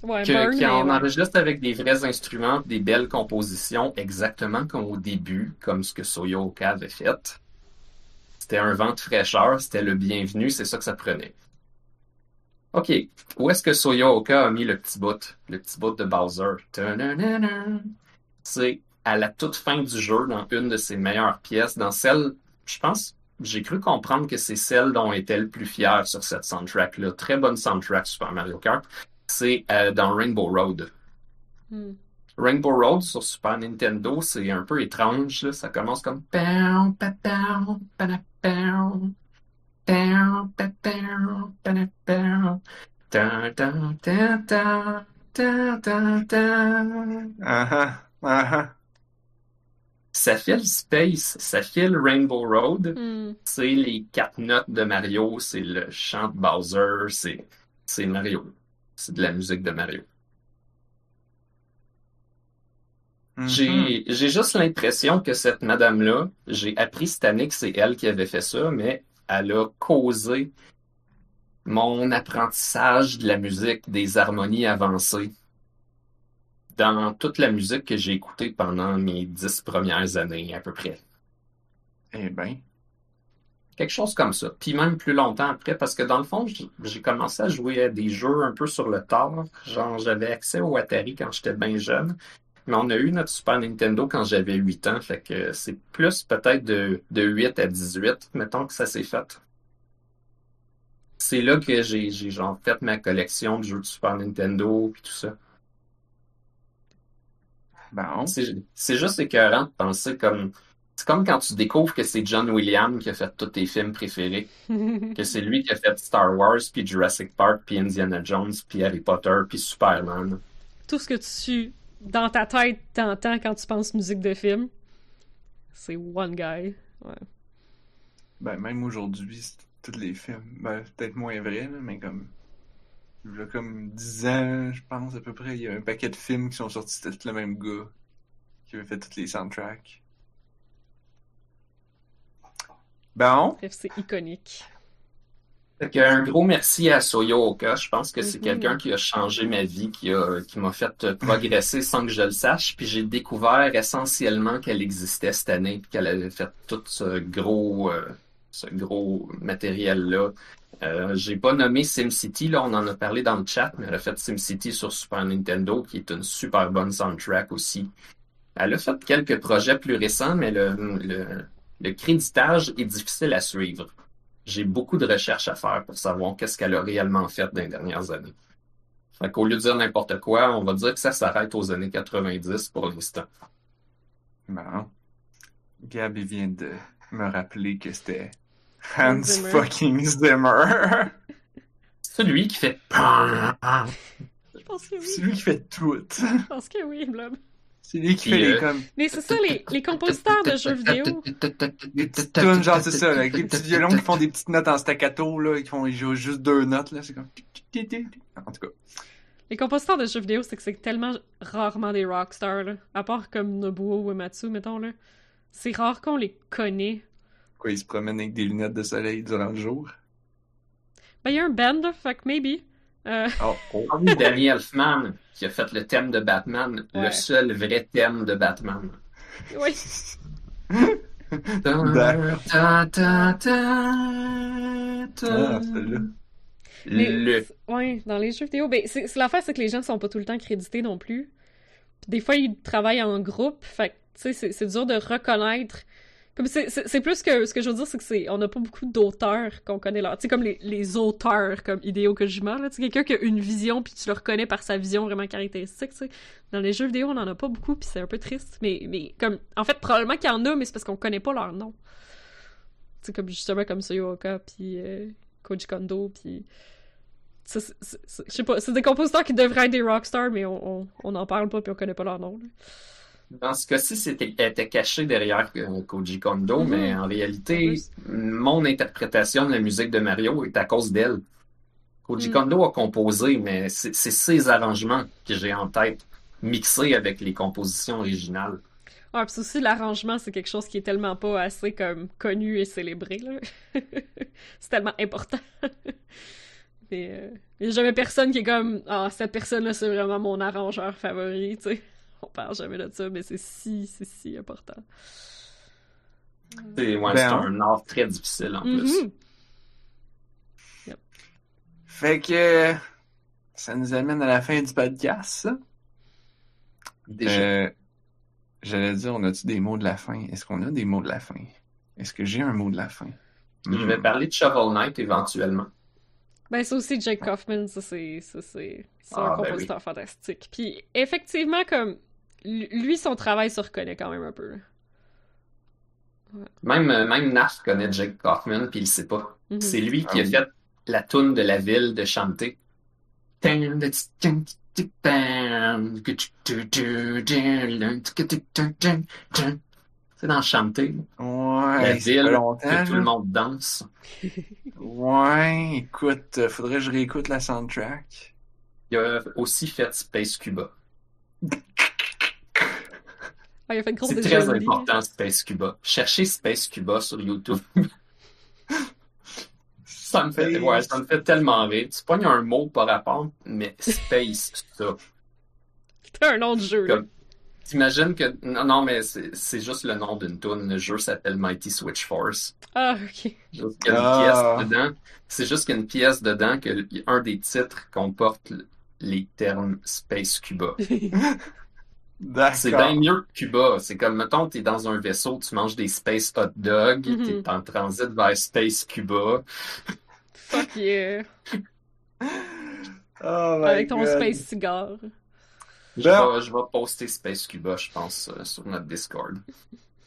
Ouais, Que, Burn, mais ouais. enregistre avec des vrais instruments, des belles compositions, exactement comme au début, comme ce que Soyo Oka avait fait. C'était un vent de fraîcheur, c'était le bienvenu, c'est ça que ça prenait. OK. Où est-ce que Soyo Oka a mis le petit bout? Le petit bout de Bowser? C'est à la toute fin du jeu, dans une de ses meilleures pièces, dans celle, je pense, j'ai cru comprendre que c'est celle dont on était le plus fier sur cette soundtrack-là. Très bonne soundtrack Super Mario Kart. C'est euh, dans Rainbow Road. Hmm. Rainbow Road sur Super Nintendo, c'est un peu étrange. Là. Ça commence comme. Ah ah, ah ah. Ça file Space, ça file Rainbow Road. Hmm. C'est les quatre notes de Mario, c'est le chant de Bowser, c'est c'est Mario. De la musique de Mario. Mhm. J'ai, j'ai juste l'impression que cette madame-là, j'ai appris cette année que c'est elle qui avait fait ça, mais elle a causé mon apprentissage de la musique, des harmonies avancées dans toute la musique que j'ai écoutée pendant mes dix premières années, à peu près. Eh ben. Quelque chose comme ça. Puis même plus longtemps après, parce que dans le fond, j'ai commencé à jouer à des jeux un peu sur le tard. Genre, j'avais accès au Atari quand j'étais bien jeune. Mais on a eu notre Super Nintendo quand j'avais 8 ans. Fait que c'est plus peut-être de, de 8 à 18, mettons que ça s'est fait. C'est là que j'ai genre fait ma collection de jeux de Super Nintendo puis tout ça. Bon. C'est c'est juste écœurant de penser comme... C'est comme quand tu découvres que c'est John Williams qui a fait tous tes films préférés. <laughs> que c'est lui qui a fait Star Wars, puis Jurassic Park, puis Indiana Jones, puis Harry Potter, puis Superman. Tout ce que tu, dans ta tête, t'entends quand tu penses musique de film, c'est One Guy. Ouais. Ben, même aujourd'hui, c'est tous les films. Ben, peut-être moins vrai, là, mais comme. Il y a comme 10 ans, je pense, à peu près, il y a un paquet de films qui sont sortis, c'était tout le même gars qui avait fait tous les soundtracks. Bon. Bref, c'est iconique. Que un gros merci à Soyo Oka. Je pense que c'est Mhm. quelqu'un qui a changé ma vie, qui a, qui m'a fait euh, progresser sans que je le sache. Puis j'ai découvert essentiellement qu'elle existait cette année, puis qu'elle avait fait tout ce gros, euh, ce gros matériel-là. Euh, j'ai pas nommé SimCity, là, on en a parlé dans le chat, mais elle a fait SimCity sur Super Nintendo, qui est une super bonne soundtrack aussi. Elle a fait quelques projets plus récents, mais le, le, le créditage est difficile à suivre. J'ai beaucoup de recherches à faire pour savoir qu'est-ce qu'elle a réellement fait dans les dernières années. Fait qu'au lieu de dire n'importe quoi, on va dire que ça s'arrête aux années 90 pour l'instant. Bon. Gab, il vient de me rappeler que c'était Hans Zimmer. fucking Zimmer. C'est lui qui fait Je pense que C'est oui. lui qui fait tout. Je pense que oui, Blob. C'est lui qui fait les euh, comme. Mais c'est ça, les, les compositeurs de jeux vidéo. Des petites tunes, genre, c'est ça, là, avec des petits violons qui font des petites notes en staccato, là, qui font, ils jouent juste deux notes, là, c'est comme. En tout cas. Les compositeurs de jeux vidéo, c'est que c'est tellement rarement des rockstars, là. À part comme Nobuo Uematsu, mettons, là. C'est rare qu'on les connaît. Quoi, ils se promènent avec des lunettes de soleil durant le jour? Ben, il y a un band, là, fait que maybe. Euh, Oh, oh. Ah oui, Danny Elfman, qui a fait le thème de Batman, Ouais. le seul vrai thème de Batman. oui. Ta, ta, ta. Mais, Le ouais, dans les jeux vidéo, ben, c'est c'est l'affaire, c'est que les gens sont pas tout le temps crédités non plus. Puis des fois, ils travaillent en groupe, fait que, tu sais, c'est- c'est dur de reconnaître c'est, c'est, c'est plus que ce que je veux dire, c'est que c'est on n'a pas beaucoup d'auteurs qu'on connaît là. Tu sais, comme les, les auteurs comme Hideo Kojima, là. Tu quelqu'un qui a une vision puis tu le reconnais par sa vision vraiment caractéristique. Dans les jeux vidéo, on en a pas beaucoup puis c'est un peu triste. Mais, mais comme, en fait, probablement qu'il y en a, mais c'est parce qu'on connaît pas leur nom. Sais, comme justement comme Soyoka puis euh, Koji Kondo puis. c'est- c'est- c'est- Je sais pas, c'est des compositeurs qui devraient être des rockstars, mais on, on, on en parle pas puis on connaît pas leur nom. Dans ce cas-ci, c'était était caché derrière euh, Koji Kondo, Mhm. mais en réalité, mon interprétation de la musique de Mario est à cause d'elle. Koji Mm. Kondo a composé, mais c'est ses arrangements que j'ai en tête, mixés avec les compositions originales. Ah, puis aussi, l'arrangement, c'est quelque chose qui est tellement pas assez comme connu et célébré, <laughs> c'est tellement important. <laughs> Mais euh, il y a jamais personne qui est comme Ah, cette personne-là, c'est vraiment mon arrangeur favori, tu sais. On parle jamais de ça, mais c'est si, c'est si important. C'est ouais, Ben, c'est hein. un art très difficile en plus. Mhm. Fait que ça nous amène à la fin du podcast, ça? Déjà. Euh, J'allais dire, on a-tu des mots de la fin? Est-ce qu'on a des mots de la fin? Est-ce que j'ai un mot de la fin? Je vais Hmm. parler de Shovel Knight éventuellement. Ben, c'est aussi Jake Kaufman, ça, c'est ça, c'est c'est Ah, un ben compositeur fantastique. Puis, effectivement, comme, lui, son travail se reconnaît quand même un peu. Même, euh, même Naf connaît Jake Kaufman, puis il sait pas. Mhm. C'est lui qui Ah a oui. fait la toune de la ville de chanter. C'est dans chanter. Ouais, La ville longtemps, que tout le monde danse. Ouais, écoute, euh, faudrait que je réécoute la soundtrack. Il a aussi fait Space Cuba. <laughs> Ah, il a fait une grosse C'est très important, Space Cuba. Cherchez Space Cuba sur YouTube. <laughs> Ça me fait, ouais, ça me fait tellement rire. Tu pognes un mot par rapport, mais Space, ça. <laughs> C'était un nom de jeu. Comme- T'imagines que, non, non, mais c'est c'est juste le nom d'une tune. Le jeu s'appelle Mighty Switch Force. Ah, ok. Juste qu'il y a une Ah. pièce dedans. C'est juste qu'il y a une pièce dedans que un des titres comporte les termes Space Cuba. <laughs> C'est bien mieux que Cuba. C'est comme, mettons, t'es dans un vaisseau, tu manges des Space Hot Dogs, Mhm. t'es en transit vers Space Cuba. Fuck yeah. <laughs> Oh my Avec ton God. space cigare. Je Ben- vais, je vais poster Space Cuba, je pense, euh, sur notre Discord.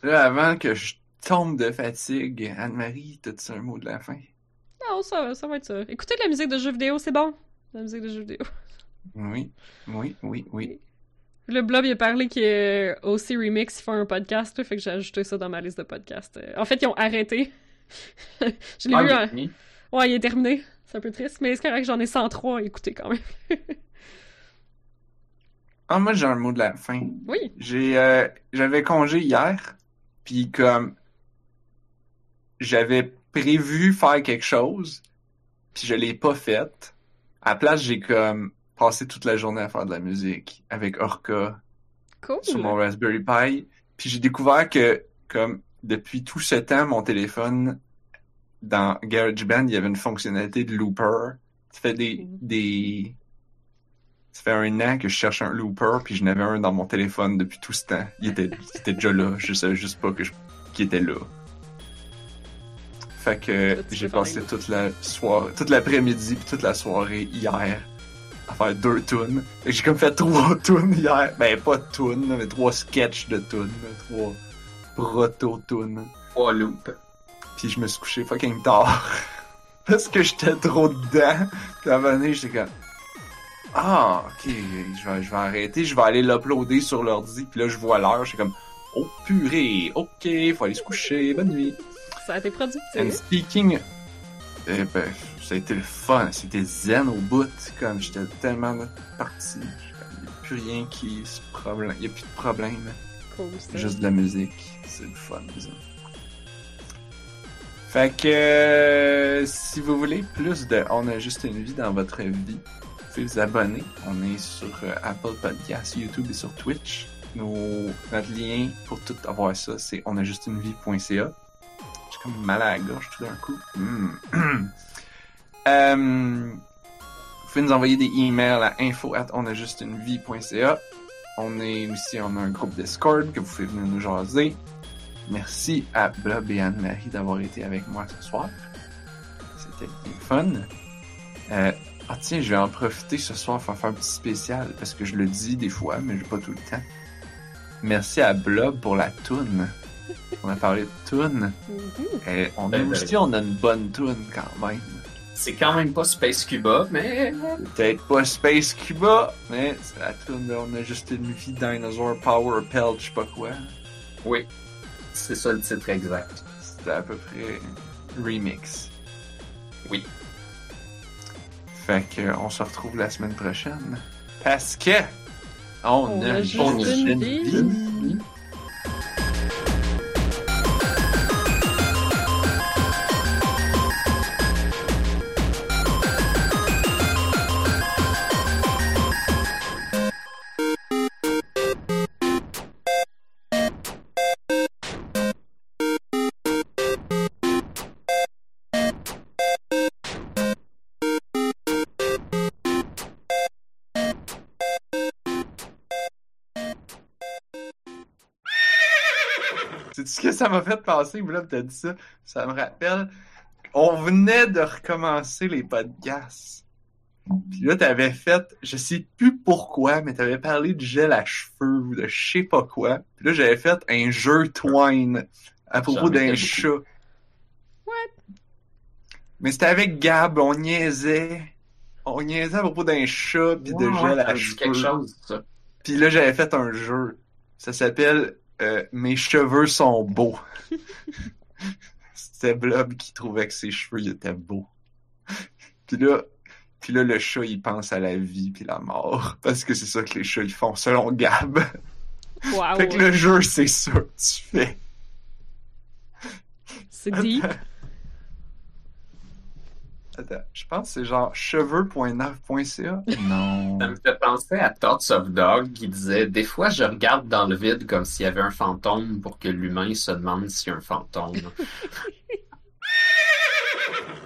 Là, avant que je tombe de fatigue, Anne-Marie, t'as-tu un mot de la fin? Non, ça, va, ça va être ça. Écoutez de la musique de jeux vidéo, c'est bon. La musique de jeux vidéo. Oui, oui, oui, oui. Le blog, il a parlé qu'il y a aussi Remix, ils font un podcast, là, fait que j'ai ajouté ça dans ma liste de podcasts. Euh, En fait, ils ont arrêté. <laughs> je l'ai Ah, vu il est en... fini. Ouais, il est terminé. C'est un peu triste, mais c'est correct, j'en ai 103 à écouter quand même. <laughs> Ah, moi, j'ai un mot de la fin. Oui. J'ai, euh, j'avais congé hier, puis comme j'avais prévu faire quelque chose, puis je l'ai pas fait. À la place, j'ai comme passé toute la journée à faire de la musique avec Orca Cool. sur mon Raspberry Pi. Puis j'ai découvert que comme depuis tout ce temps, mon téléphone dans GarageBand, il y avait une fonctionnalité de looper. Ça fait des des ça fait un an que je cherche un looper, puis je n'avais un dans mon téléphone depuis tout ce temps. Il était, il était déjà là, je savais juste pas que je, qu'il était là. Fait que j'ai passé toute la soirée, toute l'après-midi puis toute la soirée hier à faire deux tunes. Fait que J'ai comme fait trois <laughs> tunes hier. Ben pas de tunes, mais trois sketchs de tunes, trois proto-tunes. Trois loops. Puis je me suis couché fucking tard. <laughs> Parce que j'étais trop dedans. Puis à un j'étais comme... Ah, ok, je vais, je vais arrêter, je vais aller l'uploader sur l'ordi. Puis là, je vois l'heure, j'étais comme... Oh purée, ok, faut aller se coucher, bonne nuit. Ça a été And productif. speaking... Eh ben, ça a été le fun, c'était zen au bout. Comme j'étais tellement parti. Il n'y a plus rien qui se problème. Il n'y a plus de problème. Cool. Juste de la musique. C'est le fun, ça. Fait que euh, si vous voulez plus de On a juste une vie dans votre vie, vous pouvez vous abonner. On est sur euh, Apple Podcasts, YouTube et sur Twitch. Nos, notre lien pour tout avoir ça, c'est onajustunevie.ca. J'ai comme mal à la gorge tout d'un coup. Mm. <clears throat> Euh, vous pouvez nous envoyer des emails à info at onajustunevie.ca. On est aussi, on a un groupe Discord que vous pouvez venir nous jaser. Merci à Blob et Anne-Marie d'avoir été avec moi ce soir. C'était fun. Euh, ah tiens, je vais en profiter ce soir pour faire un petit spécial parce que je le dis des fois, mais pas tout le temps. Merci à Blob pour la toune. On a parlé de toune. Mhm. Et on a Ben, ben, aussi on a une bonne toune quand même. C'est quand même pas Space Cuba, mais Peut-être pas Space Cuba, mais c'est la toune de On a juste une vie Dinosaur Power Pelt, je sais pas quoi. oui, c'est ça le titre exact. C'était à peu près remix. Oui. Fait que on se retrouve la semaine prochaine. Parce que on, On a a juste une une vie. vie. Ça m'a fait penser, là, t'as dit ça? Ça me rappelle. On venait de recommencer les podcasts. Puis là, t'avais fait, je sais plus pourquoi, mais t'avais parlé de gel à cheveux ou de je sais pas quoi. Puis là, j'avais fait un jeu twine à propos d'un chat. What? Mais c'était avec Gab, on niaisait. On niaisait à propos d'un chat pis de gel à cheveux. quelque chose, ça. Puis là, j'avais fait un jeu. Ça s'appelle euh, Mes cheveux sont beaux. <laughs> C'était Blob qui trouvait que ses cheveux ils étaient beaux. Puis là, puis là, le chat, il pense à la vie puis la mort. Parce que c'est ça que les chats, ils font, selon Gab. Wow. Fait que le jeu, c'est ça que tu fais. C'est deep. <laughs> Attends, je pense que c'est genre cheveux.nav.ca. Non. Ça me fait penser à Thoughts of Dog qui disait Des fois, je regarde dans le vide comme s'il y avait un fantôme pour que l'humain se demande s'il y a un fantôme. <laughs>